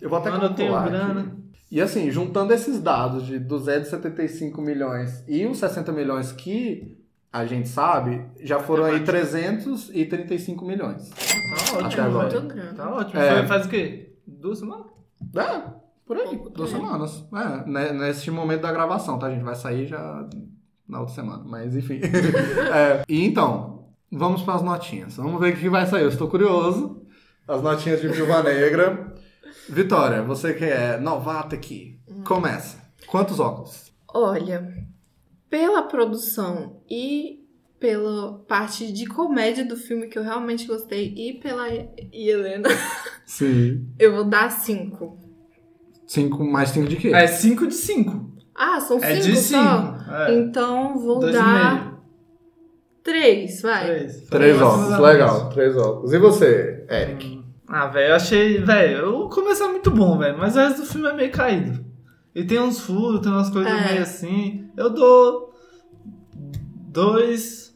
Eu vou até Mano, eu tenho grana. aqui. E assim, juntando esses dados de 275 milhões e os 60 milhões que a gente sabe, já foram aí 335 milhões. Tá ótimo, Até agora. Muito. Tá ótimo. É. Foi- Faz o quê? Duas semanas? É, por aí, Pouco duas tempo. semanas. É, né, nesse momento da gravação, tá? A gente vai sair já na outra semana, mas enfim. É, e então, vamos para as notinhas. Vamos ver o que vai sair. Eu estou curioso. As notinhas de Viúva Negra. Vitória, você que é novata aqui, começa. Quantos óculos? Olha, pela produção e pela parte de comédia do filme que eu realmente gostei e pela Helena, Sim. eu vou dar cinco. Cinco mais cinco de quê? É 5 de 5. Ah, são cinco É de só? 5. É. Então vou Dois e dar meio. Três, vai. Três. Três óculos, legal. Três óculos. E você, Eric? Ah, velho, eu achei. Velho, o começo é muito bom, velho, mas o resto do filme é meio caído. E tem uns furos, tem umas coisas É. meio assim. Eu dou. Dois.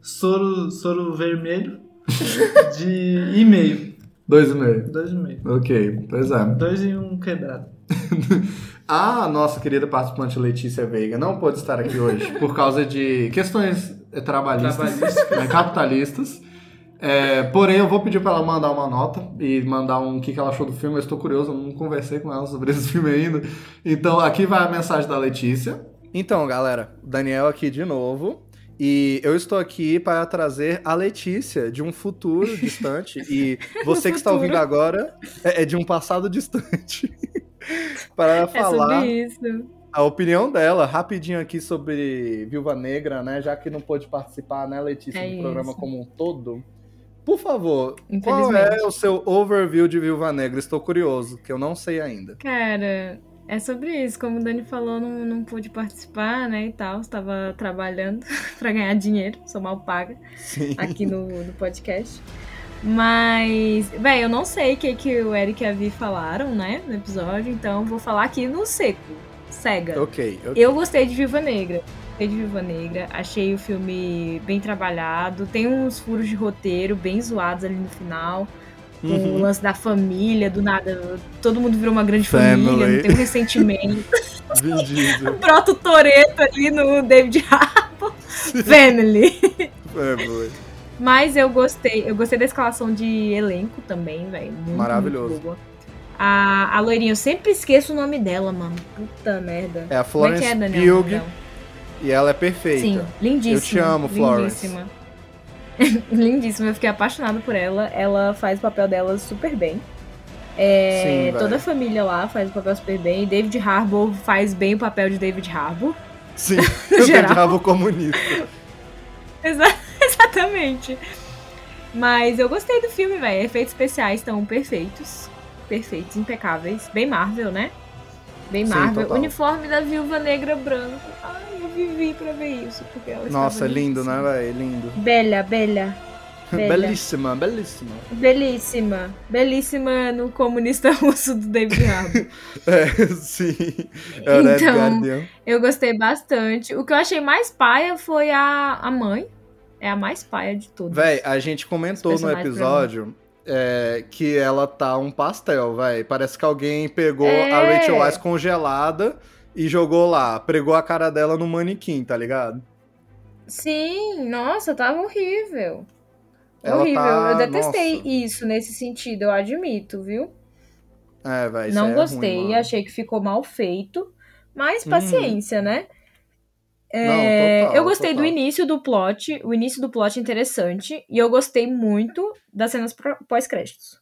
Soro, soro vermelho. de e meio. Dois e meio. Dois e meio. Ok, pois é. Dois e um quebrado. A nossa querida participante Letícia Veiga não pôde estar aqui hoje por causa de questões trabalhistas, Trabalhistas. né, capitalistas. É, porém, eu vou pedir para ela mandar uma nota e mandar um o que, que ela achou do filme. Eu estou curioso, eu não conversei com ela sobre esse filme ainda. Então, aqui vai a mensagem da Letícia. Então, galera, Daniel aqui de novo. E eu estou aqui para trazer a Letícia de um futuro distante. E você que está ouvindo agora é é de um passado distante. para É falar sobre isso. A opinião dela, rapidinho aqui sobre Viúva Negra, né? Já que não pôde participar, né, Letícia, É do programa isso. como um todo. Por favor, qual é o seu overview de Viúva Negra? Estou curioso, que eu não sei ainda. Cara, é sobre isso. Como o Dani falou, não, não pude participar, né, e tal. Estava trabalhando pra ganhar dinheiro. Sou mal paga Sim. aqui no, no podcast. Mas, bem, eu não sei o que, que o Eric e a Vi falaram, né, no episódio. Então, vou falar aqui no seco. Cega. Ok, ok. Eu gostei de Viva Negra. Gostei de Viva Negra. Achei o filme bem trabalhado. Tem uns furos de roteiro bem zoados ali no final. Uhum. o lance da família, do nada. Todo mundo virou uma grande Family. família, não tem um ressentimento. Brota o Toreto ali no David Harbour. Family. Boy. Mas eu gostei. Eu gostei da escalação de elenco também, velho. Maravilhoso. muito boa. A, a loirinha, eu sempre esqueço o nome dela, mano. Puta merda. É a Como é que Florence é, Daniel? Pugh e ela é perfeita. Sim, lindíssima. Eu te amo, Florence. Lindíssima. lindíssima, eu fiquei apaixonada por ela. Ela faz o papel dela super bem. É, Sim, toda a família lá faz o papel super bem. David Harbour faz bem o papel de David Harbour. Sim, geral. odiava comunista. Exa- exatamente. Mas eu gostei do filme, velho. Efeitos especiais estão perfeitos. Perfeitos, impecáveis. Bem Marvel, né? Bem Sim, Marvel. total. uniforme da Viúva Negra branco. Ai, eu vivi pra ver isso. Porque ela Nossa, estava lindo, né, velho? Lindo. Bela, bela. Bela. Belíssima, belíssima. Belíssima. Belíssima no comunista russo do David Harbour. É, sim. É Então, eu gostei bastante. O que eu achei mais paia foi a, a mãe. É a mais paia de todas. Véi, a gente comentou no personagens episódio é, que ela tá um pastel, véi. Parece que alguém pegou É. a Rachel Weisz congelada e jogou lá. Pregou a cara dela no manequim, tá ligado? Sim, nossa, tava horrível. Ela horrível. tá- Eu detestei nossa. isso nesse sentido, eu admito, viu? É, isso Não é gostei, ruim, achei que ficou mal feito. Mas Uhum. paciência, né? Não, É, total, eu gostei total. do início do plot. O início do plot é interessante. E eu gostei muito das cenas pós-créditos.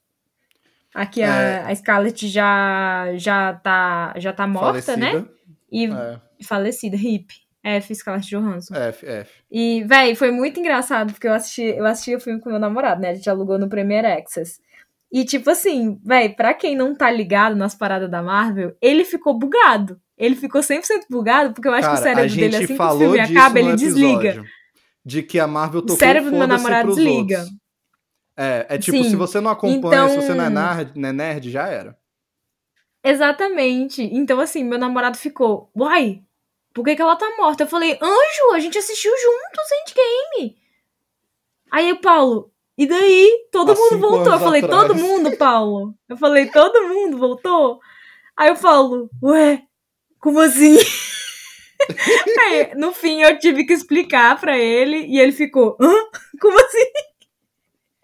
Aqui É. a, a Scarlett já, já, tá, já tá morta, né? Falecida. E É, falecida, hip. F, Scarlett Johansson. F, F. E, véi, foi muito engraçado, porque eu assisti, eu assisti o filme com meu namorado, né? A gente alugou no Premiere Access. E, tipo assim, véi, pra quem não tá ligado nas paradas da Marvel, ele ficou bugado. Ele ficou 100% bugado, porque eu acho que o Cara, cérebro dele, assim que o filme acaba, ele desliga. De que a Marvel tocou cérebro do meu namorado desliga. outros. É, é tipo, Sim. se você não acompanha, se Então- você não é nerd, não é nerd, já era. Exatamente. Então, assim, meu namorado ficou, uai, por que, que ela tá morta? Eu falei, anjo, a gente assistiu juntos Endgame. Aí o Paulo, e daí? Todo Há mundo voltou. Eu falei, atrás. todo mundo, Paulo. Eu falei, todo mundo voltou? Aí eu falo, ué, como assim? Aí, no fim, eu tive que explicar pra ele e ele ficou, hã? Como assim?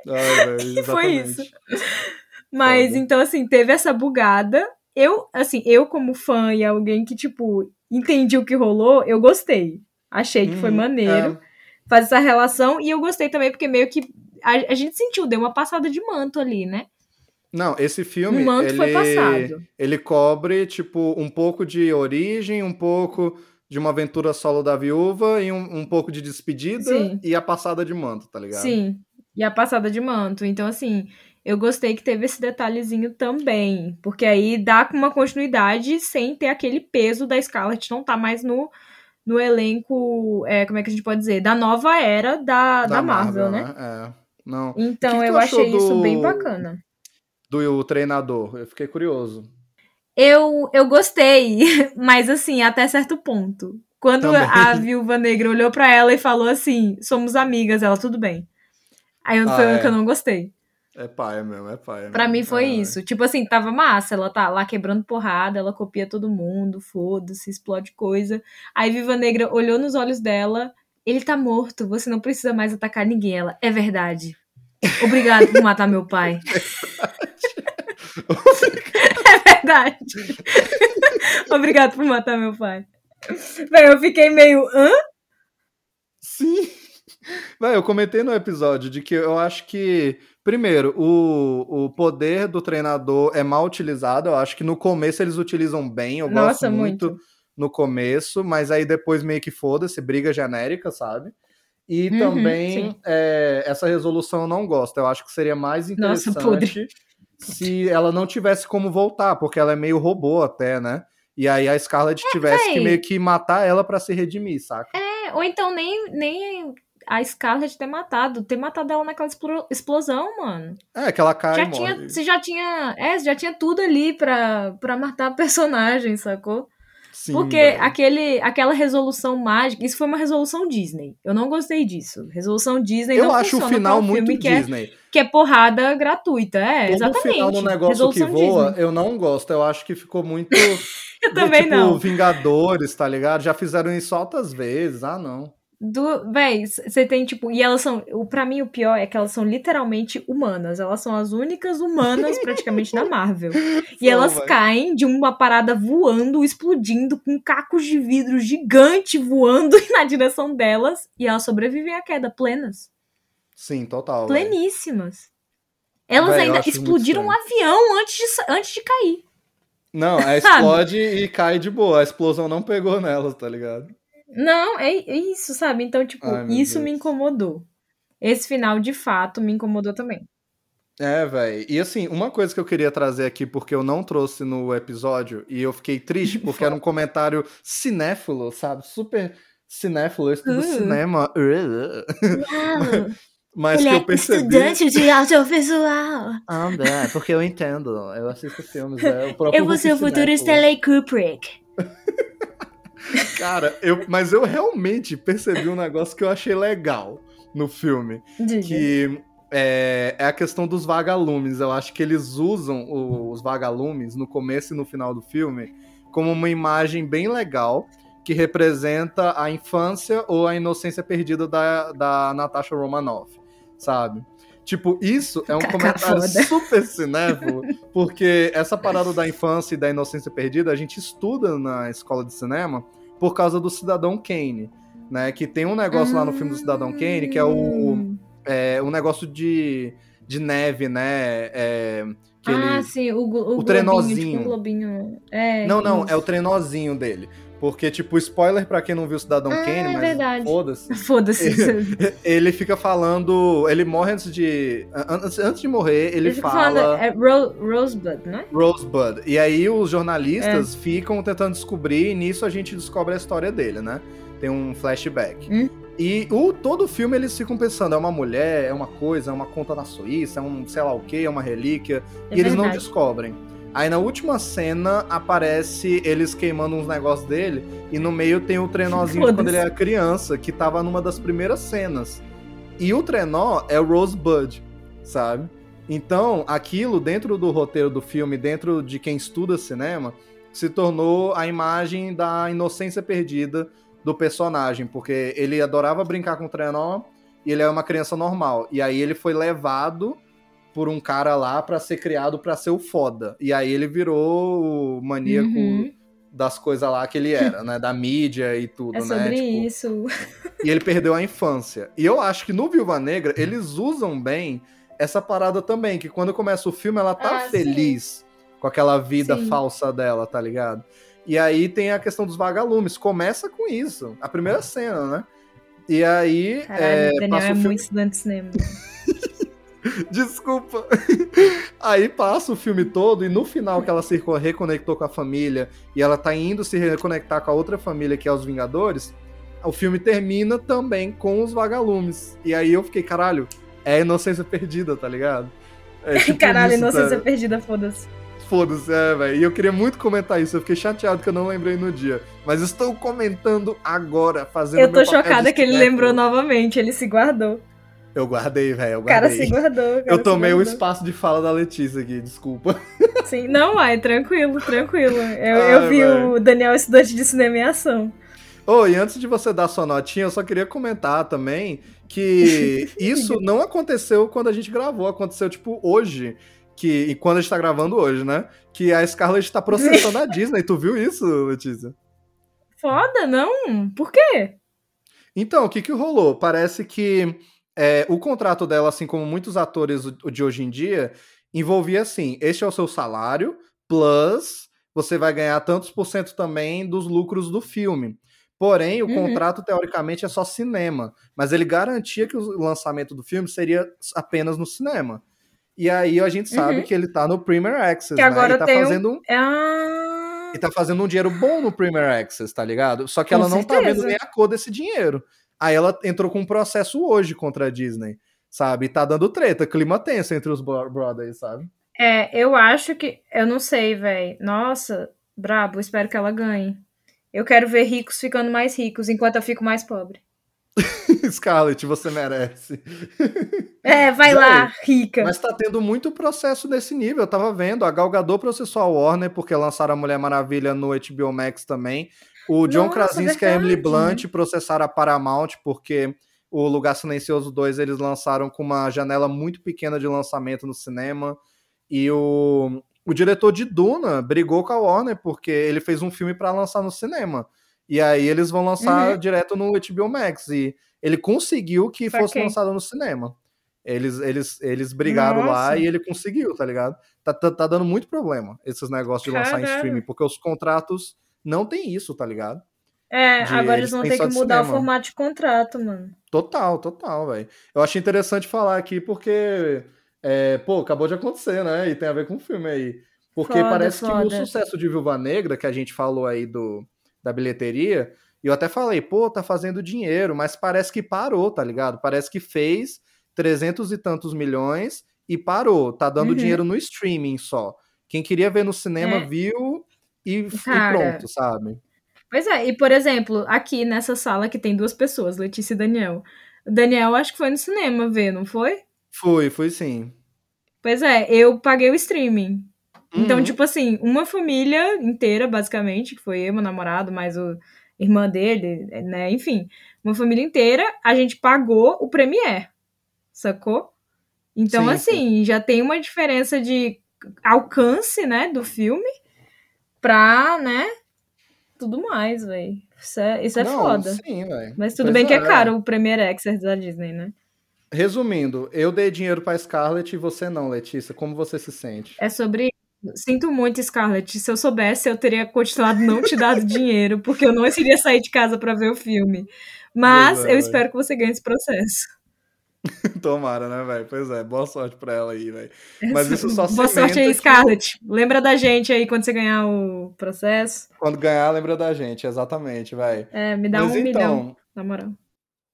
Ai, velho, Que foi exatamente. Mas Foda. então, assim, teve essa bugada. Eu, assim, eu como fã e alguém que, tipo, entendi o que rolou, eu gostei. Achei que foi Uhum, maneiro. Faz essa relação. E eu gostei também, porque meio que a, a gente sentiu, deu uma passada de manto ali, né? Não, esse filme, O manto ele, foi passado. ele cobre, tipo, um pouco de origem, um pouco de uma aventura solo da viúva e um, um pouco de despedida Sim. e a passada de manto, tá ligado? Sim. E a passada de manto. Então, assim, eu gostei que teve esse detalhezinho também. Porque aí dá com uma continuidade sem ter aquele peso da Scarlett não tá mais no, no elenco, é, como é que a gente pode dizer? Da nova era da, da, Marvel, né? É. Não. Então, que que eu achei isso bem do- bacana. Do treinador, eu fiquei curioso. Eu, eu gostei, mas assim, até certo ponto. Quando Também. a viúva negra olhou pra ela e falou assim, somos amigas, ela, tudo bem. Aí eu- Ah, foi o é. que eu não gostei. É paia mesmo, é paia. Pra mim foi É. isso. Tipo assim, tava massa. Ela tá lá quebrando porrada, ela copia todo mundo, foda-se, explode coisa. Aí Viva Negra olhou nos olhos dela. Ele tá morto, você não precisa mais atacar ninguém. Ela, é verdade. Obrigado por matar meu pai. é verdade. Obrigado por matar meu pai. Véi, eu fiquei meio. Hã? Sim. Vai, eu comentei no episódio de que eu acho que, primeiro, o, o poder do treinador é mal utilizado. Eu acho que no começo eles utilizam bem. Eu Nossa, gosto muito, muito. No começo, mas aí depois meio que foda-se, briga genérica, sabe? E Uhum, também é, essa resolução eu não gosto. Eu acho que seria mais Nossa, interessante podre. se ela não tivesse como voltar, porque ela é meio robô até, né? E aí a Scarlett tivesse que véi. meio que matar ela pra se redimir, saca? É, ou então nem, nem a Scarlett ter matado. Ter matado ela naquela explo- explosão, mano. É, que ela cai já tinha, você já tinha. É, você já tinha tudo ali pra, pra matar a personagem, sacou? Sim, Porque velho. aquele, aquela resolução mágica, isso foi uma resolução Disney. Eu não gostei disso. Resolução Disney Eu não acho o final um muito que é, Disney. que é porrada gratuita. É, Todo exatamente. final do negócio resolução que voa, Disney. eu não gosto. Eu acho que ficou muito. Eu também tipo, não. Vingadores, tá ligado? Já fizeram isso altas vezes. Ah, não. Do, véi, você tem, tipo, e elas são, o, pra mim o pior é que elas são literalmente humanas, elas são as únicas humanas praticamente da Marvel. E elas véi. caem de uma parada voando, explodindo, com cacos de vidro gigante voando na direção delas, e elas sobrevivem à queda, plenas. Sim, total. Pleníssimas. Elas Véi, ainda explodiram um avião antes de, antes de cair. Não, é explode e cai de boa. A explosão não pegou nelas, tá ligado? Não, é, é isso, sabe? Então, tipo, Ai, isso Deus. me incomodou. Esse final, de fato, me incomodou também. É, velho. E assim, uma coisa que eu queria trazer aqui, porque eu não trouxe no episódio, e eu fiquei triste, porque era um comentário cinéfilo, sabe? Super cinéfilo, eu estudo Uh. cinema. Uau! Mas Ele que é eu percebi. estudante de audiovisual. Ah, é, porque eu entendo. Eu assisto filmes. É, o próprio Eu vou ser o futuro. Stanley Kubrick. Cara, eu, mas eu realmente percebi um negócio que eu achei legal no filme. Diga. Que é, é a questão dos vagalumes. Eu acho que eles usam os vagalumes no começo e no final do filme como uma imagem bem legal que representa a infância ou a inocência perdida da, da Natasha Romanoff, sabe? Tipo, isso é um Caca comentário foda. super cinéfilo, porque essa parada da infância e da inocência perdida a gente estuda na escola de cinema por causa do Cidadão Kane, né? Que tem um negócio lá no filme do Cidadão Kane que é o, Hum. é, um negócio de, de neve, né? É, que Ah, ele... sim, o, o, o globinho, trenozinho. Tipo, o globinho. É, Não, não, isso. é o trenozinho dele. Porque, tipo, spoiler pra quem não viu o Cidadão Ah, Kane, é mas verdade. foda-se. Foda-se. Ele fica falando. Ele morre antes de. an- Antes, antes de morrer, ele, Ele fica fala. falando, é Ro Rosebud, né? Rosebud. E aí os jornalistas ficam tentando descobrir, e nisso a gente descobre a história dele, né? Tem um flashback. Hum. E o, todo o filme eles ficam pensando, é uma mulher, é uma coisa, é uma conta na Suíça, é um sei lá o que, é uma relíquia. É e eles não verdade. descobrem. Aí na última cena aparece eles queimando uns negócios dele, e no meio tem o trenozinho de quando ele era criança, que tava numa das primeiras cenas. E o trenó é o Rosebud, sabe? Então, aquilo dentro do roteiro do filme, dentro de quem estuda cinema, se tornou a imagem da inocência perdida do personagem, porque ele adorava brincar com o trenó e ele é uma criança normal. E aí ele foi levado por um cara lá pra ser criado pra ser o foda. E aí ele virou o maníaco Uhum. das coisas lá que ele era, né? Da mídia e tudo, É né? sobre Tipo, isso. E ele perdeu a infância. E eu acho que no Viúva Negra, eles usam bem essa parada também, que quando começa o filme, ela tá Ah, sim. feliz com aquela vida Sim. falsa dela, tá ligado? E aí tem a questão dos vagalumes. Começa com isso. A primeira cena, né? E aí. Caralho, é, o Daniel é filme- muito estudante de cinema. Desculpa. Aí passa o filme todo e no final que ela se reconectou com a família e ela tá indo se reconectar com a outra família que é os Vingadores, o filme termina também com os vagalumes. E aí eu fiquei, caralho, é inocência perdida, tá ligado? É tipo Caralho, isso, inocência tá? perdida, foda-se. Foda-se, é, velho. E eu queria muito comentar isso. Eu fiquei chateado que eu não lembrei no dia. Mas estou comentando agora, fazendo Eu tô chocada que ele lembrou novamente, ele se guardou. Eu guardei, velho. O cara se guardou. cara Eu tomei o guardou. espaço de fala da Letícia aqui, desculpa. Sim, não, ai, tranquilo, tranquilo. Eu, Ai, eu vi velho. o Daniel estudante de cinema em ação. Ô, e antes de você dar sua notinha, eu só queria comentar também que isso não aconteceu quando a gente gravou, aconteceu, tipo, hoje. Que, e quando a gente tá gravando hoje, né? Que a Scarlett tá processando a Disney. Tu viu isso, Letícia? Foda, não? Por quê? Então, o que que rolou? Parece que é, o contrato dela, assim como muitos atores de hoje em dia, envolvia assim: este é o seu salário, plus você vai ganhar tantos por cento também dos lucros do filme. Porém, o Uhum. contrato, teoricamente, é só cinema. Mas ele garantia que o lançamento do filme seria apenas no cinema. E aí a gente sabe Uhum. que ele tá no Premier Access, Que né? agora e tá um- fazendo um Ah, e tá fazendo um dinheiro bom no Premier Access, tá ligado? Só que Com ela não tá certeza. vendo nem a cor desse dinheiro. Aí ela entrou com um processo hoje contra a Disney, sabe? E tá dando treta, clima tenso entre os bro- brothers, sabe? é, eu acho que. Eu não sei, velho. Nossa, brabo, espero que ela ganhe. Eu quero ver ricos ficando mais ricos enquanto eu fico mais pobre. Scarlett, você merece. É, vai lá, rica. Mas tá tendo muito processo nesse nível. Eu tava vendo, a Gal Gadot processou a Warner porque lançaram a Mulher Maravilha no HBO Max também. O John Nossa, Krasinski e a Emily Blunt processaram a Paramount porque o Lugar Silencioso 2 eles lançaram com uma janela muito pequena de lançamento no cinema. E o, o diretor de Duna brigou com a Warner porque ele fez um filme pra lançar no cinema. E aí eles vão lançar Uhum. direto no HBO Max. E ele conseguiu que fosse Saquei. lançado no cinema. Eles, eles, eles brigaram lá Nossa. e ele conseguiu, tá ligado? Tá, tá, tá dando muito problema esses negócios de lançar em streaming, porque os contratos não tem isso, tá ligado? É, de- agora eles vão ter que mudar o cinema. formato de contrato, mano. Total, total, velho. Eu achei interessante falar aqui porque, é, pô, acabou de acontecer, né? E tem a ver com o filme aí. Porque Foda, parece que foda. o sucesso de Viúva Negra, que a gente falou aí do, da bilheteria, e eu até falei, pô, tá fazendo dinheiro, mas parece que parou, tá ligado? Parece que fez 300 e tantos milhões e parou. Tá dando Uhum. dinheiro no streaming só. Quem queria ver no cinema É. viu e, e Cara, pronto, sabe? Pois é, e por exemplo, aqui nessa sala que tem duas pessoas, Letícia e Daniel. O Daniel acho que foi no cinema ver, não foi? Foi, foi sim. Pois é, eu paguei o streaming. Então, Uhum. tipo assim, uma família inteira, basicamente, que foi eu, meu namorado, mais o irmã dele, né? Enfim, uma família inteira, a gente pagou o Premiere, sacou? Então, Sim, assim, já tem uma diferença de alcance, né, do filme pra, né, tudo mais, velho. Isso é, isso é Não, foda. Sim, velho. Mas tudo Pois bem que é é. caro o Premiere Access da Disney, né? Resumindo, eu dei dinheiro pra Scarlett e você não, Letícia. Como você se sente? É sobre. Sinto muito, Scarlett. Se eu soubesse, eu teria continuado não te dado dinheiro, porque eu não iria sair de casa pra ver o filme. Mas é, eu espero que você ganhe esse processo. Tomara, né, velho? Pois é, boa sorte pra ela aí, velho. Mas isso só Boa sorte aí, que- Scarlett. Lembra da gente aí quando você ganhar o processo. Quando ganhar, lembra da gente, exatamente, velho. É, me dá Mas um milhão, então, na moral.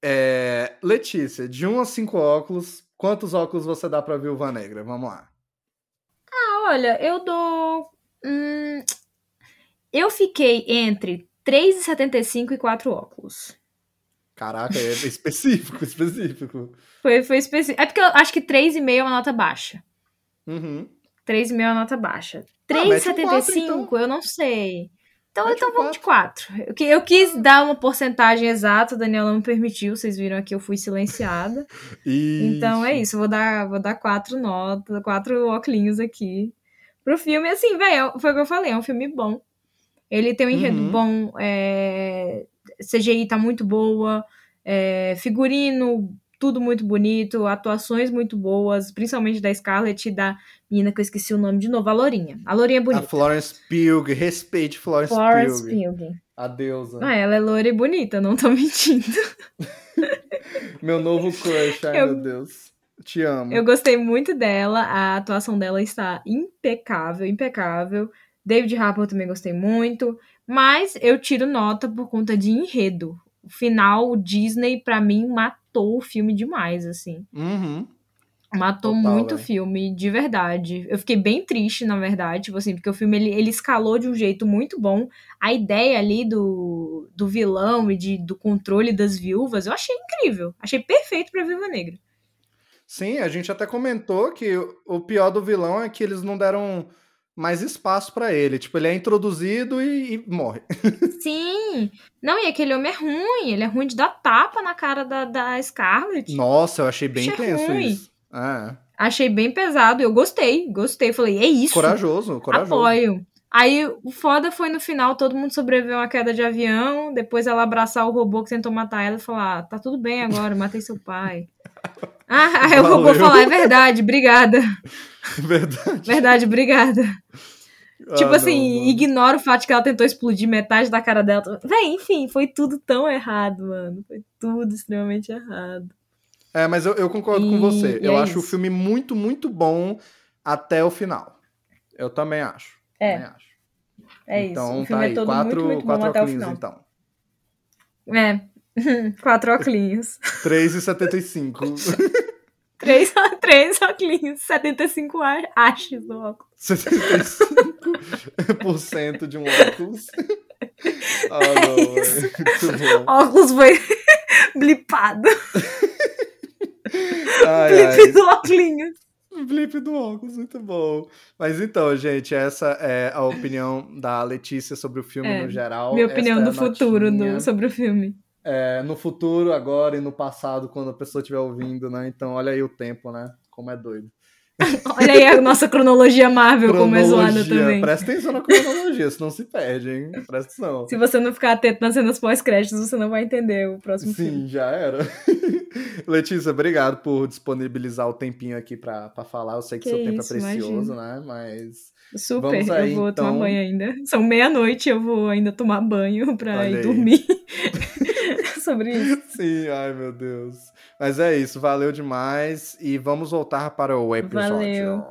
é... Letícia, de 1 a 5 óculos, quantos óculos você dá pra Viúva Negra? Vamos lá. Ah, olha, eu dou. hum, eu fiquei entre 3,75 e 4 óculos. Caraca, é específico, específico. Foi, foi específico. É porque eu acho que 3,5 é uma nota baixa. Uhum. 3,5 é uma nota baixa. Ah, mete um 3,75 quatro, então. eu não sei. Então, Mete então um vamos de 4. Eu, eu quis dar uma porcentagem exata, o Daniel não me permitiu, vocês viram aqui, eu fui silenciada. Então é isso, vou dar, vou dar quatro notas, quatro óculos aqui pro filme. Assim, velho, foi o que eu falei, é um filme bom. Ele tem um enredo Uhum. bom, é, CGI tá muito boa, é, figurino, tudo muito bonito, atuações muito boas, principalmente da Scarlett e da menina que eu esqueci o nome de novo, a Lourinha. A Lourinha é A bonita. Florence Pugh, respeite Florence, Florence Pugh. Pugh. A deusa. Ah, ela é loira e bonita, não tô mentindo. Meu novo crush, ai Eu- meu Deus. Te amo. Eu gostei muito dela, a atuação dela está impecável, impecável. David Harbour também gostei muito, mas eu tiro nota por conta de enredo. O final, o Disney, pra mim, matou o filme demais, assim. Uhum. Matou Total, muito o filme, de verdade. Eu fiquei bem triste, na verdade, tipo assim, porque o filme ele, ele escalou de um jeito muito bom. A ideia ali do, do vilão e de, do controle das viúvas, eu achei incrível. Achei perfeito pra Viúva Negra. Sim, a gente até comentou que o pior do vilão é que eles não deram mais espaço pra ele. Tipo, ele é introduzido e, e morre. Sim! Não, e aquele homem é ruim, ele é ruim de dar tapa na cara da, da Scarlett. Nossa, eu achei bem Achei intenso ruim. isso. É. Achei bem pesado, eu gostei, gostei. Falei, é isso. Corajoso, corajoso. Apoio. Aí o foda foi no final, todo mundo sobreviveu a uma queda de avião, depois ela abraçar o robô que tentou matar ela e falar, ah, tá tudo bem agora, matei seu pai. Ah, aí o robô Valeu. falar, é verdade, obrigada. Verdade. Verdade, obrigada. Ah, tipo assim, ignora o fato que ela tentou explodir metade da cara dela. Véi, enfim, foi tudo tão errado, mano. Foi tudo extremamente errado. É, mas eu, eu concordo com E- você. e Eu é acho o isso. filme muito, muito bom até o final. Eu também acho. É, acho. É então, isso. O tá filme aí. é todo quatro, muito, muito bom quatro até o óculos, final. então. É. Quatro óculos. 3,75. Três, três óculos. 75 a- hastes do óculos. 75% de um óculos. Isso. é bom. Óculos foi blipado. Ai, Blip ai. do óculos. Blip do óculos, muito bom. Mas então, gente, essa é a opinião da Letícia sobre o filme É, no geral. Minha opinião é do a futuro do, sobre o filme. É, no futuro, agora e no passado, quando a pessoa estiver ouvindo, né? Então, olha aí o tempo, né? Como é doido. Olha aí a nossa cronologia Marvel, como é zoada Cronologia. também. Presta atenção na cronologia, senão se perde, hein? Presta atenção. Se você não ficar atento nas cenas pós-créditos, você não vai entender o próximo filme. Sim, já era. Letícia, obrigado por disponibilizar o tempinho aqui pra, pra falar. Eu sei que, Que seu tempo isso, é precioso, né? Mas. Super, aí, eu vou tomar então. banho ainda. São meia-noite, eu vou ainda tomar banho pra Olha ir aí. dormir. sobre isso. Sim, ai meu Deus. Mas é isso, valeu demais. E vamos voltar para o episódio. Valeu.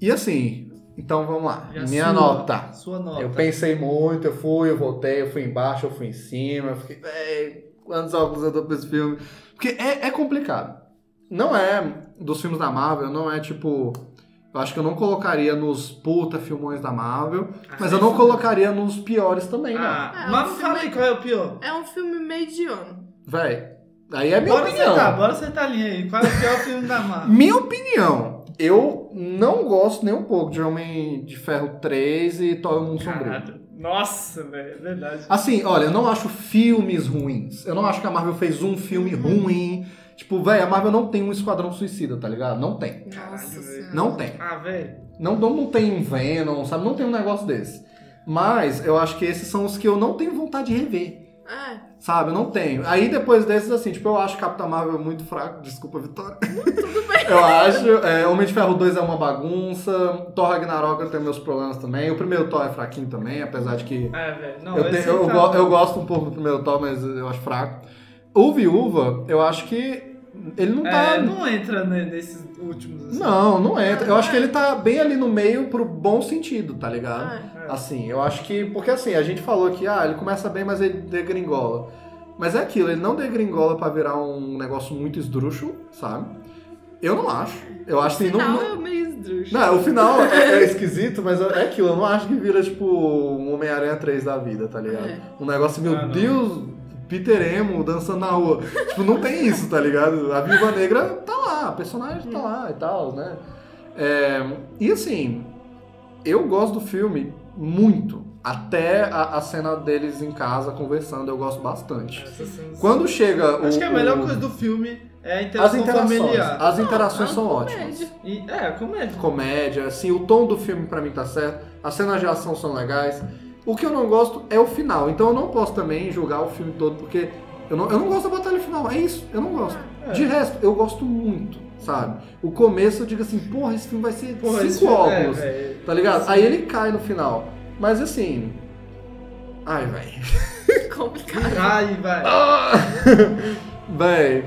E assim, então vamos lá. E Minha sua? nota. Sua nota. Eu pensei muito, eu fui, eu voltei, eu fui embaixo, eu fui em cima, eu fiquei, véi, quantos óculos eu dou pra esse filme? Porque é, é complicado. Não é dos filmes da Marvel, não é tipo. Eu acho que eu não colocaria nos puta filmões da Marvel, mas eu não colocaria nos piores também, não. Ah, É, mas o fala aí filme- qual é o pior. É um filme mediano. Véi, aí é minha Bora opinião. acertar, bora acertar a linha aí. Qual é o pior filme da Marvel? Minha opinião, eu não gosto nem um pouco de Homem de Ferro 3 e Thor Mundo Sombrio. Nossa, velho, é verdade. Assim, olha, eu não acho filmes ruins. Eu não acho que a Marvel fez um filme ruim. Tipo, velho, a Marvel não tem um Esquadrão Suicida, tá ligado? Não tem. Nossa. Não tem. Ah, velho. Não, não, não tem um Venom, sabe? Não tem um negócio desse. Mas eu acho que esses são os que eu não tenho vontade de rever. É, Sabe? Eu não tenho. Aí depois desses, assim, tipo, eu acho Capitão Marvel muito fraco. Desculpa, Vitória. Tudo bem. Eu acho. é, Homem de Ferro 2 é uma bagunça. Thor Ragnarok eu tenho meus problemas também. O primeiro Thor é fraquinho também, apesar de que. É, velho. Não, Eu, eu, tá- go- eu gosto um pouco do primeiro Thor, mas eu acho fraco. O Viúva, eu acho que ele não tá. É, não entra ne- nesses últimos. assim. Não, não entra. Eu acho que ele tá bem ali no meio pro bom sentido, tá ligado? é. É. Assim, eu acho que. Porque assim, a gente falou que ah, ele começa bem, mas ele degringola. Mas é aquilo, ele não degringola pra virar um negócio muito esdrúxulo, sabe? Eu não acho. Eu acho assim, No não. é meio esdrúxulo. Não, o final é, é esquisito, mas é aquilo. Eu não acho que vira, tipo, um Homem-Aranha 3 da vida, tá ligado? É. Um negócio, meu Ah. Deus, Peter Emo dançando na rua. tipo, não tem isso, tá ligado? A Viúva Negra tá lá, a personagem tá lá e tal, né? É, e assim, eu gosto do filme muito. até a, a cena deles em casa conversando, eu gosto bastante. Essa Quando chega o. Acho que a melhor o- coisa do filme é a As interação interações. familiar. As interações Ah, são comédia. ótimas. E, é, a comédia. Comédia, assim, o tom do filme pra mim tá certo, as cenas de ação são legais. O que eu não gosto é o final, então eu não posso também julgar o filme todo, porque eu não, eu não gosto da batalha final, é isso, eu não gosto. É. De resto, eu gosto muito, sabe? O começo eu digo assim, porra, esse filme vai ser Porra, cinco é, óculos, velho. tá ligado? Aí ele cai no final. Mas assim. Ai, velho. Complicado. Ai, vai. Véi,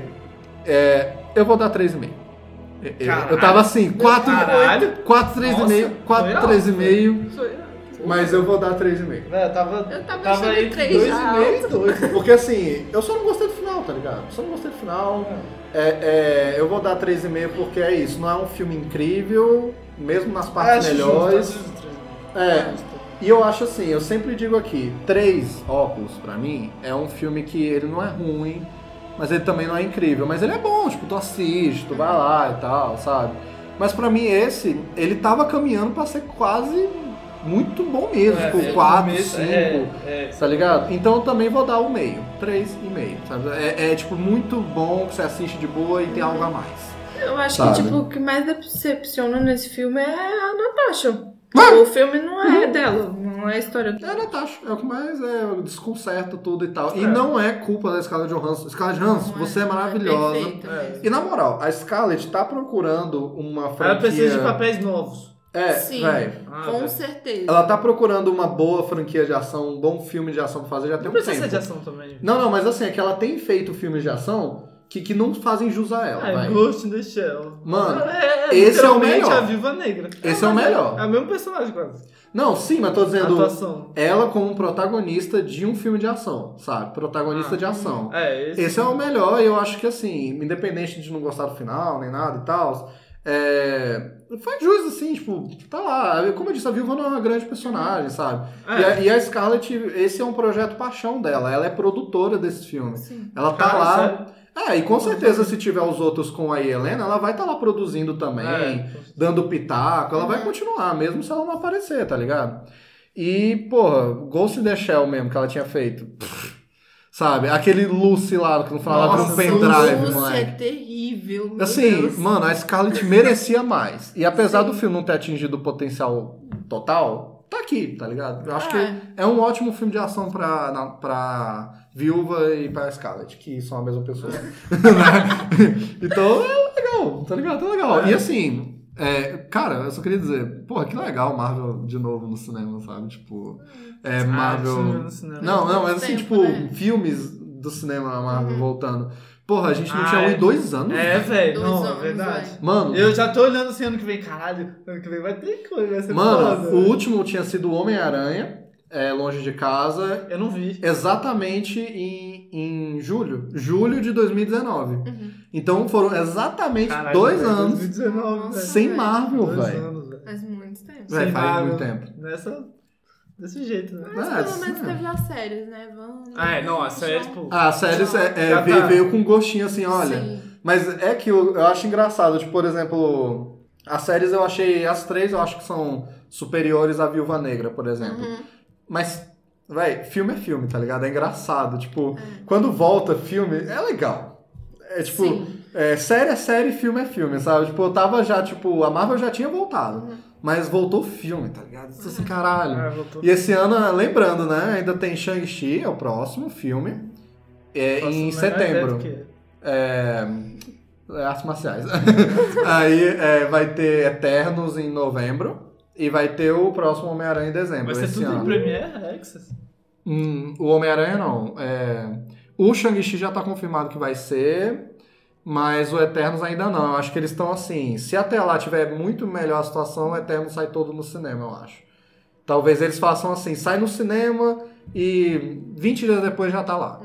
é, eu vou dar 3,5. Eu- Eu, tava assim, 4, Caralho. 4 3,5, Nossa, 4, foi 3,5, Sou eu. Mas eu vou dar 3,5. Velho, eu tava, Eu tava tava três dois já e meio dois. Porque assim, eu só não gostei do final, tá ligado? Só não gostei do final. É, é, eu vou dar 3,5 porque é isso, não é um filme incrível, mesmo nas partes Acho melhores. justo, justo. É, e eu acho assim, eu sempre digo aqui, três óculos pra mim é um filme que ele não é ruim, mas ele também não é incrível, mas ele é bom, tipo, tu assiste, tu vai lá e tal, sabe? Mas pra mim esse, ele tava caminhando pra ser quase muito bom mesmo, É, tipo, é, 4, começo, 5, é, é. tá ligado? Então eu também vou dar o meio, três e meio, sabe? É, é, tipo muito bom que você assiste de boa e tem algo a mais. Eu acho Sabe? que, tipo, o que mais decepciona nesse filme é a Natasha. O filme não é dela, não é a história É dela. a Natasha, é o que mais é, desconcerta tudo e tal. E É. não é culpa da Scarlett Johansson. Scarlett Johansson, Não você é maravilhosa. perfeita É. mesmo. E na moral, a Scarlett tá procurando uma franquia... Ela precisa de papéis novos. É, Sim. Ah, Com velho. certeza. Ela tá procurando uma boa franquia de ação, um bom filme de ação pra fazer já tem Não um precisa tempo. ser de ação também. Não, não, mas assim, é que ela tem feito filmes de ação que, que não fazem jus a ela, É. Ghost in the Shell. Mano, Ela é, esse é o literalmente melhor. a Viva Negra. Esse é o melhor. É o mesmo personagem quase. Não, sim, mas tô dizendo Atuação. ela como protagonista de um filme de ação, sabe? Protagonista Ah. de ação. É, esse, Esse é o melhor e eu acho que assim, independente de não gostar do final, nem nada e tal, é... faz jus assim, tipo, tá lá. Como eu disse, a Viúva não é uma grande personagem, sabe? É. E, a, e a Scarlett, esse é um projeto paixão dela, ela é produtora desse filme. Sim. Ela tá Cara, lá. sério? É, e com certeza se tiver os outros com a Helena, ela vai estar lá produzindo também, É. dando pitaco, ela vai continuar, mesmo se ela não aparecer, tá ligado? E, porra, Ghost in the Shell mesmo que ela tinha feito. pff, sabe? Aquele Lucy lá que não falava de um Nossa, pendrive, Lúcia moleque. é terrível. Assim, Deus. mano, a Scarlett merecia mais. E apesar do filme não ter atingido o potencial total, tá aqui, tá ligado? Eu acho É. que é um ótimo filme de ação pra, na, pra Viúva e pra Scarlett, que são a mesma pessoa. Né? então é legal, tá ligado? É legal. E assim, é, cara, eu só queria dizer, porra, que legal Marvel de novo no cinema, sabe? Tipo, é, Marvel. cinema no cinema. Não, não, mas assim, tempo, tipo, né? filmes do cinema na Marvel voltando. Porra, a gente não Ah, tinha um é. em dois anos. É, velho, não, anos, é verdade. Mano, Eu já tô olhando assim ano que vem, caralho, ano que vem vai ter coisa, vai ser Mano, foda. o último tinha sido o Homem-Aranha, é, Longe de Casa, Eu não vi. exatamente em, em julho. Julho de 2019. Uhum. Então foram exatamente Caralho, dois velho, anos 2019, velho. sem velho. Marvel, Dois velho. Faz muito tempo. Véi, Sem faz Marvel. muito tempo. Nessa, desse jeito, né? Mas Ah, pelo menos sim. teve as séries, né? Vamos. Ah, é, não, a série, tipo... Ah, a série é, é, Já veio, tá. veio com gostinho assim, olha. Sim. Mas é que eu, eu acho engraçado, tipo, por exemplo, as séries eu achei, as três eu acho que são superiores à Viúva Negra, por exemplo. Uhum. Mas, véi, filme é filme, tá ligado? É engraçado. Tipo, quando volta filme, é legal. É tipo, Sim. é, série é série, filme é filme, sabe? Tipo, eu tava já, tipo, a Marvel já tinha voltado. Uhum. Mas voltou filme, tá ligado? Isso assim, caralho. Ah, voltou. E esse ano, lembrando, né? Ainda tem Shang-Chi, é o próximo filme. É, Nossa, em setembro. é É, é, artes marciais. Aí é, vai ter Eternos em novembro. E vai ter o próximo Homem-Aranha em dezembro. Vai ser esse tudo ano. em Premiere Access. Hum, o Homem-Aranha não. É, o Shang-Chi já tá confirmado que vai ser. Mas o Eternos ainda não. Eu acho que eles estão assim. Se até lá tiver muito melhor a situação, o Eternos sai todo no cinema, eu acho. Talvez eles façam assim: sai no cinema e 20 dias depois já tá lá.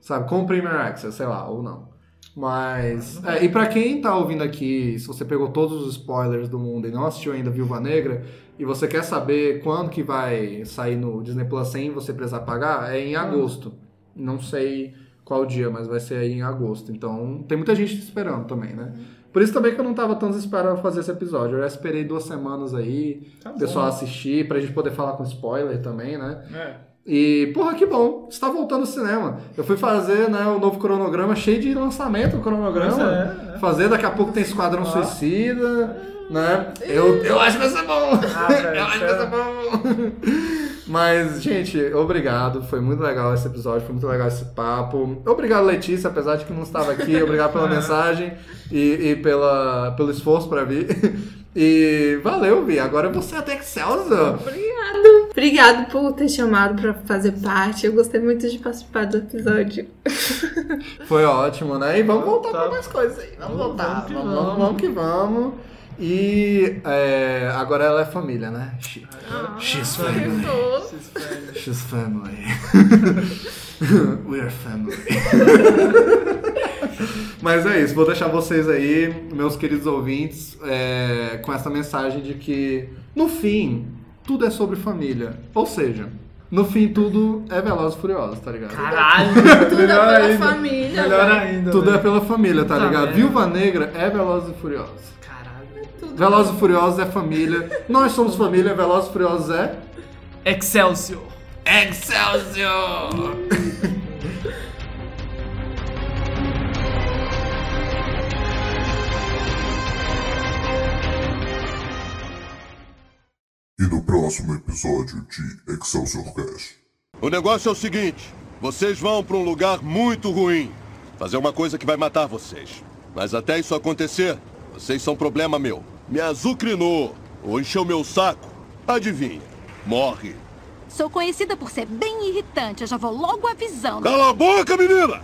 Sabe? Com o Premier Access, sei lá, ou não. Mas. é, e pra quem tá ouvindo aqui, se você pegou todos os spoilers do mundo e não assistiu ainda Viúva Negra, e você quer saber quando que vai sair no Disney Plus sem você precisar pagar, é em agosto. Não sei qual dia, mas vai ser aí em agosto. Então tem muita gente esperando também, né? Por isso também que eu não tava tão desesperado pra fazer esse episódio. Eu já esperei duas semanas aí, Tá o pessoal assistir, pra gente poder falar com spoiler também, né? É. E, porra, que bom, está voltando ao cinema. Eu fui fazer, né, o novo cronograma cheio de lançamento, o cronograma. É, é. Fazer, daqui a pouco tem Esquadrão Ah. Suicida, né? Eu, eu acho que vai ser bom! Ah, eu acho que vai ser bom! Mas, gente, obrigado. Foi muito legal esse episódio, foi muito legal esse papo. Obrigado, Letícia, apesar de que não estava aqui. Obrigado pela mensagem e, e pela, pelo esforço para vir. E valeu, Vi. Agora você é até Excelsior. Obrigado por ter chamado pra fazer parte. Eu gostei muito de participar do episódio. Foi ótimo, né? E vamos voltar Tá. para mais coisas aí. Vamos Vamos, voltar. vamos que Vamos, vamos. vamos, que vamos. E é, agora ela é família, né? She- She's family. She's family. We are family. Mas é isso, vou deixar vocês aí, meus queridos ouvintes, é, com essa mensagem de que, no fim, tudo é sobre família. Ou seja, no fim, tudo é Veloz e Furioso, tá ligado? Caralho! Tudo é melhor pela ainda. família, Melhor velho. ainda. Tudo é pela família, tá Puta ligado? Viúva Negra é Velozes e Furiosos. Caralho. Velozes e Furiosos é família. Nós somos família, Velozes e Furiosos é... Excelsior! Excelsior! E no próximo episódio de Excelsior Cast. O negócio é o seguinte: vocês vão para um lugar muito ruim. Fazer uma coisa que vai matar vocês. Mas até isso acontecer, vocês são problema meu. Me azucrinou ou encheu meu saco. Adivinha? Morre. Sou conhecida por ser bem irritante. Eu já vou logo avisando. Cala a boca, menina!